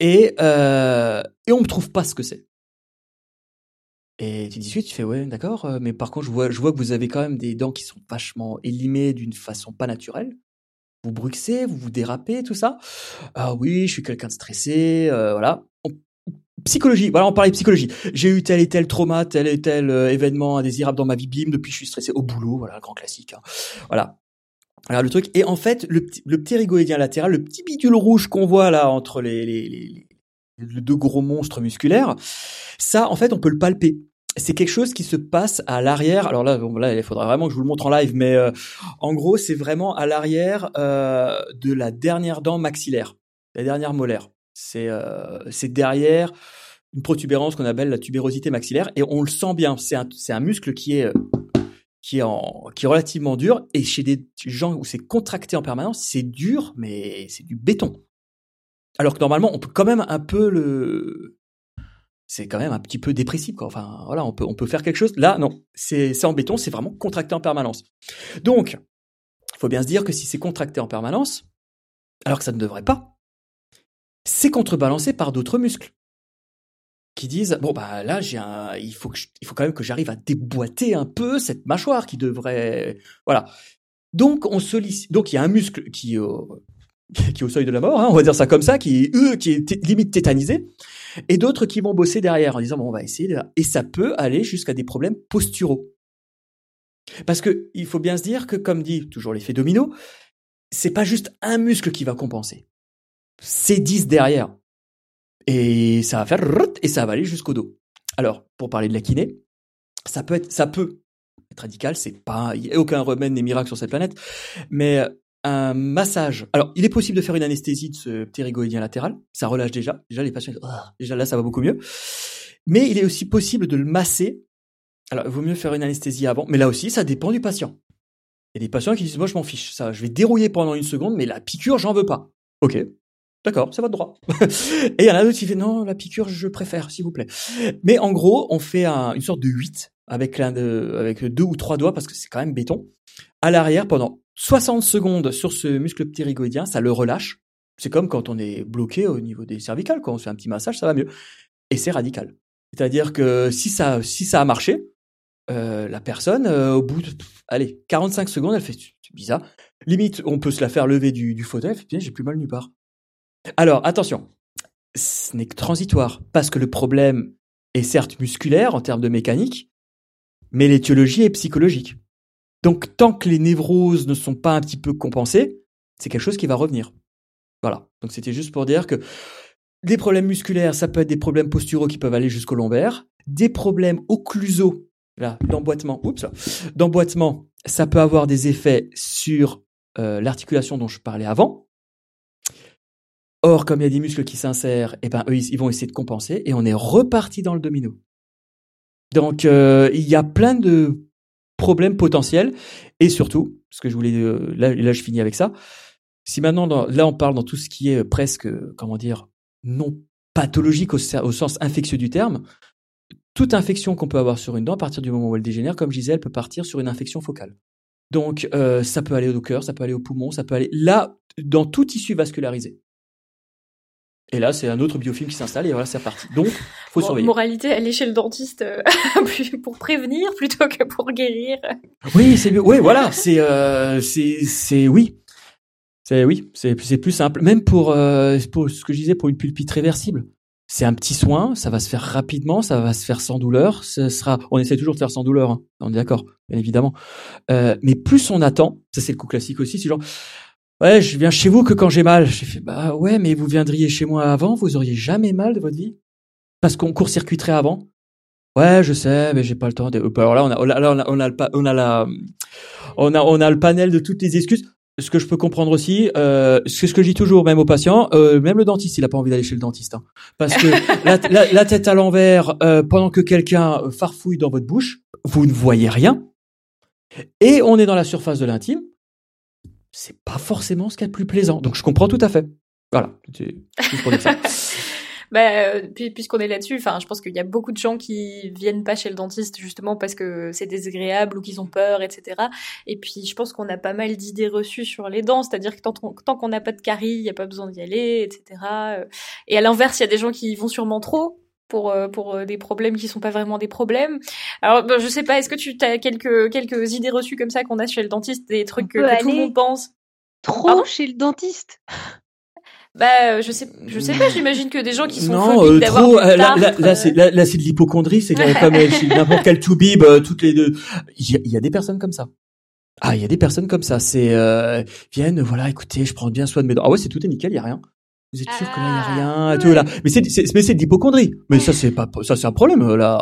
et euh, et on ne trouve pas ce que c'est. Et tu discutes, tu fais ouais d'accord, euh, mais par contre je vois je vois que vous avez quand même des dents qui sont vachement élimées d'une façon pas naturelle. Vous bruxez, vous vous dérapez, tout ça. Ah oui, je suis quelqu'un de stressé, euh, voilà. psychologie, voilà, on parlait psychologie. J'ai eu tel et tel trauma, tel et tel euh, événement indésirable dans ma vie, bim, depuis je suis stressé au boulot, voilà, grand classique. Hein. Voilà. Alors le truc, et en fait, le, le petit rigoïdien latéral, le petit bidule rouge qu'on voit là entre les, les, les, les deux gros monstres musculaires, ça, en fait, on peut le palper c'est quelque chose qui se passe à l'arrière. Alors là, bon, là, il faudra vraiment que je vous le montre en live, mais euh, en gros, c'est vraiment à l'arrière euh, de la dernière dent maxillaire, la dernière molaire. C'est euh, derrière une protubérance qu'on appelle la tubérosité maxillaire, et on le sent bien. C'est un, un muscle qui est qui est en, qui est relativement dur, et chez des gens où c'est contracté en permanence, c'est dur, mais c'est du béton. Alors que normalement, on peut quand même un peu le c'est quand même un petit peu dépressif. Quoi. Enfin, voilà, on peut, on peut faire quelque chose. Là, non, c'est en béton, c'est vraiment contracté en permanence. Donc, il faut bien se dire que si c'est contracté en permanence, alors que ça ne devrait pas, c'est contrebalancé par d'autres muscles qui disent bon bah là j'ai un il faut que il faut quand même que j'arrive à déboîter un peu cette mâchoire qui devrait voilà donc on sollicite donc il y a un muscle qui qui est au seuil de la mort, hein, on va dire ça comme ça, qui, eux, qui est limite tétanisé, et d'autres qui vont bosser derrière en disant bon, on va essayer, et ça peut aller jusqu'à des problèmes posturaux. Parce que il faut bien se dire que, comme dit toujours l'effet domino, c'est pas juste un muscle qui va compenser, c'est 10 derrière, et ça va faire et ça va aller jusqu'au dos. Alors, pour parler de la kiné, ça peut être, ça peut être radical, c'est pas, il n'y a aucun remède ni miracle sur cette planète, mais un massage. Alors, il est possible de faire une anesthésie de ce ptérygoïdien latéral. Ça relâche déjà. Déjà, les patients, ah, déjà là, ça va beaucoup mieux. Mais il est aussi possible de le masser. Alors, il vaut mieux faire une anesthésie avant. Mais là aussi, ça dépend du patient. Il y a des patients qui disent, moi, je m'en fiche. Ça, je vais dérouiller pendant une seconde, mais la piqûre, j'en veux pas. Ok. D'accord, c'est votre droit. Et il y en a d'autres qui font, non, la piqûre, je préfère, s'il vous plaît. Mais en gros, on fait une sorte de 8 avec, avec deux ou trois doigts parce que c'est quand même béton à l'arrière pendant 60 secondes sur ce muscle ptérygoïdien, ça le relâche. C'est comme quand on est bloqué au niveau des cervicales, quand on fait un petit massage, ça va mieux. Et c'est radical. C'est-à-dire que si ça, si ça a marché, euh, la personne, euh, au bout de, allez, 45 secondes, elle fait, c'est bizarre. Limite, on peut se la faire lever du, du fauteuil, j'ai plus mal nulle part. Alors, attention, ce n'est que transitoire, parce que le problème est certes musculaire en termes de mécanique, mais l'étiologie est psychologique. Donc tant que les névroses ne sont pas un petit peu compensées, c'est quelque chose qui va revenir. Voilà. Donc c'était juste pour dire que des problèmes musculaires, ça peut être des problèmes posturaux qui peuvent aller jusqu'au lombaire, des problèmes occlusaux, là, d'emboîtement, oups, d'emboîtement, ça peut avoir des effets sur euh, l'articulation dont je parlais avant. Or, comme il y a des muscles qui s'insèrent, eh ben eux, ils vont essayer de compenser et on est reparti dans le domino. Donc, euh, il y a plein de problème potentiel. Et surtout, ce que je voulais, euh, là, je finis avec ça. Si maintenant, là, on parle dans tout ce qui est presque, comment dire, non pathologique au, sens infectieux du terme, toute infection qu'on peut avoir sur une dent, à partir du moment où elle dégénère, comme je disais, elle peut partir sur une infection focale. Donc, euh, ça peut aller au cœur, ça peut aller au poumon, ça peut aller là, dans tout tissu vascularisé. Et là, c'est un autre biofilm qui s'installe et voilà, c'est reparti. Donc, faut surveiller. Moralité, aller chez le dentiste euh, pour prévenir plutôt que pour guérir. Oui, c'est oui, voilà, c'est euh, c'est c'est oui. C'est oui, c'est c'est plus simple. Même pour euh, pour ce que je disais pour une pulpite réversible. C'est un petit soin, ça va se faire rapidement, ça va se faire sans douleur. Ce sera, on essaie toujours de faire sans douleur, hein. on est d'accord, bien évidemment. Euh, mais plus on attend, ça c'est le coup classique aussi, c'est genre, Ouais, je viens chez vous que quand j'ai mal. J'ai fait, bah ouais, mais vous viendriez chez moi avant, vous auriez jamais mal de votre vie Parce qu'on court-circuiterait avant Ouais, je sais, mais j'ai pas le temps. De... Alors là, on a, là, on a, on a, le, on a la, on a, on a le panel de toutes les excuses. Ce que je peux comprendre aussi, euh, c'est ce que je dis toujours, même aux patients, euh, même le dentiste, il a pas envie d'aller chez le dentiste, hein. parce que la, la, la, tête à l'envers, euh, pendant que quelqu'un farfouille dans votre bouche, vous ne voyez rien, et on est dans la surface de l'intime c'est pas forcément ce qu'il y a de plus plaisant. Donc je comprends tout à fait. Voilà, juste pour dire ça. bah, euh, puisqu'on est là-dessus, enfin, je pense qu'il y a beaucoup de gens qui viennent pas chez le dentiste justement parce que c'est désagréable ou qu'ils ont peur, etc. Et puis, je pense qu'on a pas mal d'idées reçues sur les dents, c'est-à-dire que tant, tant qu'on n'a pas de caries, il y a pas besoin d'y aller, etc. Et à l'inverse, il y a des gens qui y vont sûrement trop pour euh, pour euh, des problèmes qui sont pas vraiment des problèmes. Alors ben, je sais pas, est-ce que tu as quelques quelques idées reçues comme ça qu'on a chez le dentiste, des trucs que, tout le monde pense? Trop chez le dentiste. Bah, je sais, je sais pas. J'imagine que des gens qui sont non, euh, trop. Euh, là, là, là c'est là, là, c'est de l'hypochondrie. C'est comme n'importe quel toubib, toutes les deux. Il y, a, il y, a des personnes comme ça. Ah, il y a des personnes comme ça. C'est euh, viennent, voilà, écoutez, je prends bien soin de mes dents. Ah ouais, c'est tout est nickel, il y a rien. Vous êtes sûr que là il y a ah, rien, ouais. tout là. Mais c'est mais c'est de l'hypochondrie. Mais ça c'est pas ça c'est un problème là.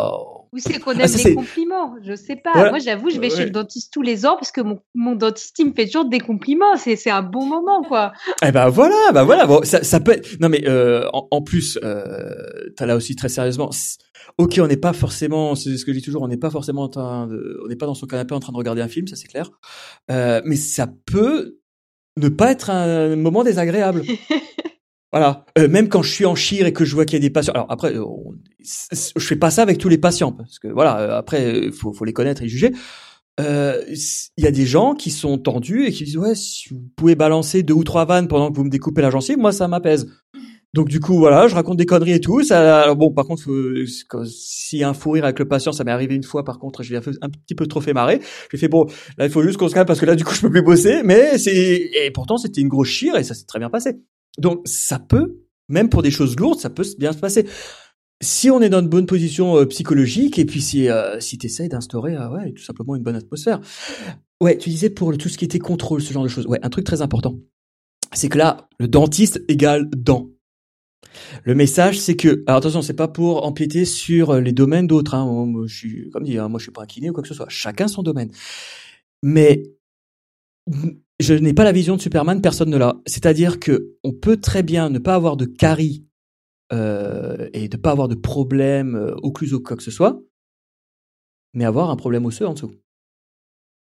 Ou c'est qu'on ah, aime les compliments, je sais pas. Moi, j'avoue, je vais chez le dentiste tous les ans parce que mon, mon dentiste, il me fait toujours des compliments. C'est, c'est un bon moment, quoi. Eh ben voilà, ben voilà. Bon, ça, ça peut être... Non, mais euh, en, en, plus, euh, t'as là aussi très sérieusement. Ok, on n'est pas forcément, c'est ce que je dis toujours, on n'est pas forcément en train de, on n'est pas dans son canapé en train de regarder un film, ça c'est clair. Euh, mais ça peut ne pas être un moment désagréable. Voilà. Euh, même quand je suis en chire et que je vois qu'il y a des patients. Alors après, euh, je fais pas ça avec tous les patients parce que voilà. Euh, après, faut, faut les connaître et juger. Il y a des gens qui sont tendus et qui disent ouais, si vous pouvez balancer deux ou trois vannes pendant que vous me découpez la gencive, moi ça m'apaise. Donc du coup voilà, je raconte des conneries et tout. Ça, alors, bon, par contre, s'il y a un fou rire avec le patient, ça m'est arrivé une fois. Par contre, je l'ai un petit peu trop fait marrer. J'ai fait bon, là il faut juste qu'on se calme parce que là du coup je peux plus bosser. Mais c'est et pourtant c'était une grosse chire et ça s'est très bien passé. Donc ça peut, même pour des choses lourdes, ça peut bien se passer. Si on est dans une bonne position euh, psychologique et puis si euh, si t'essayes d'instaurer euh, ouais tout simplement une bonne atmosphère. Ouais, tu disais pour tout ce qui était contrôle, ce genre de choses. Ouais, un truc très important, c'est que là le dentiste égale dent. Le message, c'est que, alors attention, c'est pas pour empiéter sur les domaines d'autres. Hein. Je suis, comme dit, hein, moi je suis pas un kiné ou quoi que ce soit. Chacun son domaine. Mais je n'ai pas la vision de Superman, personne ne l'a. C'est-à-dire que on peut très bien ne pas avoir de carie euh, et ne pas avoir de problème euh, occlusaux quoi que ce soit, mais avoir un problème osseux en dessous.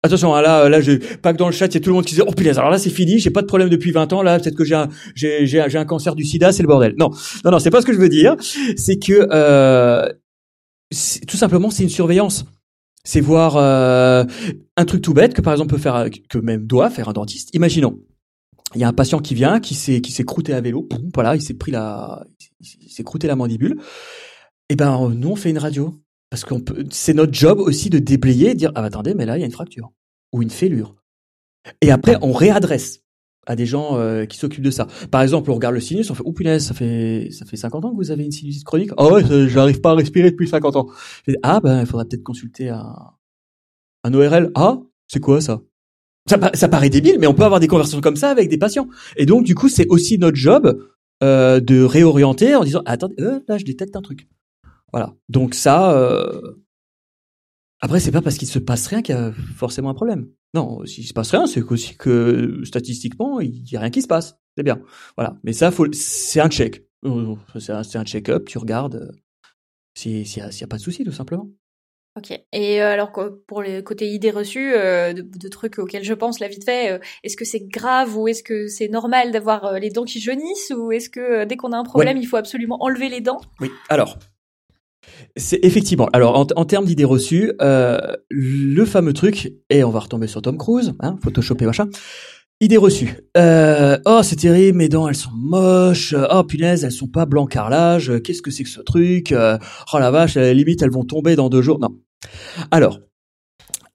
Attention, hein, là, là, je, pas que dans le chat, il y a tout le monde qui dit, oh punaise, alors là, c'est fini, j'ai pas de problème depuis 20 ans, là, peut-être que j'ai un, j'ai, j'ai, un cancer du sida, c'est le bordel. Non, non, non, c'est pas ce que je veux dire. C'est que, euh, tout simplement, c'est une surveillance c'est voir euh, un truc tout bête que par exemple peut faire que même doit faire un dentiste. Imaginons, il y a un patient qui vient, qui s'est qui s'est croûté à vélo, voilà, il s'est pris la il s'est croûté la mandibule. Et eh ben nous on fait une radio parce qu'on peut c'est notre job aussi de déblayer et dire ah attendez mais là il y a une fracture ou une fêlure. Et après on réadresse à des gens euh, qui s'occupent de ça. Par exemple, on regarde le sinus, on fait oh punaise, ça fait ça fait 50 ans que vous avez une sinusite chronique. Ah oh ouais, j'arrive pas à respirer depuis 50 ans. ah ben il faudrait peut-être consulter un un ORL. Ah, c'est quoi ça, ça Ça paraît débile, mais on peut avoir des conversations comme ça avec des patients. Et donc du coup, c'est aussi notre job euh, de réorienter en disant attendez, euh, là je détecte un truc. Voilà. Donc ça euh, après, c'est pas parce qu'il se passe rien qu'il y a forcément un problème. Non, s'il se passe rien, c'est aussi que statistiquement, il y a rien qui se passe. C'est bien. Voilà. Mais ça, faut, c'est un check. C'est un, un check-up. Tu regardes euh, s'il n'y a, a, pas de souci, tout simplement. Ok. Et euh, alors pour les côtés idées reçues, euh, de, trucs auxquels je pense là vite fait, est-ce que c'est grave ou est-ce que c'est normal d'avoir les dents qui jaunissent ou est-ce que dès qu'on a un problème, il faut absolument enlever les dents? Oui. Alors c'est effectivement. Alors en, en termes d'idées reçues, euh, le fameux truc, et on va retomber sur Tom Cruise, hein, Photoshopé machin. Idée reçue. Euh, oh c'est terrible, mes dents elles sont moches. Oh punaise, elles sont pas blanc carrelage. Qu'est-ce que c'est que ce truc euh, Oh la vache, à la limite elles vont tomber dans deux jours. Non. Alors,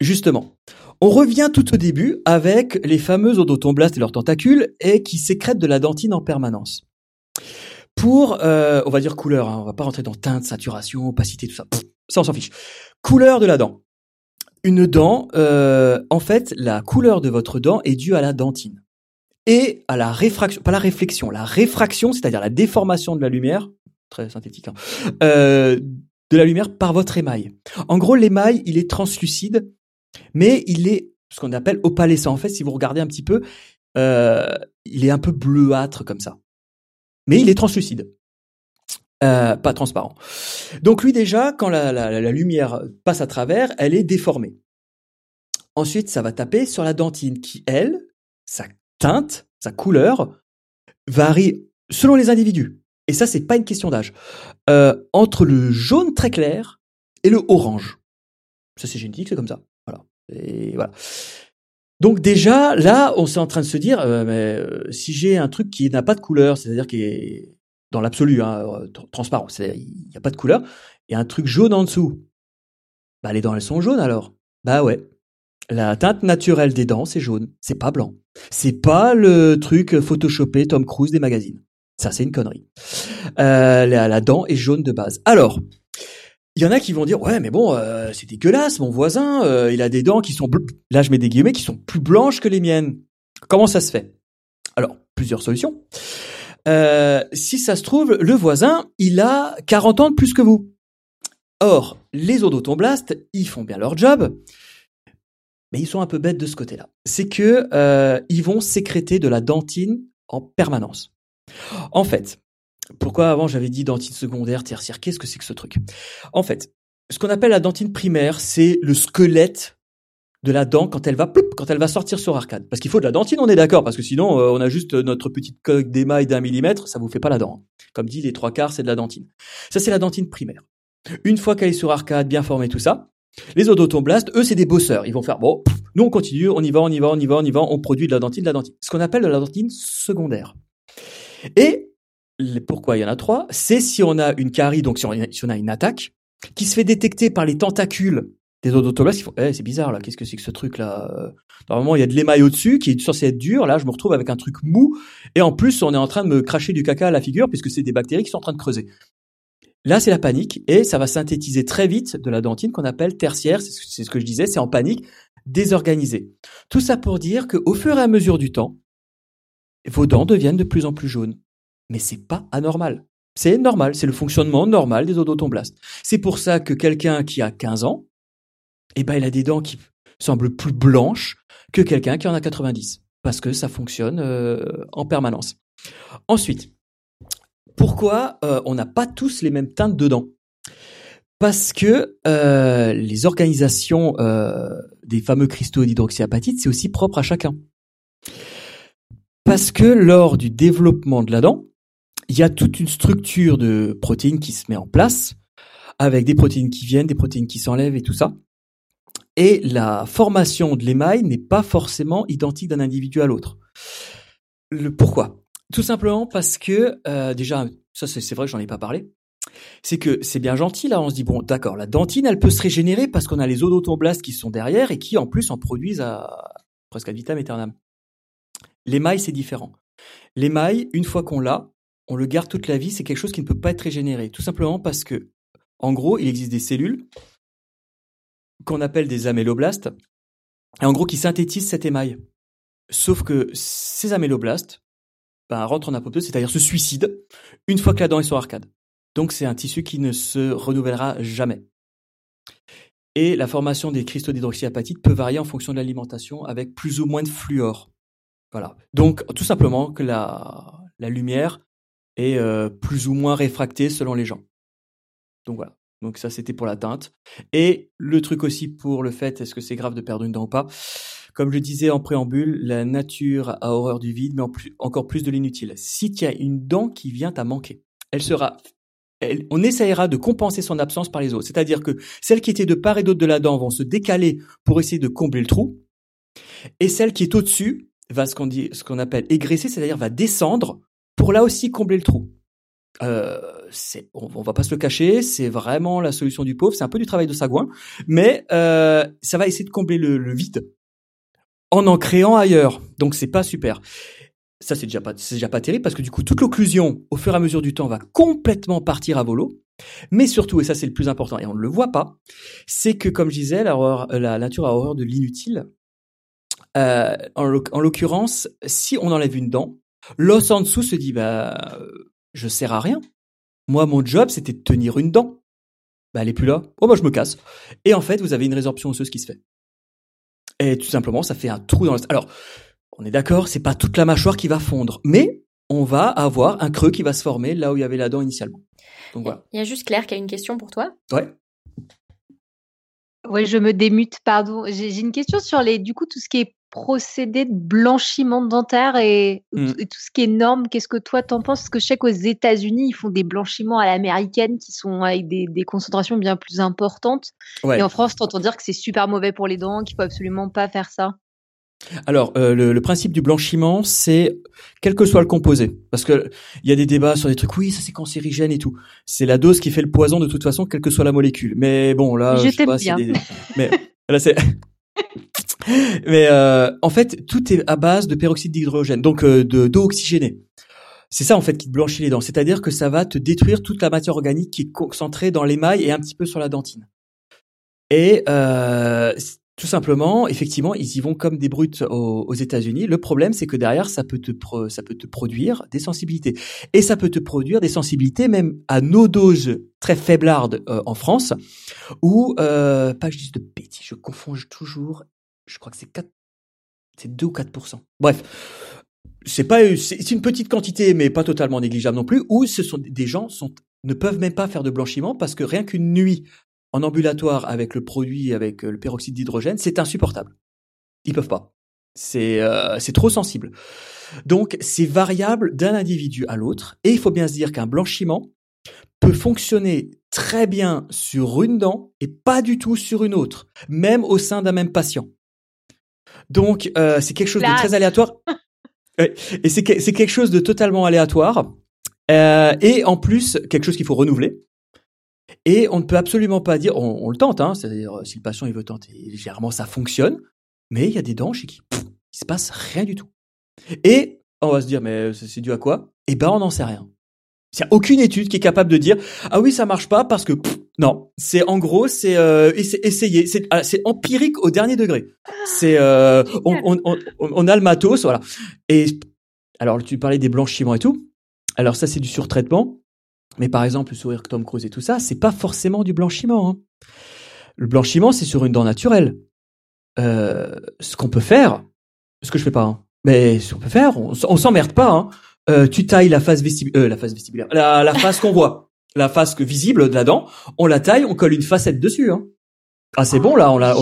justement, on revient tout au début avec les fameux odontoblastes et leurs tentacules et qui sécrètent de la dentine en permanence. Pour, euh, on va dire couleur, hein, on va pas rentrer dans teinte, saturation, opacité, tout ça. ça, on s'en fiche. Couleur de la dent. Une dent, euh, en fait, la couleur de votre dent est due à la dentine et à la réfraction, pas la réflexion, la réfraction, c'est-à-dire la déformation de la lumière, très synthétique, hein, euh, de la lumière par votre émail. En gros, l'émail, il est translucide, mais il est ce qu'on appelle opalescent. En fait, si vous regardez un petit peu, euh, il est un peu bleuâtre comme ça mais il est translucide. Euh, pas transparent. Donc lui déjà, quand la, lumière passe à travers, elle est déformée. Ensuite, ça va taper sur la dentine qui, elle, sa teinte, sa couleur, varie selon les individus. Et ça, c'est pas une question d'âge. Euh, entre le jaune très clair et le orange. Ça, c'est génétique, c'est comme ça. Voilà. Et voilà. Donc déjà, là, on s'est en train de se dire, euh, mais, euh, si j'ai un truc qui n'a pas de couleur, c'est-à-dire qui est dans l'absolu hein, euh, transparent, il n'y a pas de couleur, et un truc jaune en dessous, bah les dents elles sont jaunes alors. Bah ouais. La teinte naturelle des dents, c'est jaune, c'est pas blanc. C'est pas le truc photoshopé Tom Cruise des magazines. Ça, c'est une connerie. Euh, la, dent est jaune de base. Alors, il y en a qui vont dire ouais, mais bon, euh, c'est dégueulasse. Mon voisin, euh, il a des dents qui sont là, je mets des guillemets qui sont plus blanches que les miennes. Comment ça se fait? Alors, plusieurs solutions. Euh, si ça se trouve, le voisin, il a 40 ans de plus que vous. Or, les odontoblastes, ils font bien leur job mais ils sont un peu bêtes de ce côté-là. C'est que ils vont sécréter de la dentine en permanence. En fait, pourquoi avant j'avais dit dentine secondaire, tertiaire Qu'est-ce que c'est que ce truc? En fait, ce qu'on appelle la dentine primaire, c'est le squelette de la dent quand elle va quand elle va sortir sur arcade. Parce qu'il faut de la dentine, on est d'accord, parce que sinon euh, on a juste notre petite coque d'émail d'un millimètre, ça vous fait pas la dent. Comme dit, les trois quarts c'est de la dentine. Ça c'est la dentine primaire. Une fois qu'elle est sur arcade, bien formée, tout ça, les odontoblastes, eux, c'est des bosseurs. Ils vont faire, bon, nous on continue, on y va, on y va, on y va, on y va, on produit de la dentine, de la dentine. Ce qu'on appelle de la dentine secondaire. Et pourquoi il y en a trois C'est si on a une carie, donc si on, a une attaque, qui se fait détecter par les tentacules des odontoblastes, font, eh, c'est bizarre là, qu'est-ce que c'est que ce truc là Normalement, il y a de l'émail au-dessus qui est censé être dur. Là, je me retrouve avec un truc mou. Et en plus, on est en train de me cracher du caca à la figure puisque c'est des bactéries qui sont en train de creuser. Là, c'est la panique et ça va synthétiser très vite de la dentine qu'on appelle tertiaire. C'est ce que je disais, c'est en panique, désorganisé. Tout ça pour dire qu'au fur et à mesure du temps, vos dents deviennent de plus en plus jaunes. Mais c'est pas anormal. C'est normal, c'est le fonctionnement normal des odontoblastes. C'est pour ça que quelqu'un qui a 15 ans, eh ben, il a des dents qui semblent plus blanches que quelqu'un qui en a 90. Parce que ça fonctionne euh, en permanence. Ensuite, pourquoi euh, on n'a pas tous les mêmes teintes dedans Parce que euh, les organisations des fameux cristaux d'hydroxyapatite, c'est aussi propre à chacun. Parce que lors du développement de la dent, il y a toute une structure de protéines qui se met en place, avec des protéines qui viennent, des protéines qui s'enlèvent et tout ça. Et la formation de l'émail n'est pas forcément identique d'un individu à l'autre. Le pourquoi? Tout simplement parce que euh, déjà, ça c'est vrai que j'en ai pas parlé. C'est que c'est bien gentil là, on se dit bon d'accord, la dentine elle peut se régénérer parce qu'on a les odontoblastes qui sont derrière et qui en plus en produisent à presque à vitam aeternam. L'émail c'est différent. L'émail, une fois qu'on l'a, on le garde toute la vie, c'est quelque chose qui ne peut pas être régénéré, tout simplement parce que en gros, il existe des cellules qu'on appelle des améloblastes et en gros qui synthétisent cet émail. Sauf que ces améloblastes, ben, rentre en apoptose, c'est-à-dire se suicide une fois que la dent est sur arcade. Donc c'est un tissu qui ne se renouvellera jamais. Et la formation des cristaux d'hydroxyapatite peut varier en fonction de l'alimentation avec plus ou moins de fluor. Voilà. Donc tout simplement que la lumière est euh, plus ou moins réfractée selon les gens. Donc voilà. Donc ça c'était pour la teinte. Et le truc aussi pour le fait, est-ce que c'est grave de perdre une dent ou pas? Comme je disais en préambule, la nature a horreur du vide, mais encore plus de l'inutile. Si tu as une dent qui vient à manquer, elle sera on essayera de compenser son absence par les autres. C'est-à-dire que celles qui étaient de part et d'autre de la dent vont se décaler pour essayer de combler le trou, et celle qui est au-dessus va ce qu'on dit, ce qu'on appelle égresser, c'est-à-dire va descendre pour là aussi combler le trou. Euh, c'est, on, va pas se le cacher, c'est vraiment la solution du pauvre. C'est un peu du travail de sagouin, mais euh, ça va essayer de combler le vide en en créant ailleurs. Donc c'est pas super. Ça c'est déjà pas c'est déjà pas terrible parce que du coup toute l'occlusion au fur et à mesure du temps va complètement partir à volo. Mais surtout et ça c'est le plus important et on ne le voit pas, c'est que comme je disais la, la nature a horreur de l'inutile. Euh, en l'occurrence, si on enlève une dent, l'os en dessous se dit bah je sers à rien. Moi mon job c'était de tenir une dent. Bah elle est plus là. Oh bah je me casse. Et en fait vous avez une résorption osseuse qui se fait. Et tout simplement, ça fait un trou dans le... Alors, on est d'accord, c'est pas toute la mâchoire qui va fondre, mais on va avoir un creux qui va se former là où il y avait la dent initialement. Donc voilà. Il y a juste Claire qui a une question pour toi. Ouais. Oui, je me démute, pardon. J'ai une question sur les, du coup, tout ce qui est procédé de blanchiment dentaire et, mmh. et tout ce qui est norme. Qu'est-ce que toi t'en penses? Parce que je sais qu'aux États-Unis, ils font des blanchiments à l'américaine qui sont avec des, des, concentrations bien plus importantes. Et en France, t'entends dire que c'est super mauvais pour les dents, qu'il faut absolument pas faire ça. Alors, euh, le, le, principe du blanchiment, c'est quel que soit le composé, parce que il y a des débats sur des trucs, oui, ça c'est cancérigène et tout. C'est la dose qui fait le poison de toute façon, quelle que soit la molécule. Mais bon, là, je, je sais pas, bien. mais là c'est Mais euh, en fait, tout est à base de peroxyde d'hydrogène, donc euh, de d'eau oxygénée. C'est ça en fait qui te blanchit les dents, c'est-à-dire que ça va te détruire toute la matière organique qui est concentrée dans l'émail et un petit peu sur la dentine. Et euh, tout simplement, effectivement, ils y vont comme des brutes aux, États-Unis. Le problème, c'est que derrière, ça peut te ça peut te produire des sensibilités, et ça peut te produire des sensibilités même à nos doses très faiblardes euh, en France, ou euh, pas dise de bêtises, je confonds toujours. Je crois que c'est 4 c'est 2 ou 4 Bref, c'est pas c'est une petite quantité mais pas totalement négligeable non plus où ce sont des gens sont ne peuvent même pas faire de blanchiment parce que rien qu'une nuit en ambulatoire avec le produit avec euh, le peroxyde d'hydrogène, c'est insupportable. Ils peuvent pas. C'est euh, c'est trop sensible. Donc c'est variable d'un individu à l'autre et il faut bien se dire qu'un blanchiment peut fonctionner très bien sur une dent et pas du tout sur une autre, même au sein d'un même patient. Donc euh, c'est quelque chose de très aléatoire. Et c'est quelque chose de totalement aléatoire. Euh, et en plus, quelque chose qu'il faut renouveler. Et on ne peut absolument pas dire, on, le tente, hein, c'est-à-dire si le patient il veut tenter, généralement ça fonctionne, mais il y a des dents chez qui il se passe rien du tout. Et on va se dire, mais c'est dû à quoi? Eh ben, on n'en sait rien. Il n'y a aucune étude qui est capable de dire, ah oui, ça marche pas parce que non, c'est en gros, c'est euh, essayer, ah, c'est empirique au dernier degré. C'est euh, on, on, on, on, a le matos, voilà. Et alors tu parlais des blanchiments et tout. Alors ça c'est du surtraitement, mais par exemple le sourire Tom Cruise et tout ça, c'est pas forcément du blanchiment. Hein. Le blanchiment c'est sur une dent naturelle. Euh, ce qu'on peut faire, ce que je fais pas, hein, mais ce qu'on peut faire, on, on s'emmerde pas. Hein. Euh, tu tailles la face vestibulaire, euh, la face vestibulaire, la, la face qu'on voit la face visible de la dent, on la taille, on colle une facette dessus. Hein. Ah c'est bon là, on l'a.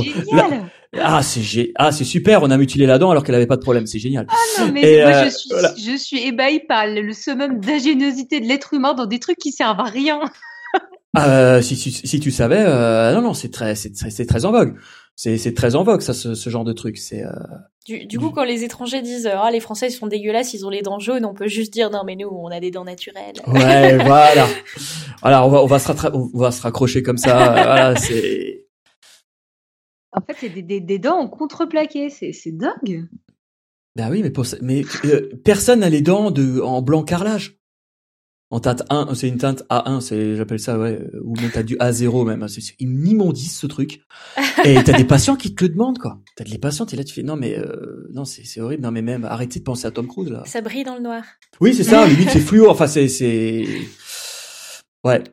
Ah c'est ah c'est super, on a mutilé la dent alors qu'elle avait pas de problème, c'est génial. Ah non mais moi je euh, suis je suis ébahi par le summum d'ingéniosité de l'être humain dans des trucs qui servent à rien. euh, si, si, si, tu savais, euh, non non c'est très c'est très, très en vogue c'est très en vogue ça ce, ce genre de truc. C'est euh... du, du, coup quand les étrangers disent ah les français ils sont dégueulasses ils ont les dents jaunes on peut juste dire non mais nous on a des dents naturelles. Ouais voilà. Voilà on va on va se on va se raccrocher comme ça voilà c'est en fait c'est des, des, des, dents en contreplaqué c'est c'est dingue. Ben oui mais pour mais euh, personne n'a les dents de en blanc carrelage en teinte 1, c'est une teinte A1, c'est j'appelle ça ouais, ou même t'as du A0 même, c'est une immondice ce truc. Et t'as des patients qui te le demandent quoi. T'as des patients, t'es là, tu fais non mais euh, non c'est horrible, non mais même arrêtez de penser à Tom Cruise là. Ça brille dans le noir. Oui c'est ça, limite c'est fluo, enfin c'est c'est ouais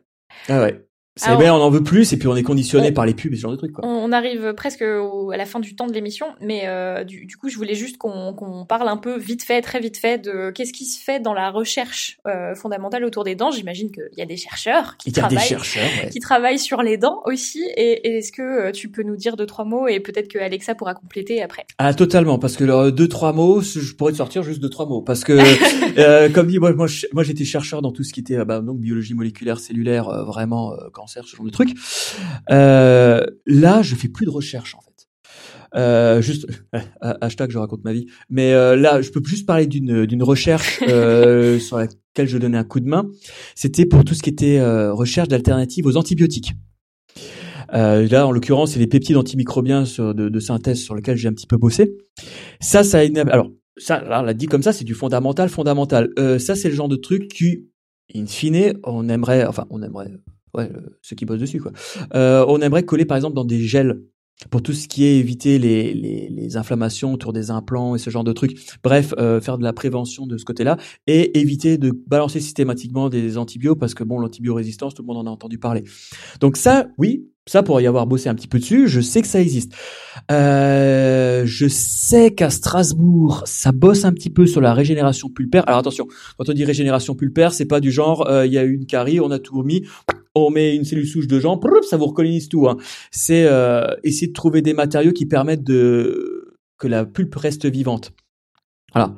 ah ouais. C'est bien, on en veut plus et puis on est conditionné par les pubs et ce genre de trucs. Quoi. On, arrive presque à la fin du temps de l'émission, mais euh, du, coup, je voulais juste qu'on parle un peu vite fait, très vite fait, de qu'est-ce qui se fait dans la recherche euh, fondamentale autour des dents. J'imagine qu'il y a des chercheurs qui travaillent, chercheurs, qui travaillent sur les dents aussi. Et, est-ce que euh, tu peux nous dire deux trois mots et peut-être que Alexa pourra compléter après Ah totalement, parce que deux trois mots, je pourrais te sortir juste deux trois mots, parce que comme dit moi, moi, j'étais chercheur dans tout ce qui était bah, donc biologie moléculaire, cellulaire, vraiment cancer, ce genre de truc. Euh, là, je fais plus de recherche en fait. Euh, juste hashtag je raconte ma vie. Mais euh, là, je peux juste parler d'une d'une recherche euh, sur laquelle je donnais un coup de main. C'était pour tout ce qui était euh, recherche d'alternatives aux antibiotiques. Euh, là, en l'occurrence, c'est les peptides antimicrobiens sur, de, de, synthèse sur lesquels j'ai un petit peu bossé. Ça, ça alors ça, là, l'a dit comme ça, c'est du fondamental, fondamental. Euh, ça, c'est le genre de truc qui, in fine, on aimerait, enfin, on aimerait, ouais, ceux qui bossent dessus, quoi. Euh, on aimerait coller par exemple dans des gels pour tout ce qui est éviter les, les, les, inflammations autour des implants et ce genre de trucs. Bref, euh, faire de la prévention de ce côté-là et éviter de balancer systématiquement des antibiotiques parce que bon, l'antibiorésistance, tout le monde en a entendu parler. Donc ça, oui, ça pour y avoir bossé un petit peu dessus, je sais que ça existe. Euh, je sais qu'à Strasbourg, ça bosse un petit peu sur la régénération pulpaire. Alors attention, quand on dit régénération pulpaire, c'est pas du genre euh, il y a eu une carie, on a tout remis, on met une cellule souche de gens, ça vous recolonise tout. Hein. C'est euh, essayer de trouver des matériaux qui permettent de que la pulpe reste vivante. Voilà.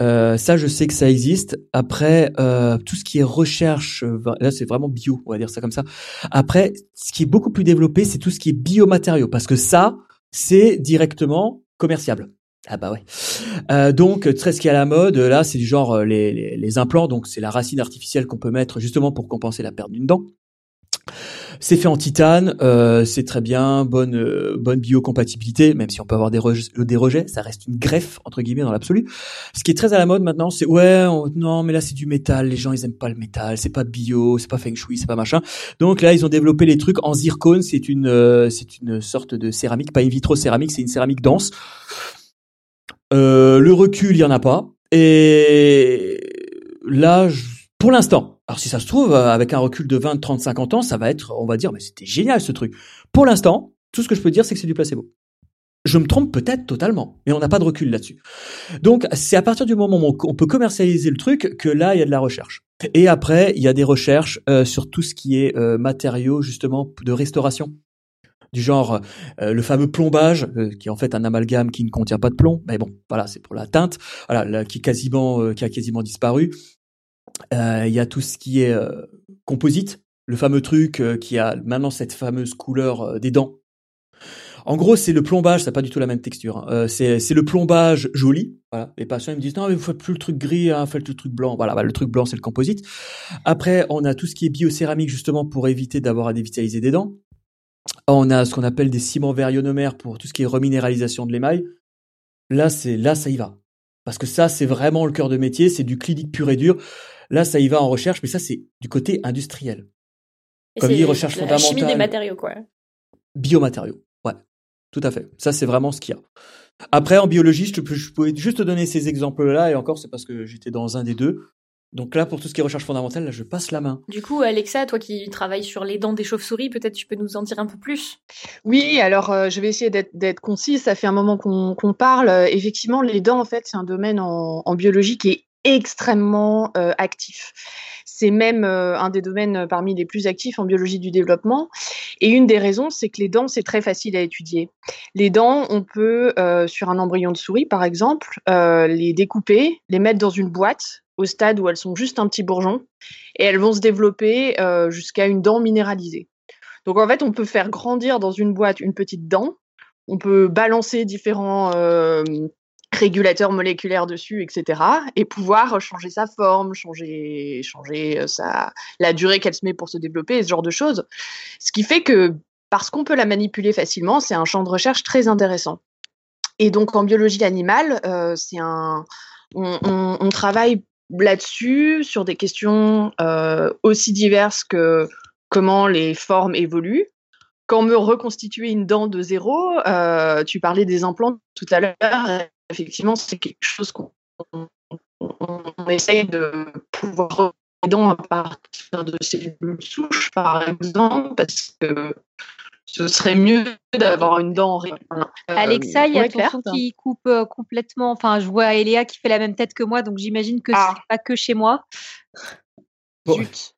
Euh, ça, je sais que ça existe. Après, euh, tout ce qui est recherche, euh, là, c'est vraiment bio, on va dire ça comme ça. Après, ce qui est beaucoup plus développé, c'est tout ce qui est biomatériaux, parce que ça, c'est directement commerciable. Ah bah ouais. Euh, donc très ce qui est à la mode là, c'est du genre les, les, les implants. Donc c'est la racine artificielle qu'on peut mettre justement pour compenser la perte d'une dent. C'est fait en titane, euh, c'est très bien, bonne euh, bonne biocompatibilité, même si on peut avoir des, rejets, des rejets, ça reste une greffe entre guillemets dans l'absolu. Ce qui est très à la mode maintenant, c'est ouais, non mais là c'est du métal, les gens ils aiment pas le métal, c'est pas bio, c'est pas feng shui, c'est pas machin. Donc là ils ont développé les trucs en zircone, c'est une euh, c'est une sorte de céramique, pas in vitro céramique, c'est une céramique dense. Euh, le recul il y en a pas et là pour l'instant alors si ça se trouve, euh, avec un recul de 20, 30, 50 ans, ça va être, on va dire, mais c'était génial ce truc. Pour l'instant, tout ce que je peux dire, c'est que c'est du placebo. Je me trompe peut-être totalement, mais on n'a pas de recul là-dessus. Donc c'est à partir du moment où on peut commercialiser le truc que là, il y a de la recherche. Et après, il y a des recherches euh, sur tout ce qui est euh, matériaux justement de restauration du genre le fameux plombage qui est en fait un amalgame qui ne contient pas de plomb mais bon voilà c'est pour la teinte voilà qui quasiment qui a quasiment disparu euh, il y a tout ce qui est euh, composite, le fameux truc euh, qui a maintenant cette fameuse couleur des dents. En gros, c'est le plombage, ça n'a pas du tout la même texture. Hein. c'est le plombage joli. Voilà. Les patients ils me disent non mais vous faites plus le truc gris, hein, faites le truc blanc. Voilà, bah, le truc blanc c'est le composite. Après, on a tout ce qui est biocéramique justement pour éviter d'avoir à dévitaliser des dents. On a ce qu'on appelle des ciments verionomères pour tout ce qui est reminéralisation de l'émail. Là, c'est là ça y va. Parce que ça, c'est vraiment le cœur de métier, c'est du clinique pur et dur. Là, ça y va en recherche, mais ça, c'est du côté industriel. Comme dit, recherche fondamentale. Chimie des matériaux, quoi. Biomatériaux, ouais, tout à fait. Ça, c'est vraiment ce qu'il y a. Après, en biologie, je, peux, je pouvais juste te donner ces exemples-là, et encore, c'est parce que j'étais dans un des deux. Donc là, pour tout ce qui est recherche fondamentale, là, je passe la main. Du coup, Alexa, toi qui travailles sur les dents des chauves-souris, peut-être tu peux nous en dire un peu plus? Oui, alors euh, je vais essayer d'être concise. Ça fait un moment qu'on parle. effectivement, les dents, en fait, c'est un domaine en, en, biologie qui est extrêmement euh, actif. C'est même euh, un des domaines euh, parmi les plus actifs en biologie du développement. Et une des raisons, c'est que les dents, c'est très facile à étudier. Les dents, on peut, sur un embryon de souris, par exemple, les découper, les mettre dans une boîte au stade où elles sont juste un petit bourgeon, et elles vont se développer jusqu'à une dent minéralisée. Donc en fait, on peut faire grandir dans une boîte une petite dent, on peut balancer différents régulateur moléculaire dessus, etc. Et pouvoir changer sa forme, changer, changer euh, sa, la durée qu'elle se met pour se développer, ce genre de choses. Ce qui fait que, parce qu'on peut la manipuler facilement, c'est un champ de recherche très intéressant. Et donc en biologie animale, euh, c'est un, on, travaille là-dessus sur des questions euh, aussi diverses que comment les formes évoluent, quand me reconstituer une dent de zéro, tu parlais des implants tout à l'heure, effectivement, c'est quelque chose qu'on essaye de pouvoir dents à partir de cellules souches, par exemple, parce que ce serait mieux d'avoir une dent. Euh, Alexa, il y a ton son qui coupe euh, complètement. Enfin, je vois Eléa qui fait la même tête que moi, donc j'imagine que ah. c'est pas que chez moi. Zut.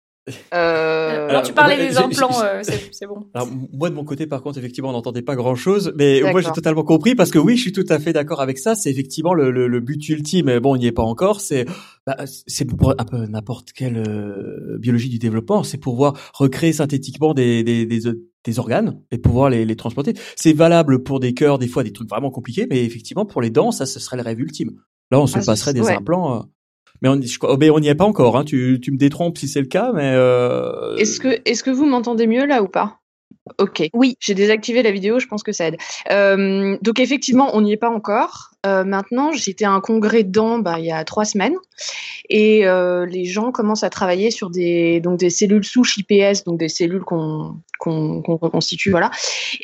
Euh... Alors tu parlais des implants, euh, c'est bon. Alors moi de mon côté par contre effectivement on n'entendait pas grand chose, mais moi j'ai totalement compris parce que oui je suis tout à fait d'accord avec ça. C'est effectivement le, le, le, but ultime. Bon on n'y est pas encore. C'est bah, c'est pour un peu n'importe quelle euh, biologie du développement. C'est pouvoir recréer synthétiquement des, des, des, des organes et pouvoir les, les transporter. C'est valable pour des cœurs, des fois des trucs vraiment compliqués, mais effectivement pour les dents ça ce serait le rêve ultime. Là on se ah, passerait des implants. Mais on oh, mais on n'y est pas encore. Hein. Tu, tu me détrompes si c'est le cas, mais. Euh... Est-ce que est-ce que vous m'entendez mieux là ou pas? Ok. Oui, j'ai désactivé la vidéo. Je pense que ça aide. Euh, donc effectivement, on n'y est pas encore. Euh, maintenant, j'étais à un congrès dedans bah, il y a trois semaines et euh, les gens commencent à travailler sur des donc des cellules souches IPS, donc des cellules qu'on qu'on reconstitue, voilà.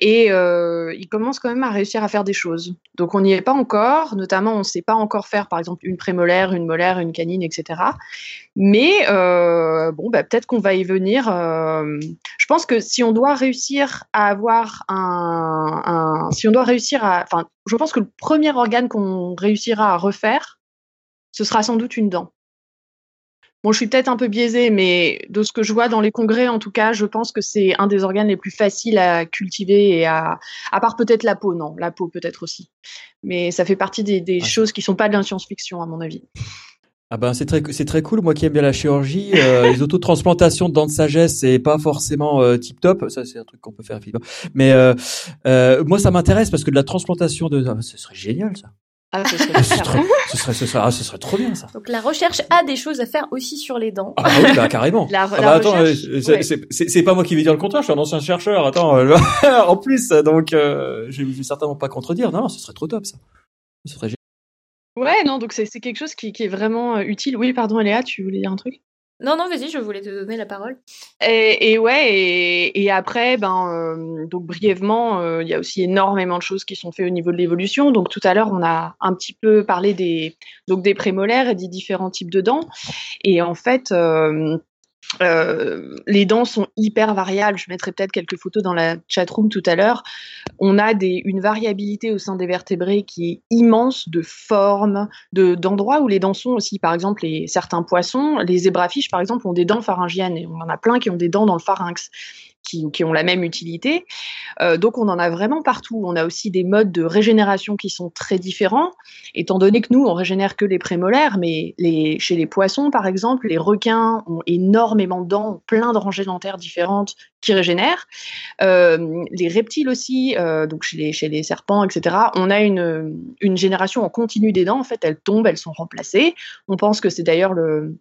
Et euh, ils commencent quand même à réussir à faire des choses. Donc on n'y est pas encore, notamment on ne sait pas encore faire par exemple une prémolaire, une molaire, une canine, etc. Mais bon, bah, peut-être qu'on va y venir. Je pense que si on doit réussir à avoir un, un si on doit réussir à, je pense que le premier organe qu'on réussira à refaire, ce sera sans doute une dent. Bon, je suis peut-être un peu biaisée, mais de ce que je vois dans les congrès, en tout cas, je pense que c'est un des organes les plus faciles à cultiver et à, à part peut-être la peau, non, la peau peut-être aussi. Mais ça fait partie des, des choses qui sont pas de la science-fiction, à mon avis. Ah ben c'est très c'est très cool. Moi qui aime bien la chirurgie, euh, les autotransplantations de dents de sagesse c'est pas forcément euh, tip top. Ça c'est un truc qu'on peut faire Mais euh, euh, moi ça m'intéresse parce que de la transplantation de, ah, ce serait génial ça. Ah, ce serait, ce, serait, ce, serait, ce, serait, ah, ce serait trop bien ça. Donc la recherche a des choses à faire aussi sur les dents. Ah bah oui, bah, carrément. La, Ah la bah, attends, recherche, ouais. c'est- c'est c'est pas moi qui vais dire le contraire, je suis un ancien chercheur. Attends, euh, en plus, donc euh, je vais certainement pas contredire. Non, non, ce serait trop top ça. Ce serait génial. Ouais, non, donc c'est quelque chose qui, qui est vraiment euh, utile. Oui, pardon, Léa, tu voulais dire un truc? Non, non, vas-y, je voulais te donner la parole. Et, et ouais, et, et après, ben, euh, donc brièvement, euh, il y a aussi énormément de choses qui sont faites au niveau de l'évolution. Donc tout à l'heure, on a un petit peu parlé des, donc des prémolaires et des différents types de dents. Et en fait, euh, euh, les dents sont hyper variables. Je mettrai peut-être quelques photos dans la chatroom tout à l'heure. On a des, une variabilité au sein des vertébrés qui est immense de formes, de d'endroits où les dents sont aussi. Par exemple, certains poissons, les zébrafiches par exemple, ont des dents pharyngiennes et on en a plein qui ont des dents dans le pharynx. Qui, ont la même utilité. Euh, donc on en a vraiment partout. On a aussi des modes de régénération qui sont très différents, étant donné que nous, on régénère que les prémolaires, mais chez les poissons, par exemple, les requins ont énormément de dents, plein de rangées dentaires différentes qui régénèrent. Euh, les reptiles aussi, euh, donc chez les, chez les serpents, etc., on a une génération en continu des dents. En fait, elles tombent, elles sont remplacées. On pense que c'est d'ailleurs le,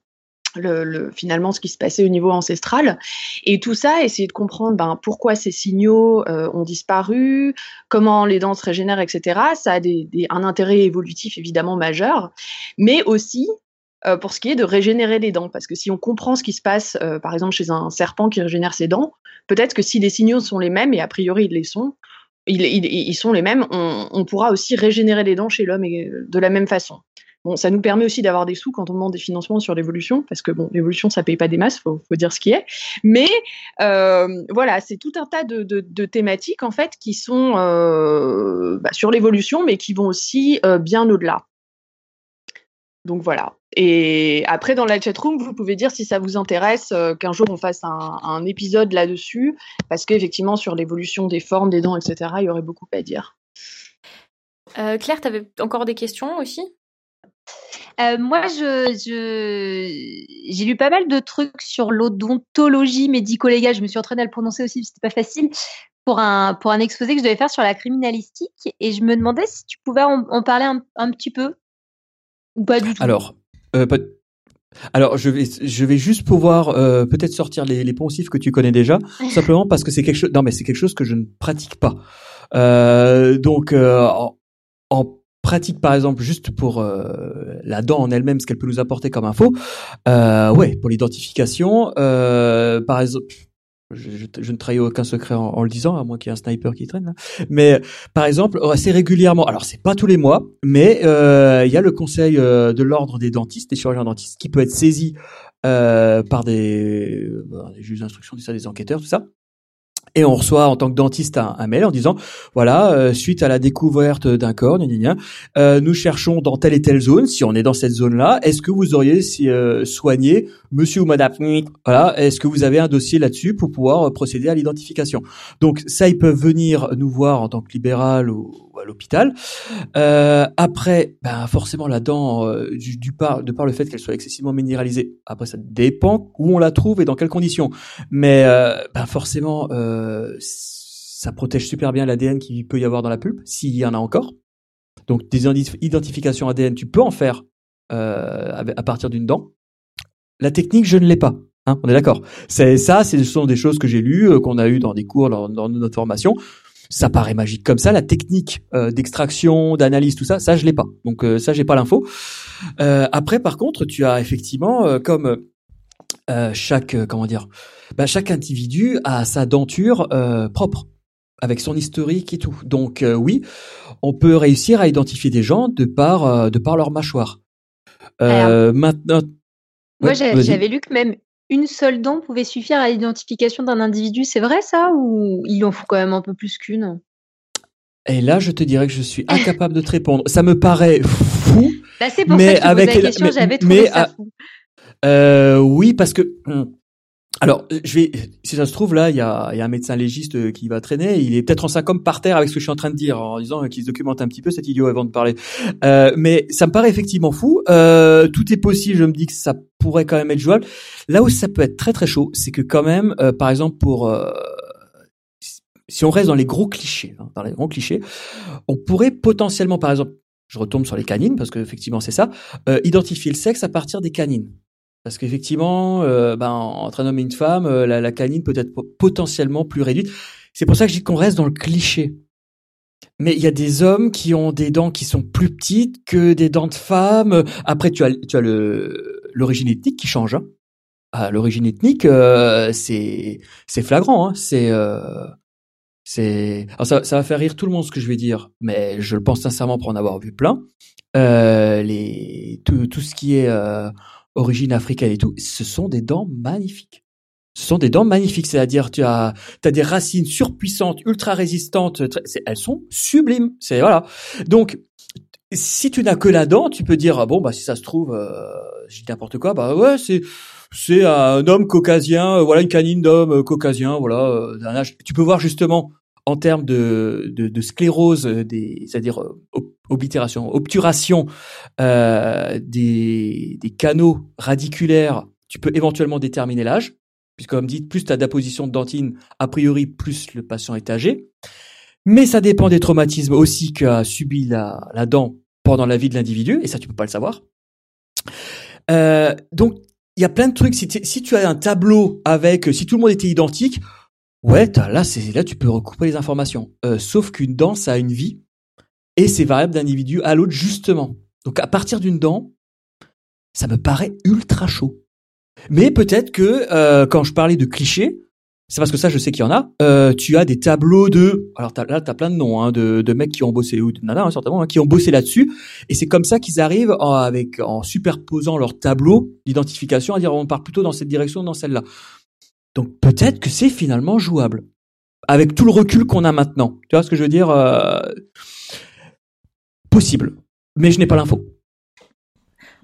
le, le, finalement ce qui se passait au niveau ancestral. Et tout ça, essayer de comprendre ben, pourquoi ces signaux euh, ont disparu, comment les dents se régénèrent, etc. Ça a un intérêt évolutif évidemment majeur, mais aussi euh, pour ce qui est de régénérer les dents. Parce que si on comprend ce qui se passe, euh, par exemple, chez un serpent qui régénère ses dents, peut-être que si les signaux sont les mêmes, et a priori ils les sont, ils, sont les mêmes, on, pourra aussi régénérer les dents chez l'homme de la même façon. Ça nous permet aussi d'avoir des sous quand on demande des financements sur l'évolution, parce que bon, l'évolution, ça paye pas des masses, faut, faut dire ce qui est. Mais euh, voilà, c'est tout un tas de, thématiques en fait qui sont euh, bah, sur l'évolution, mais qui vont aussi euh, bien au-delà. Donc voilà. Et après, dans la chatroom, vous pouvez dire si ça vous intéresse qu'un jour on fasse un, épisode là-dessus, parce qu'effectivement, sur l'évolution des formes, des dents, etc., il y aurait beaucoup à dire. Claire, tu avais encore des questions aussi? Euh, moi, je, je, j'ai lu pas mal de trucs sur l'odontologie médico-légale. Je me suis entraînée à le prononcer aussi, c'était pas facile, pour un, pour un exposé que je devais faire sur la criminalistique. Et je me demandais si tu pouvais en, en parler un, un, petit peu ou pas du tout. Alors, euh, pas... Alors, je vais, je vais juste pouvoir euh, peut-être sortir les, les poncifs que tu connais déjà, simplement parce que c'est quelque chose. Non, mais c'est quelque chose que je ne pratique pas. Euh, donc, pratique par exemple juste pour euh, la dent en elle-même ce qu'elle peut nous apporter comme info euh, ouais pour l'identification euh, par exemple je, je, je, ne trahis aucun secret en, en le disant à moins qu'il y ait un sniper qui traîne là. mais par exemple assez régulièrement alors c'est pas tous les mois mais il y a le conseil de l'ordre des dentistes des chirurgiens dentistes qui peut être saisi par des, des juges d'instruction des enquêteurs tout ça et on reçoit en tant que dentiste un, mail en disant voilà euh, suite à la découverte d'un corps gna, euh, nous cherchons dans telle et telle zone. Si on est dans cette zone là est-ce que vous auriez si, euh, soigné monsieur ou madame? Voilà est-ce que vous avez un dossier là-dessus pour pouvoir euh, procéder à l'identification? Donc ça ils peuvent venir nous voir en tant que libéral ou, ou à l'hôpital euh, après ben forcément la dent euh, du, du par de par le fait qu'elle soit excessivement minéralisée après ça dépend où on la trouve et dans quelles conditions mais ben forcément ça protège super bien l'ADN qu'il peut y avoir dans la pulpe, s'il y en a encore. Donc des identifications ADN, tu peux en faire euh, à partir d'une dent. La technique, je ne l'ai pas. Hein, on est d'accord. C'est ça, ce sont des choses que j'ai lues, euh, qu'on a eues dans des cours, dans, notre formation. Ça paraît magique comme ça. La technique euh, d'extraction, d'analyse, tout ça, ça je l'ai pas. Donc euh, ça, j'ai pas l'info. Euh, après, par contre, tu as effectivement comme chaque comment dire, bah, chaque individu a sa denture propre avec son historique et tout. Donc euh, oui, on peut réussir à identifier des gens de par euh, de par leur mâchoire. Euh, Alors, maintenant, moi j'avais lu que même une seule dent pouvait suffire à l'identification d'un individu. C'est vrai ça ou il en faut quand même un peu plus qu'une? Et là, je te dirais que je suis incapable de te répondre. Ça me paraît fou. Bah, c'est pour mais ça que je avec la question, j'avais trouvé mais, ça fou. Euh, oui, parce que alors, je vais, si ça se trouve là, il y a, y a un médecin légiste qui va traîner. Il est peut-être en syncombe par terre avec ce que je suis en train de dire, en disant qu'il se documente un petit peu cet idiot avant de parler. Euh, mais ça me paraît effectivement fou. Euh, tout est possible. Je me dis que ça pourrait quand même être jouable. Là où ça peut être très très chaud, c'est que quand même, euh, par exemple pour euh, si on reste dans les gros clichés, hein, dans les gros clichés, on pourrait potentiellement, par exemple, je retombe sur les canines parce que effectivement c'est ça, euh, identifier le sexe à partir des canines. Parce qu'effectivement, euh, ben, entre un homme et une femme, euh, la, canine peut être potentiellement plus réduite. C'est pour ça que je dis qu'on reste dans le cliché. Mais il y a des hommes qui ont des dents qui sont plus petites que des dents de femmes. Après, tu as, tu as l'origine ethnique qui change. Hein. Ah, l'origine ethnique, euh, c'est flagrant. Hein. C'est c'est ça, ça va faire rire tout le monde ce que je vais dire, mais je le pense sincèrement pour en avoir vu plein. Euh, les tout, tout ce qui est euh, origine africaine et tout, ce sont des dents magnifiques. Ce sont des dents magnifiques, c'est-à-dire tu as as des racines surpuissantes, ultra résistantes, elles sont sublimes. C'est voilà. Donc si tu n'as que la dent, tu peux dire ah bon bah si ça se trouve, euh, j'ai n'importe quoi, bah ouais c'est c'est un homme caucasien, euh, voilà une canine d'homme euh, caucasien, voilà euh, d'un âge. Tu peux voir justement en termes de, de, de sclérose, des, c'est-à-dire oblitération, obturation euh, des, des canaux radiculaires, tu peux éventuellement déterminer l'âge, puisque comme dit, plus tu as d'apposition de dentine, a priori, plus le patient est âgé. Mais ça dépend des traumatismes aussi qu'a subi la, la dent pendant la vie de l'individu, et ça tu peux pas le savoir. Euh, donc il y a plein de trucs. Si, si, tu as un tableau avec, si tout le monde était identique, ouais, là, c'est là tu peux recouper les informations. Euh, sauf qu'une dent, ça a une vie et c'est variable d'un individu à l'autre justement. Donc à partir d'une dent, ça me paraît ultra chaud. Mais peut-être que euh, quand je parlais de clichés, c'est parce que ça, je sais qu'il y en a. Euh, tu as des tableaux de, alors as, là, t'as plein de noms hein, de, de mecs qui ont bossé ou de nanas hein, certainement hein, qui ont bossé là-dessus, et c'est comme ça qu'ils arrivent en, avec en superposant leurs tableaux d'identification à dire on part plutôt dans cette direction, dans celle-là. Donc peut-être que c'est finalement jouable avec tout le recul qu'on a maintenant. Tu vois ce que je veux dire euh... Possible, mais je n'ai pas l'info.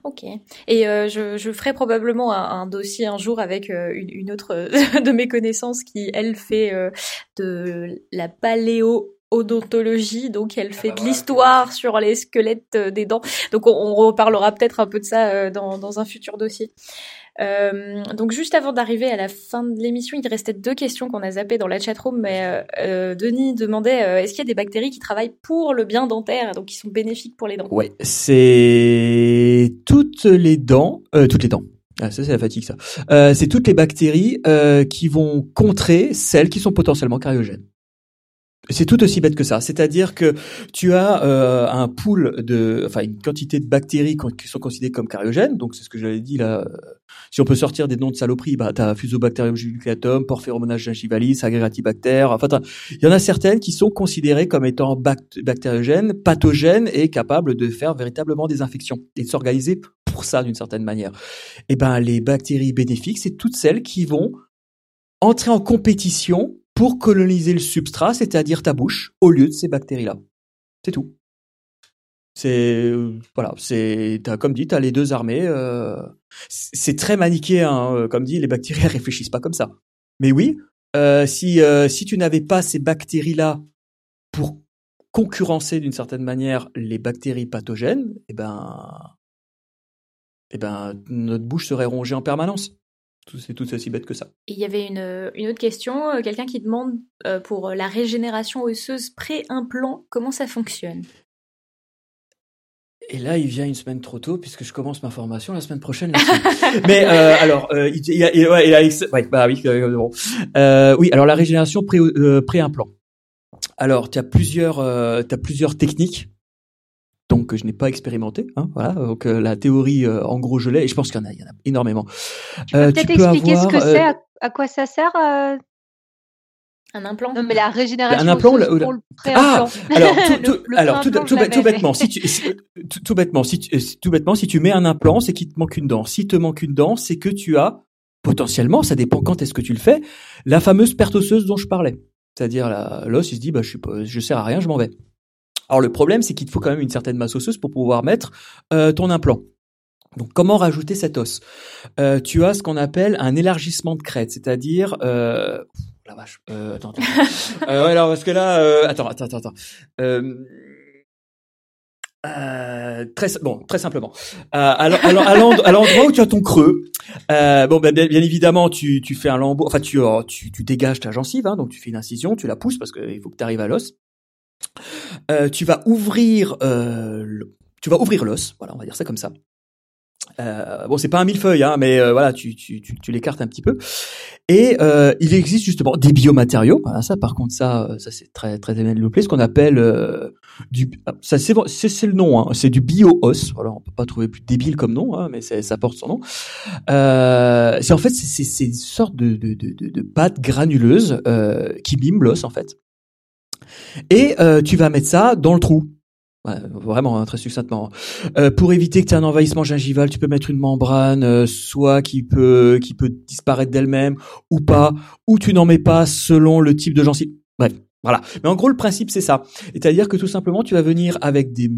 Ok. Et euh, je, je, ferai probablement un, un, dossier un jour avec euh, une, une, autre de mes connaissances qui, elle, fait euh, de la paléo odontologie, donc elle fait de l'histoire sur les squelettes des dents. Donc on, on reparlera peut-être un peu de ça dans, dans un futur dossier. Euh, donc juste avant d'arriver à la fin de l'émission, il restait deux questions qu'on a zappées dans la chatroom, mais euh, euh Denis demandait euh, est-ce qu'il y a des bactéries qui travaillent pour le bien dentaire, donc qui sont bénéfiques pour les dents? Ouais, c'est toutes les dents, toutes les dents. Ah, ça c'est la fatigue ça. c'est toutes les bactéries qui vont contrer celles qui sont potentiellement cariogènes. C'est tout aussi bête que ça. C'est-à-dire que tu as euh, un pool de, enfin une quantité de bactéries qui sont considérées comme cariogènes. Donc c'est ce que j'avais dit là. Si on peut sortir des noms de saloperies, bah t'as Fusobacterium julicatum, Porphyromonas gingivalis, Agregatibacter. Enfin, il y en a certaines qui sont considérées comme étant bactériogènes, pathogènes et capables de faire véritablement des infections et de s'organiser pour ça d'une certaine manière. Et eh ben les bactéries bénéfiques, c'est toutes celles qui vont entrer en compétition pour coloniser le substrat, c'est-à-dire ta bouche, au lieu de ces bactéries-là. C'est tout. C'est euh, voilà, c'est comme dit, t'as les deux armées. Euh, c'est très manichéen, hein, comme dit, les bactéries réfléchissent pas comme ça. Mais oui, euh, si si tu n'avais pas ces bactéries-là pour concurrencer d'une certaine manière les bactéries pathogènes, eh ben, eh ben, notre bouche serait rongée en permanence c'est tout aussi bête que ça. il y avait une, autre question, euh, quelqu'un qui demande euh, pour la régénération osseuse pré-implant, comment ça fonctionne? Et là, il vient une semaine trop tôt puisque je commence ma formation la semaine prochaine. Mais euh, alors, euh, il, y a, ouais, ouais, bah oui, bon. euh, oui. Alors la régénération pré, pré-implant. Alors, tu as plusieurs, as plusieurs techniques donc je n'ai pas expérimenté. Hein, voilà, donc euh, la théorie, euh, en gros, je l'ai, et je pense qu'il y en a, il y en a énormément. Tu peux euh, peut-être expliquer ce que c'est, à, quoi ça sert un implant Non, mais la régénération. Un implant pour le Ah, alors, tout, tout, alors tout, tout, bêtement, si tu, tout, bêtement, si tu, tout bêtement, si tu mets un implant, c'est qu'il te manque une dent. Si te manque une dent, c'est que tu as potentiellement, ça dépend quand est-ce que tu le fais, la fameuse perte osseuse dont je parlais. C'est-à-dire l'os, il se dit, bah, je suis pas, je sers à rien, je m'en vais. Alors le problème, c'est qu'il te faut quand même une certaine masse osseuse pour pouvoir mettre euh, ton implant. Donc comment rajouter cet os? Euh, Tu as ce qu'on appelle un élargissement de crête, c'est-à-dire euh, la vache. Euh, attends, attends. euh, ouais, alors parce que là, euh, attends, attends, attends. Euh, euh, très bon, très simplement. Euh, à, l'endroit où tu as ton creux, euh, bon, ben, bien, évidemment, tu, tu fais un lambeau. Enfin, tu, tu, tu dégages ta gencive, hein, donc tu fais une incision, tu la pousses parce qu'il faut que tu arrives à l'os. Tu vas ouvrir euh, tu vas ouvrir l'os, voilà, on va dire ça comme ça. Euh, bon, c'est pas un millefeuille, hein, mais euh, voilà, tu, tu, tu, tu l'écartes un petit peu. Et euh, il existe justement des biomatériaux. Voilà, ça, par contre, ça, euh, ça c'est très très développé. Ce qu'on appelle euh, du, ah, ça c'est c'est le nom, hein, c'est du bio-os. Voilà, on peut pas trouver plus débile comme nom, hein, mais ça porte son nom. Euh, c'est en fait c'est c'est une sorte de de de, de pâte granuleuse qui mime l'os en fait. Et tu vas mettre ça dans le trou vraiment hein, très succinctement. Euh, pour éviter que tu aies un envahissement gingival, tu peux mettre une membrane, euh, soit qui peut qui peut disparaître d'elle-même ou pas, ou tu n'en mets pas selon le type de gencive. Bref, voilà. Mais en gros, le principe c'est ça. C'est-à-dire que tout simplement, tu vas venir avec des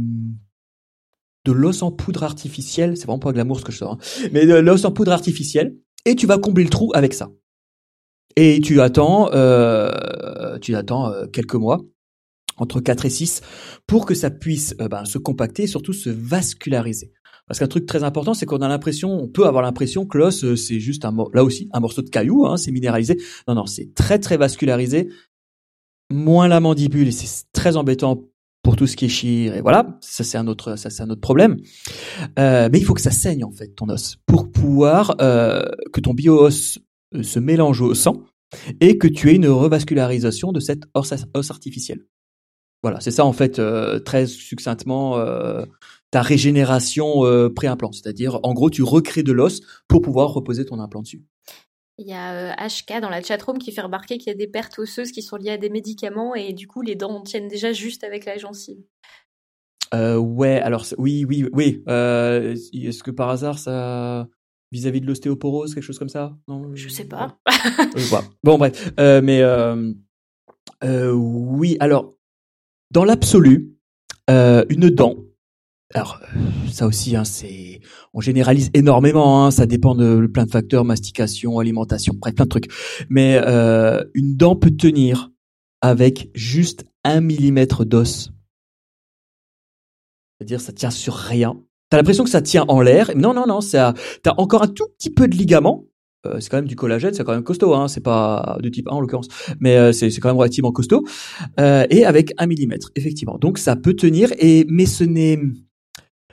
de l'os en poudre artificielle. C'est vraiment pas glamour ce que je sors, hein. mais de l'os en poudre artificielle, et tu vas combler le trou avec ça. Et tu attends, euh, tu attends euh, quelques mois entre 4 et 6 pour que ça puisse euh, ben, se compacter et surtout se vasculariser. Parce qu'un truc très important, c'est qu'on a l'impression, on peut avoir l'impression que l'os, euh, c'est juste un, là aussi, un morceau de caillou, hein, c'est minéralisé. Non, non, c'est très très vascularisé. Moins la mandibule et c'est très embêtant pour tout ce qui est chire et voilà, ça c'est un autre, ça c'est un autre problème. Euh, mais il faut que ça saigne en fait ton os pour pouvoir que ton bio-os se mélange au sang et que tu aies une revascularisation de cet os, os artificiel. Voilà, c'est ça en fait euh, très succinctement euh, ta régénération euh, pré-implant, c'est-à-dire en gros tu recrées de l'os pour pouvoir reposer ton implant dessus. Il y a HK dans la chatroom qui fait remarquer qu'il y a des pertes osseuses qui sont liées à des médicaments et du coup les dents tiennent déjà juste avec la gencive. ouais, alors oui, oui, oui. Est-ce que par hasard ça vis-à-vis de l'ostéoporose, quelque chose comme ça? Non, je sais pas. bon bref, mais oui, alors dans l'absolu, euh, une dent. Alors ça aussi, hein, c'est on généralise énormément. Hein, ça dépend de plein de facteurs, mastication, alimentation, bref, plein de trucs. Mais euh, une dent peut tenir avec juste un millimètre d'os. C'est-à-dire, ça tient sur rien. T'as l'impression que ça tient en l'air. Non, non, non, ça. T'as encore un tout petit peu de ligament, euh, c'est quand même du collagène, c'est quand même costaud, hein, c'est pas de type 1 en l'occurrence, mais euh, c'est quand même relativement costaud, euh, et avec un millimètre, effectivement. Donc ça peut tenir, et mais ce n'est,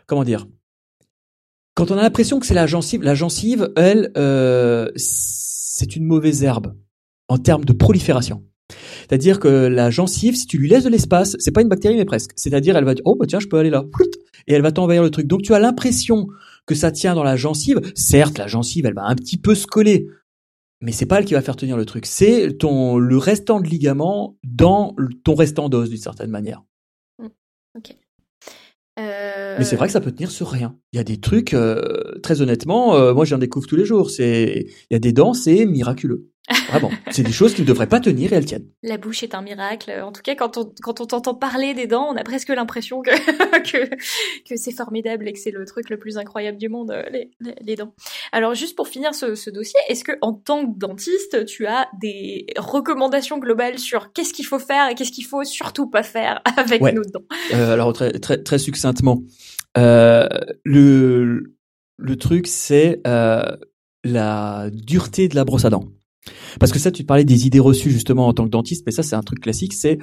comment dire, quand on a l'impression que c'est la gencive, la gencive, elle, c'est une mauvaise herbe en termes de prolifération. C'est-à-dire que la gencive, si tu lui laisses de l'espace, c'est pas une bactérie mais presque. C'est-à-dire elle va dire oh bah tiens je peux aller là, et elle va t'envahir le truc. Donc tu as l'impression que ça tient dans la gencive. Certes, la gencive, elle va un petit peu se coller, mais c'est pas elle qui va faire tenir le truc. C'est ton le restant de ligament dans ton restant d'os d'une certaine manière. Mmh. Ok. Mais c'est vrai que ça peut tenir sur rien. Il y a des trucs, euh, très honnêtement, euh, moi j'en découvre tous les jours. C'est, il y a des dents, c'est miraculeux. Vraiment, c'est des choses qui ne devraient pas tenir et elles tiennent. La bouche est un miracle. En tout cas, quand on quand on t'entend parler des dents, on a presque l'impression que que, que c'est formidable et que c'est le truc le plus incroyable du monde, euh, les, les, dents. Alors, juste pour finir ce, ce dossier, est-ce que en tant que dentiste, tu as des recommandations globales sur qu'est-ce qu'il faut faire et qu'est-ce qu'il faut surtout pas faire avec nos dents euh, Alors très très très succinctement, euh, le le truc c'est euh, la dureté de la brosse à dents. Parce que ça, tu parlais des idées reçues justement en tant que dentiste, mais ça c'est un truc classique, c'est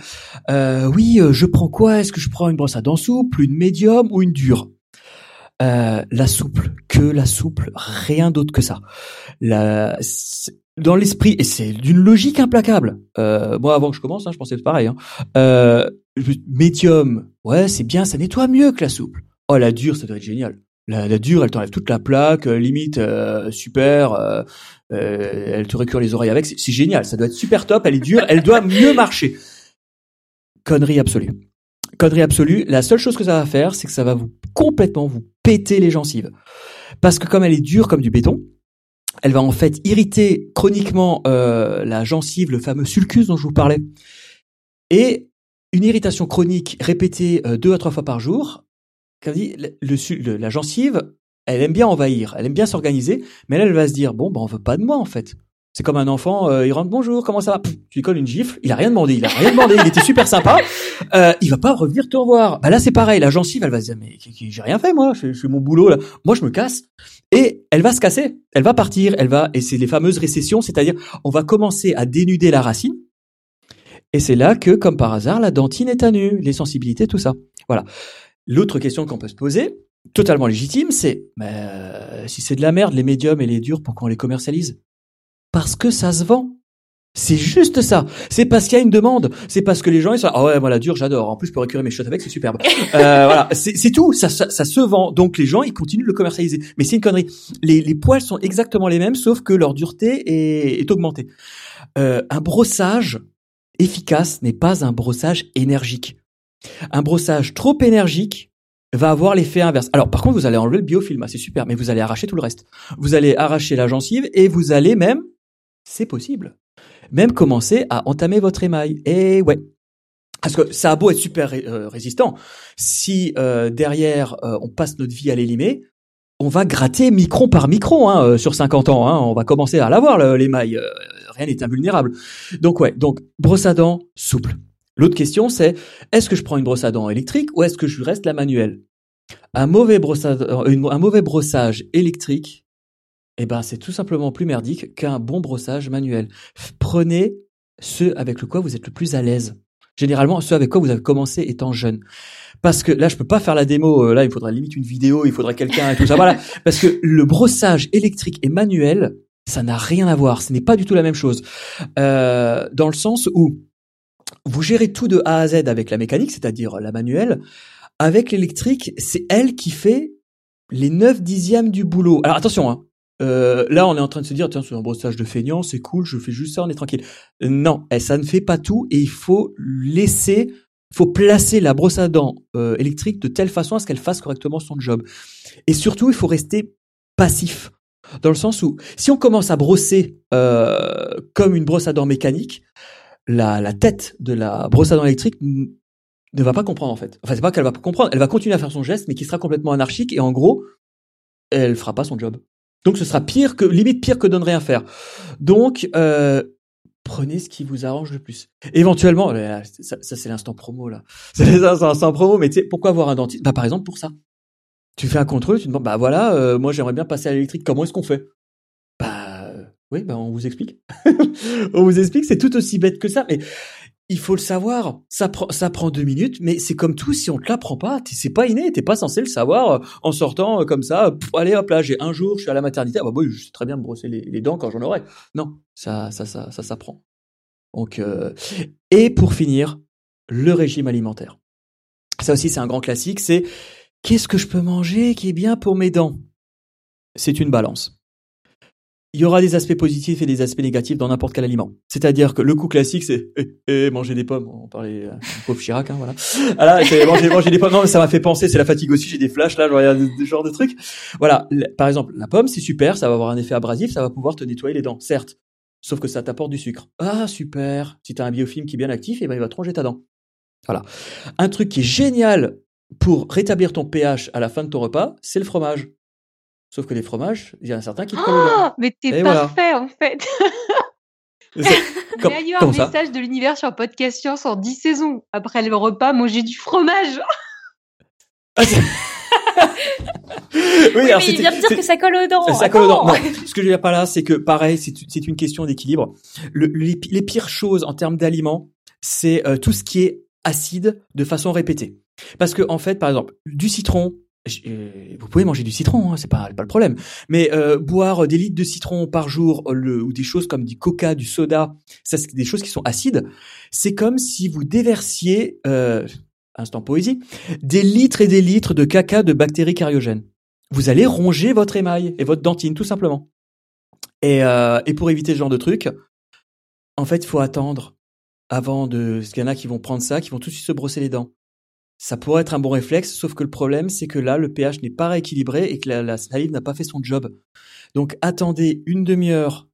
euh, oui, euh, je prends quoi? Est-ce que je prends une brosse à dents souple, une médium ou une dure? Euh, La souple, que la souple, rien d'autre que ça. La, dans l'esprit, et c'est d'une logique implacable. Euh, moi, avant que je commence, hein, je pensais pareil. Hein. Euh, médium, ouais, c'est bien, ça nettoie mieux que la souple. Oh, la dure, ça doit être génial. La, dure, elle t'enlève toute la plaque, euh, limite euh, super. Euh, elle te récure les oreilles avec. C'est génial, ça doit être super top. Elle est dure, elle doit mieux marcher. Connerie absolue. Connerie absolue. La seule chose que ça va faire, c'est que ça va vous complètement vous péter les gencives, parce que comme elle est dure comme du béton, elle va en fait irriter chroniquement la gencive, le fameux sulcus dont je vous parlais, et une irritation chronique répétée deux à trois fois par jour dit, le, la gencive, elle aime bien envahir, elle aime bien s'organiser, mais là, elle va se dire, bon, ben, on veut pas de moi, en fait. C'est comme un enfant, euh, il rentre, bonjour, comment ça va? Tu lui colles une gifle, il a rien demandé, il a rien demandé, il était super sympa, euh, il va pas revenir te revoir. Bah là, c'est pareil, la gencive, elle va se dire, mais j'ai rien fait, moi, je, fais mon boulot, là. Moi, je me casse. Et elle va se casser, elle va partir, elle va, et c'est les fameuses récessions, c'est-à-dire, on va commencer à dénuder la racine, et c'est là que, comme par hasard, la dentine est à nu, les sensibilités, tout ça. Voilà. L'autre question qu'on peut se poser, totalement légitime, c'est mais si c'est de la merde, les médiums et les durs, pourquoi on les commercialise? Parce que ça se vend. C'est juste ça. C'est parce qu'il y a une demande. C'est parce que les gens ils sont ah ouais moi la dure j'adore. En plus pour récupérer mes shots avec c'est superbe. Euh, voilà c'est tout. Ça, ça, ça, se vend. Donc les gens ils continuent de le commercialiser. Mais c'est une connerie. Les, les poils sont exactement les mêmes sauf que leur dureté est, est augmentée. Euh, un brossage efficace n'est pas un brossage énergique. Un brossage trop énergique va avoir l'effet inverse. Alors par contre vous allez enlever le biofilm, ah, c'est super, mais vous allez arracher tout le reste. Vous allez arracher la gencive et vous allez même, c'est possible, même commencer à entamer votre émail. Et ouais. Parce que ça a beau être super euh, résistant, si euh, derrière euh, on passe notre vie à l'élimer, on va gratter micron par micron hein, sur 50 ans. Hein, on va commencer à l'avoir l'émail. rien n'est invulnérable. Donc ouais, donc brosse à dents souple. L'autre question c'est est-ce que je prends une brosse à dents électrique ou est-ce que je reste la manuelle? Un mauvais brossage, un mauvais brossage électrique eh ben, c'est tout simplement plus merdique qu'un bon brossage manuel. Prenez ce avec le quoi vous êtes le plus à l'aise. Généralement, ce avec quoi vous avez commencé étant jeune. Parce que là, je peux pas faire la démo. Euh, là, il faudra limite une vidéo, il faudrait quelqu'un et tout ça. Voilà. Parce que le brossage électrique et manuel, ça n'a rien à voir. Ce n'est pas du tout la même chose. Euh, dans le sens où vous gérez tout de A à Z avec la mécanique, c'est-à-dire la manuelle. Avec l'électrique, c'est elle qui fait les 9 dixièmes du boulot. Alors attention, hein, euh, là, on est en train de se dire, tiens, c'est un brossage de feignant, c'est cool, je fais juste ça, on est tranquille. Non, eh, ça ne fait pas tout et il faut laisser, faut placer la brosse à dents euh, électrique de telle façon à ce qu'elle fasse correctement son job. Et surtout, il faut rester passif. Dans le sens où, si on commence à brosser euh, comme une brosse à dents mécanique, la, la tête de la brosse à dents électrique ne va pas comprendre en fait. Enfin, c'est pas qu'elle va pas comprendre, elle va continuer à faire son geste, mais qui sera complètement anarchique et en gros, elle fera pas son job. Donc ce sera pire que limite pire que de ne rien faire. Donc euh, prenez ce qui vous arrange le plus. Éventuellement, ça, c'est l'instant promo là. C'est l'instant promo, mais tu sais pourquoi avoir un dentiste? Bah par exemple pour ça. Tu fais un contrôle, tu te demandes bah voilà, euh, moi j'aimerais bien passer à l'électrique. Comment est-ce qu'on fait? Oui, bah on vous explique. on vous explique, c'est tout aussi bête que ça, mais il faut le savoir. Ça prend, ça prend deux minutes, mais c'est comme tout. Si on te l'apprend pas, c'est pas inné. T'es pas censé le savoir euh, en sortant euh, comme ça. allez hop là, j'ai un jour, je suis à la maternité. Ah bah je sais très bien me brosser les, dents quand j'en aurai. Non, ça, ça, ça, ça s'apprend. Donc, euh... et pour finir, le régime alimentaire. Ça aussi, c'est un grand classique. C'est qu'est-ce que je peux manger qui est bien pour mes dents? C'est une balance il y aura des aspects positifs et des aspects négatifs dans n'importe quel aliment. C'est-à-dire que le coup classique, c'est eh, eh, manger des pommes. On parlait euh, pauvre Chirac, hein, voilà. Ah là, manger, manger des pommes. Non, mais ça m'a fait penser. C'est la fatigue aussi. J'ai des flashs là, genre des genre de trucs. Voilà. Par exemple, la pomme, c'est super. Ça va avoir un effet abrasif. Ça va pouvoir te nettoyer les dents, certes. Sauf que ça t'apporte du sucre. Ah super. Si t'as un biofilm qui est bien actif, eh ben il va te ronger ta dent. Voilà. Un truc qui est génial pour rétablir ton pH à la fin de ton repas, c'est le fromage. Sauf que les fromages, il y en a certains qui te oh, Mais t'es parfait en fait. Il y a eu un message de l'univers sur Podcast Science en 10 saisons. Après le repas, manger du fromage. Ah, oui, alors mais il vient de dire que ça colle aux dents. Ça colle aux dents. ce que je veux dire pas là, c'est que pareil, c'est une question d'équilibre. Le, les, pires choses en termes d'aliments, c'est euh, tout ce qui est acide de façon répétée. Parce que en fait, par exemple, du citron, vous pouvez manger du citron, hein, c'est pas, pas le problème. Mais euh, boire des litres de citron par jour le, ou des choses comme du coca, du soda, ça c'est des choses qui sont acides. C'est comme si vous déversiez, euh, instant poésie, des litres et des litres de caca de bactéries cariogènes. Vous allez ronger votre émail et votre dentine, tout simplement. Et, euh, et pour éviter ce genre de truc, en fait, il faut attendre avant de. Parce qu'il y en a qui vont prendre ça, qui vont tout de suite se brosser les dents. Ça pourrait être un bon réflexe, sauf que le problème, c'est que là, le pH n'est pas rééquilibré et que la, salive n'a pas fait son job. Donc, attendez une demi-heure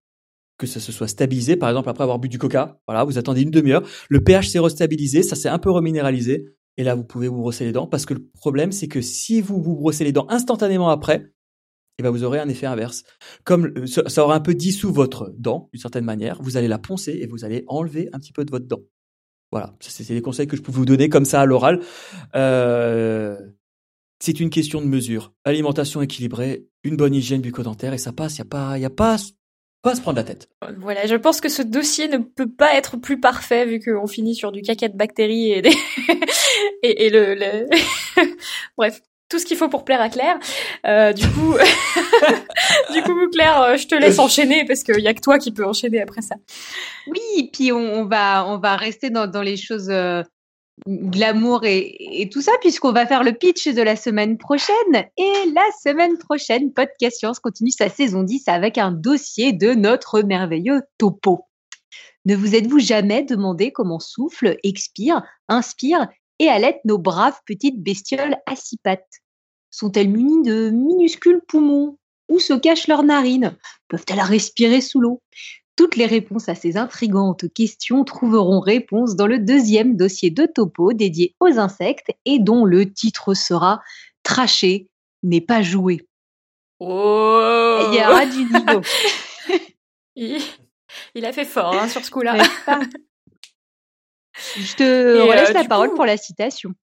que ça se soit stabilisé. Par exemple, après avoir bu du coca, voilà, vous attendez une demi-heure. Le pH s'est restabilisé, ça s'est un peu reminéralisé. Et là, vous pouvez vous brosser les dents parce que le problème, c'est que si vous vous brossez les dents instantanément après, eh ben vous aurez un effet inverse. Comme euh, ça aura un peu dissous votre dent, d'une certaine manière, vous allez la poncer et vous allez enlever un petit peu de votre dent. Voilà, c'est des conseils que je peux vous donner comme ça à l'oral. Euh, c'est une question de mesure. Alimentation équilibrée, une bonne hygiène bucco-dentaire et ça passe. Il y a pas, il a pas pas se prendre la tête. Voilà, je pense que ce dossier ne peut pas être plus parfait vu qu'on finit sur du caca de bactéries et, le... bref tout ce qu'il faut pour plaire à Claire. Euh, du coup, du coup, Claire, euh, je te laisse enchaîner parce qu'il y a que toi qui peux enchaîner après ça. Oui, puis on, va on va rester dans, dans les choses euh, glamour et, et, tout ça puisqu'on va faire le pitch de la semaine prochaine. Et la semaine prochaine, Podcast Science continue sa saison 10 avec un dossier de notre merveilleux topo. Ne vous êtes-vous jamais demandé comment souffle, expire, inspire et allaitent nos braves petites bestioles à six pattes Sont-elles munies de minuscules poumons? Où se cachent leurs narines Peuvent-elles respirer sous l'eau? Toutes les réponses à ces intrigantes questions trouveront réponse dans le deuxième dossier de topo dédié aux insectes et dont le titre sera Traché n'est pas joué. Oh Il y aura du niveau. il, a fait fort hein, sur ce coup-là. Je te laisse la parole pour la citation.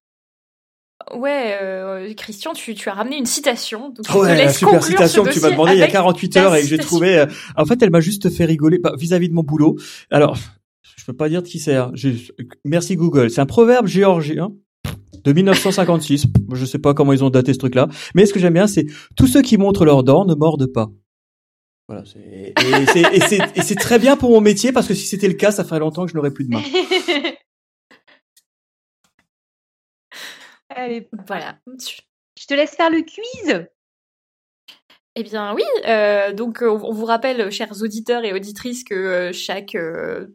Ouais, euh, Christian, tu, tu as ramené une citation. Donc ouais, la super citation que tu m'as demandé il y a 48 heures et que j'ai trouvé. Euh, en fait, elle m'a juste fait rigoler bah, vis-à-vis de mon boulot. Alors, je peux pas dire de qui c'est. Hein. Merci Google. C'est un proverbe géorgien de 1956. je sais pas comment ils ont daté ce truc-là, mais ce que j'aime bien, c'est tous ceux qui montrent leurs dents ne mordent pas. Voilà, et c'est très bien pour mon métier parce que si c'était le cas, ça ferait longtemps que je n'aurais plus de main. Allez, voilà. Je te laisse faire le quiz. Eh bien oui, euh, donc on vous rappelle, chers auditeurs et auditrices, que euh, chaque euh,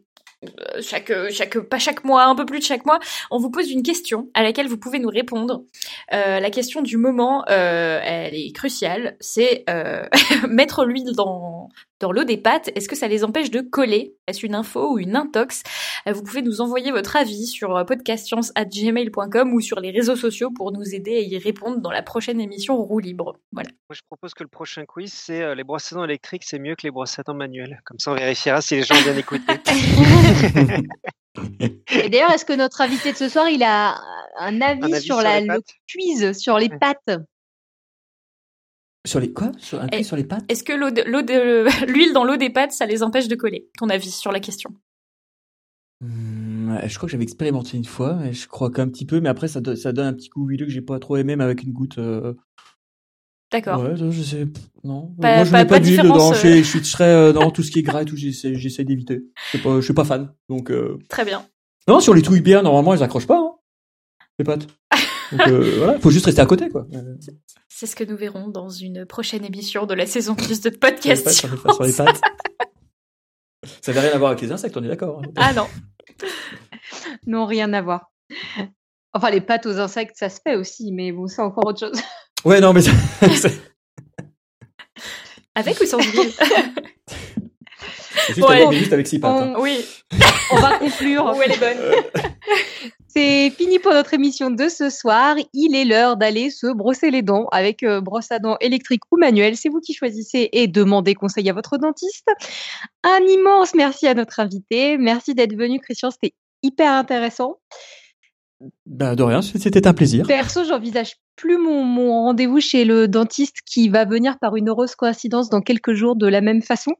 chaque, chaque, pas chaque mois, un peu plus de chaque mois, on vous pose une question à laquelle vous pouvez nous répondre. la question du moment, elle est cruciale, c'est mettre l'huile dans dans l'eau des pâtes, est-ce que ça les empêche de coller? Est-ce une info ou une intox? Vous pouvez nous envoyer votre avis sur euh, podcastscience@gmail.com ou sur les réseaux sociaux pour nous aider à y répondre dans la prochaine émission Roue libre. Voilà. Moi, je propose que le prochain quiz, c'est euh, les brosses à dents électriques, c'est mieux que les brosses à dents manuelles. Comme ça, on vérifiera si les gens ont bien écouté. Et d'ailleurs, est-ce que notre invité de ce soir, il a un avis, sur, la, le quiz sur les pâtes? Sur les quoi? Sur, un sur les pâtes? Est-ce que l'eau de, l'huile dans l'eau des pâtes, ça les empêche de coller? Ton avis sur la question? Hmm, Je crois que j'avais expérimenté une fois, et je crois qu'un petit peu, mais après ça, ça donne un petit goût huileux que j'ai pas trop aimé, mais avec une goutte. Euh, D'accord. Ouais, je sais. Non. Moi, je mets pas, d'huile dedans. Je, euh. suis très euh, dans tout ce qui est gras et tout. J'essaie, d'éviter. Je suis pas fan. Donc. Très bien. Non, sur les touilles bien, normalement, elles accrochent pas. Hein, les pâtes. Donc voilà, faut juste rester à côté, quoi. C'est ce que nous verrons dans une prochaine émission de la saison plus de podcast. Sur les pattes, Ça n'avait rien à voir avec les insectes, on est d'accord. Hein. Ah non. non, rien à voir. Enfin, les pattes aux insectes, ça se fait aussi, mais bon, c'est encore autre chose. Ouais, non, mais. avec ou sans huile? Juste, avec, juste avec six pattes. Hein. Oui. On va conclure. Où elle est bonne. C'est fini pour notre émission de ce soir. Il est l'heure d'aller se brosser les dents avec euh, brosse à dents électrique ou manuelle. C'est vous qui choisissez et demandez conseil à votre dentiste. Un immense merci à notre invité. Merci d'être venu, Christian. C'était hyper intéressant. Bah, de rien, c'était un plaisir. Perso, j'envisage plus mon, mon rendez-vous chez le dentiste qui va venir par une heureuse coïncidence dans quelques jours de la même façon.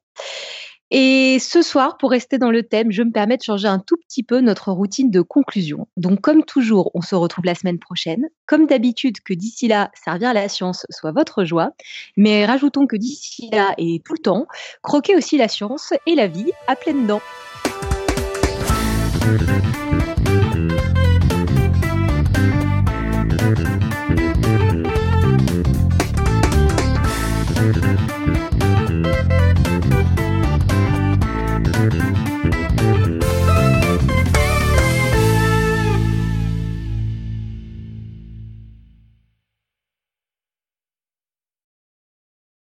Et ce soir, pour rester dans le thème, je me permets de changer un tout petit peu notre routine de conclusion. Donc, comme toujours, on se retrouve la semaine prochaine. Comme d'habitude, que d'ici là, servir la science soit votre joie. Mais rajoutons que d'ici là et tout le temps, croquez aussi la science et la vie à pleines dents.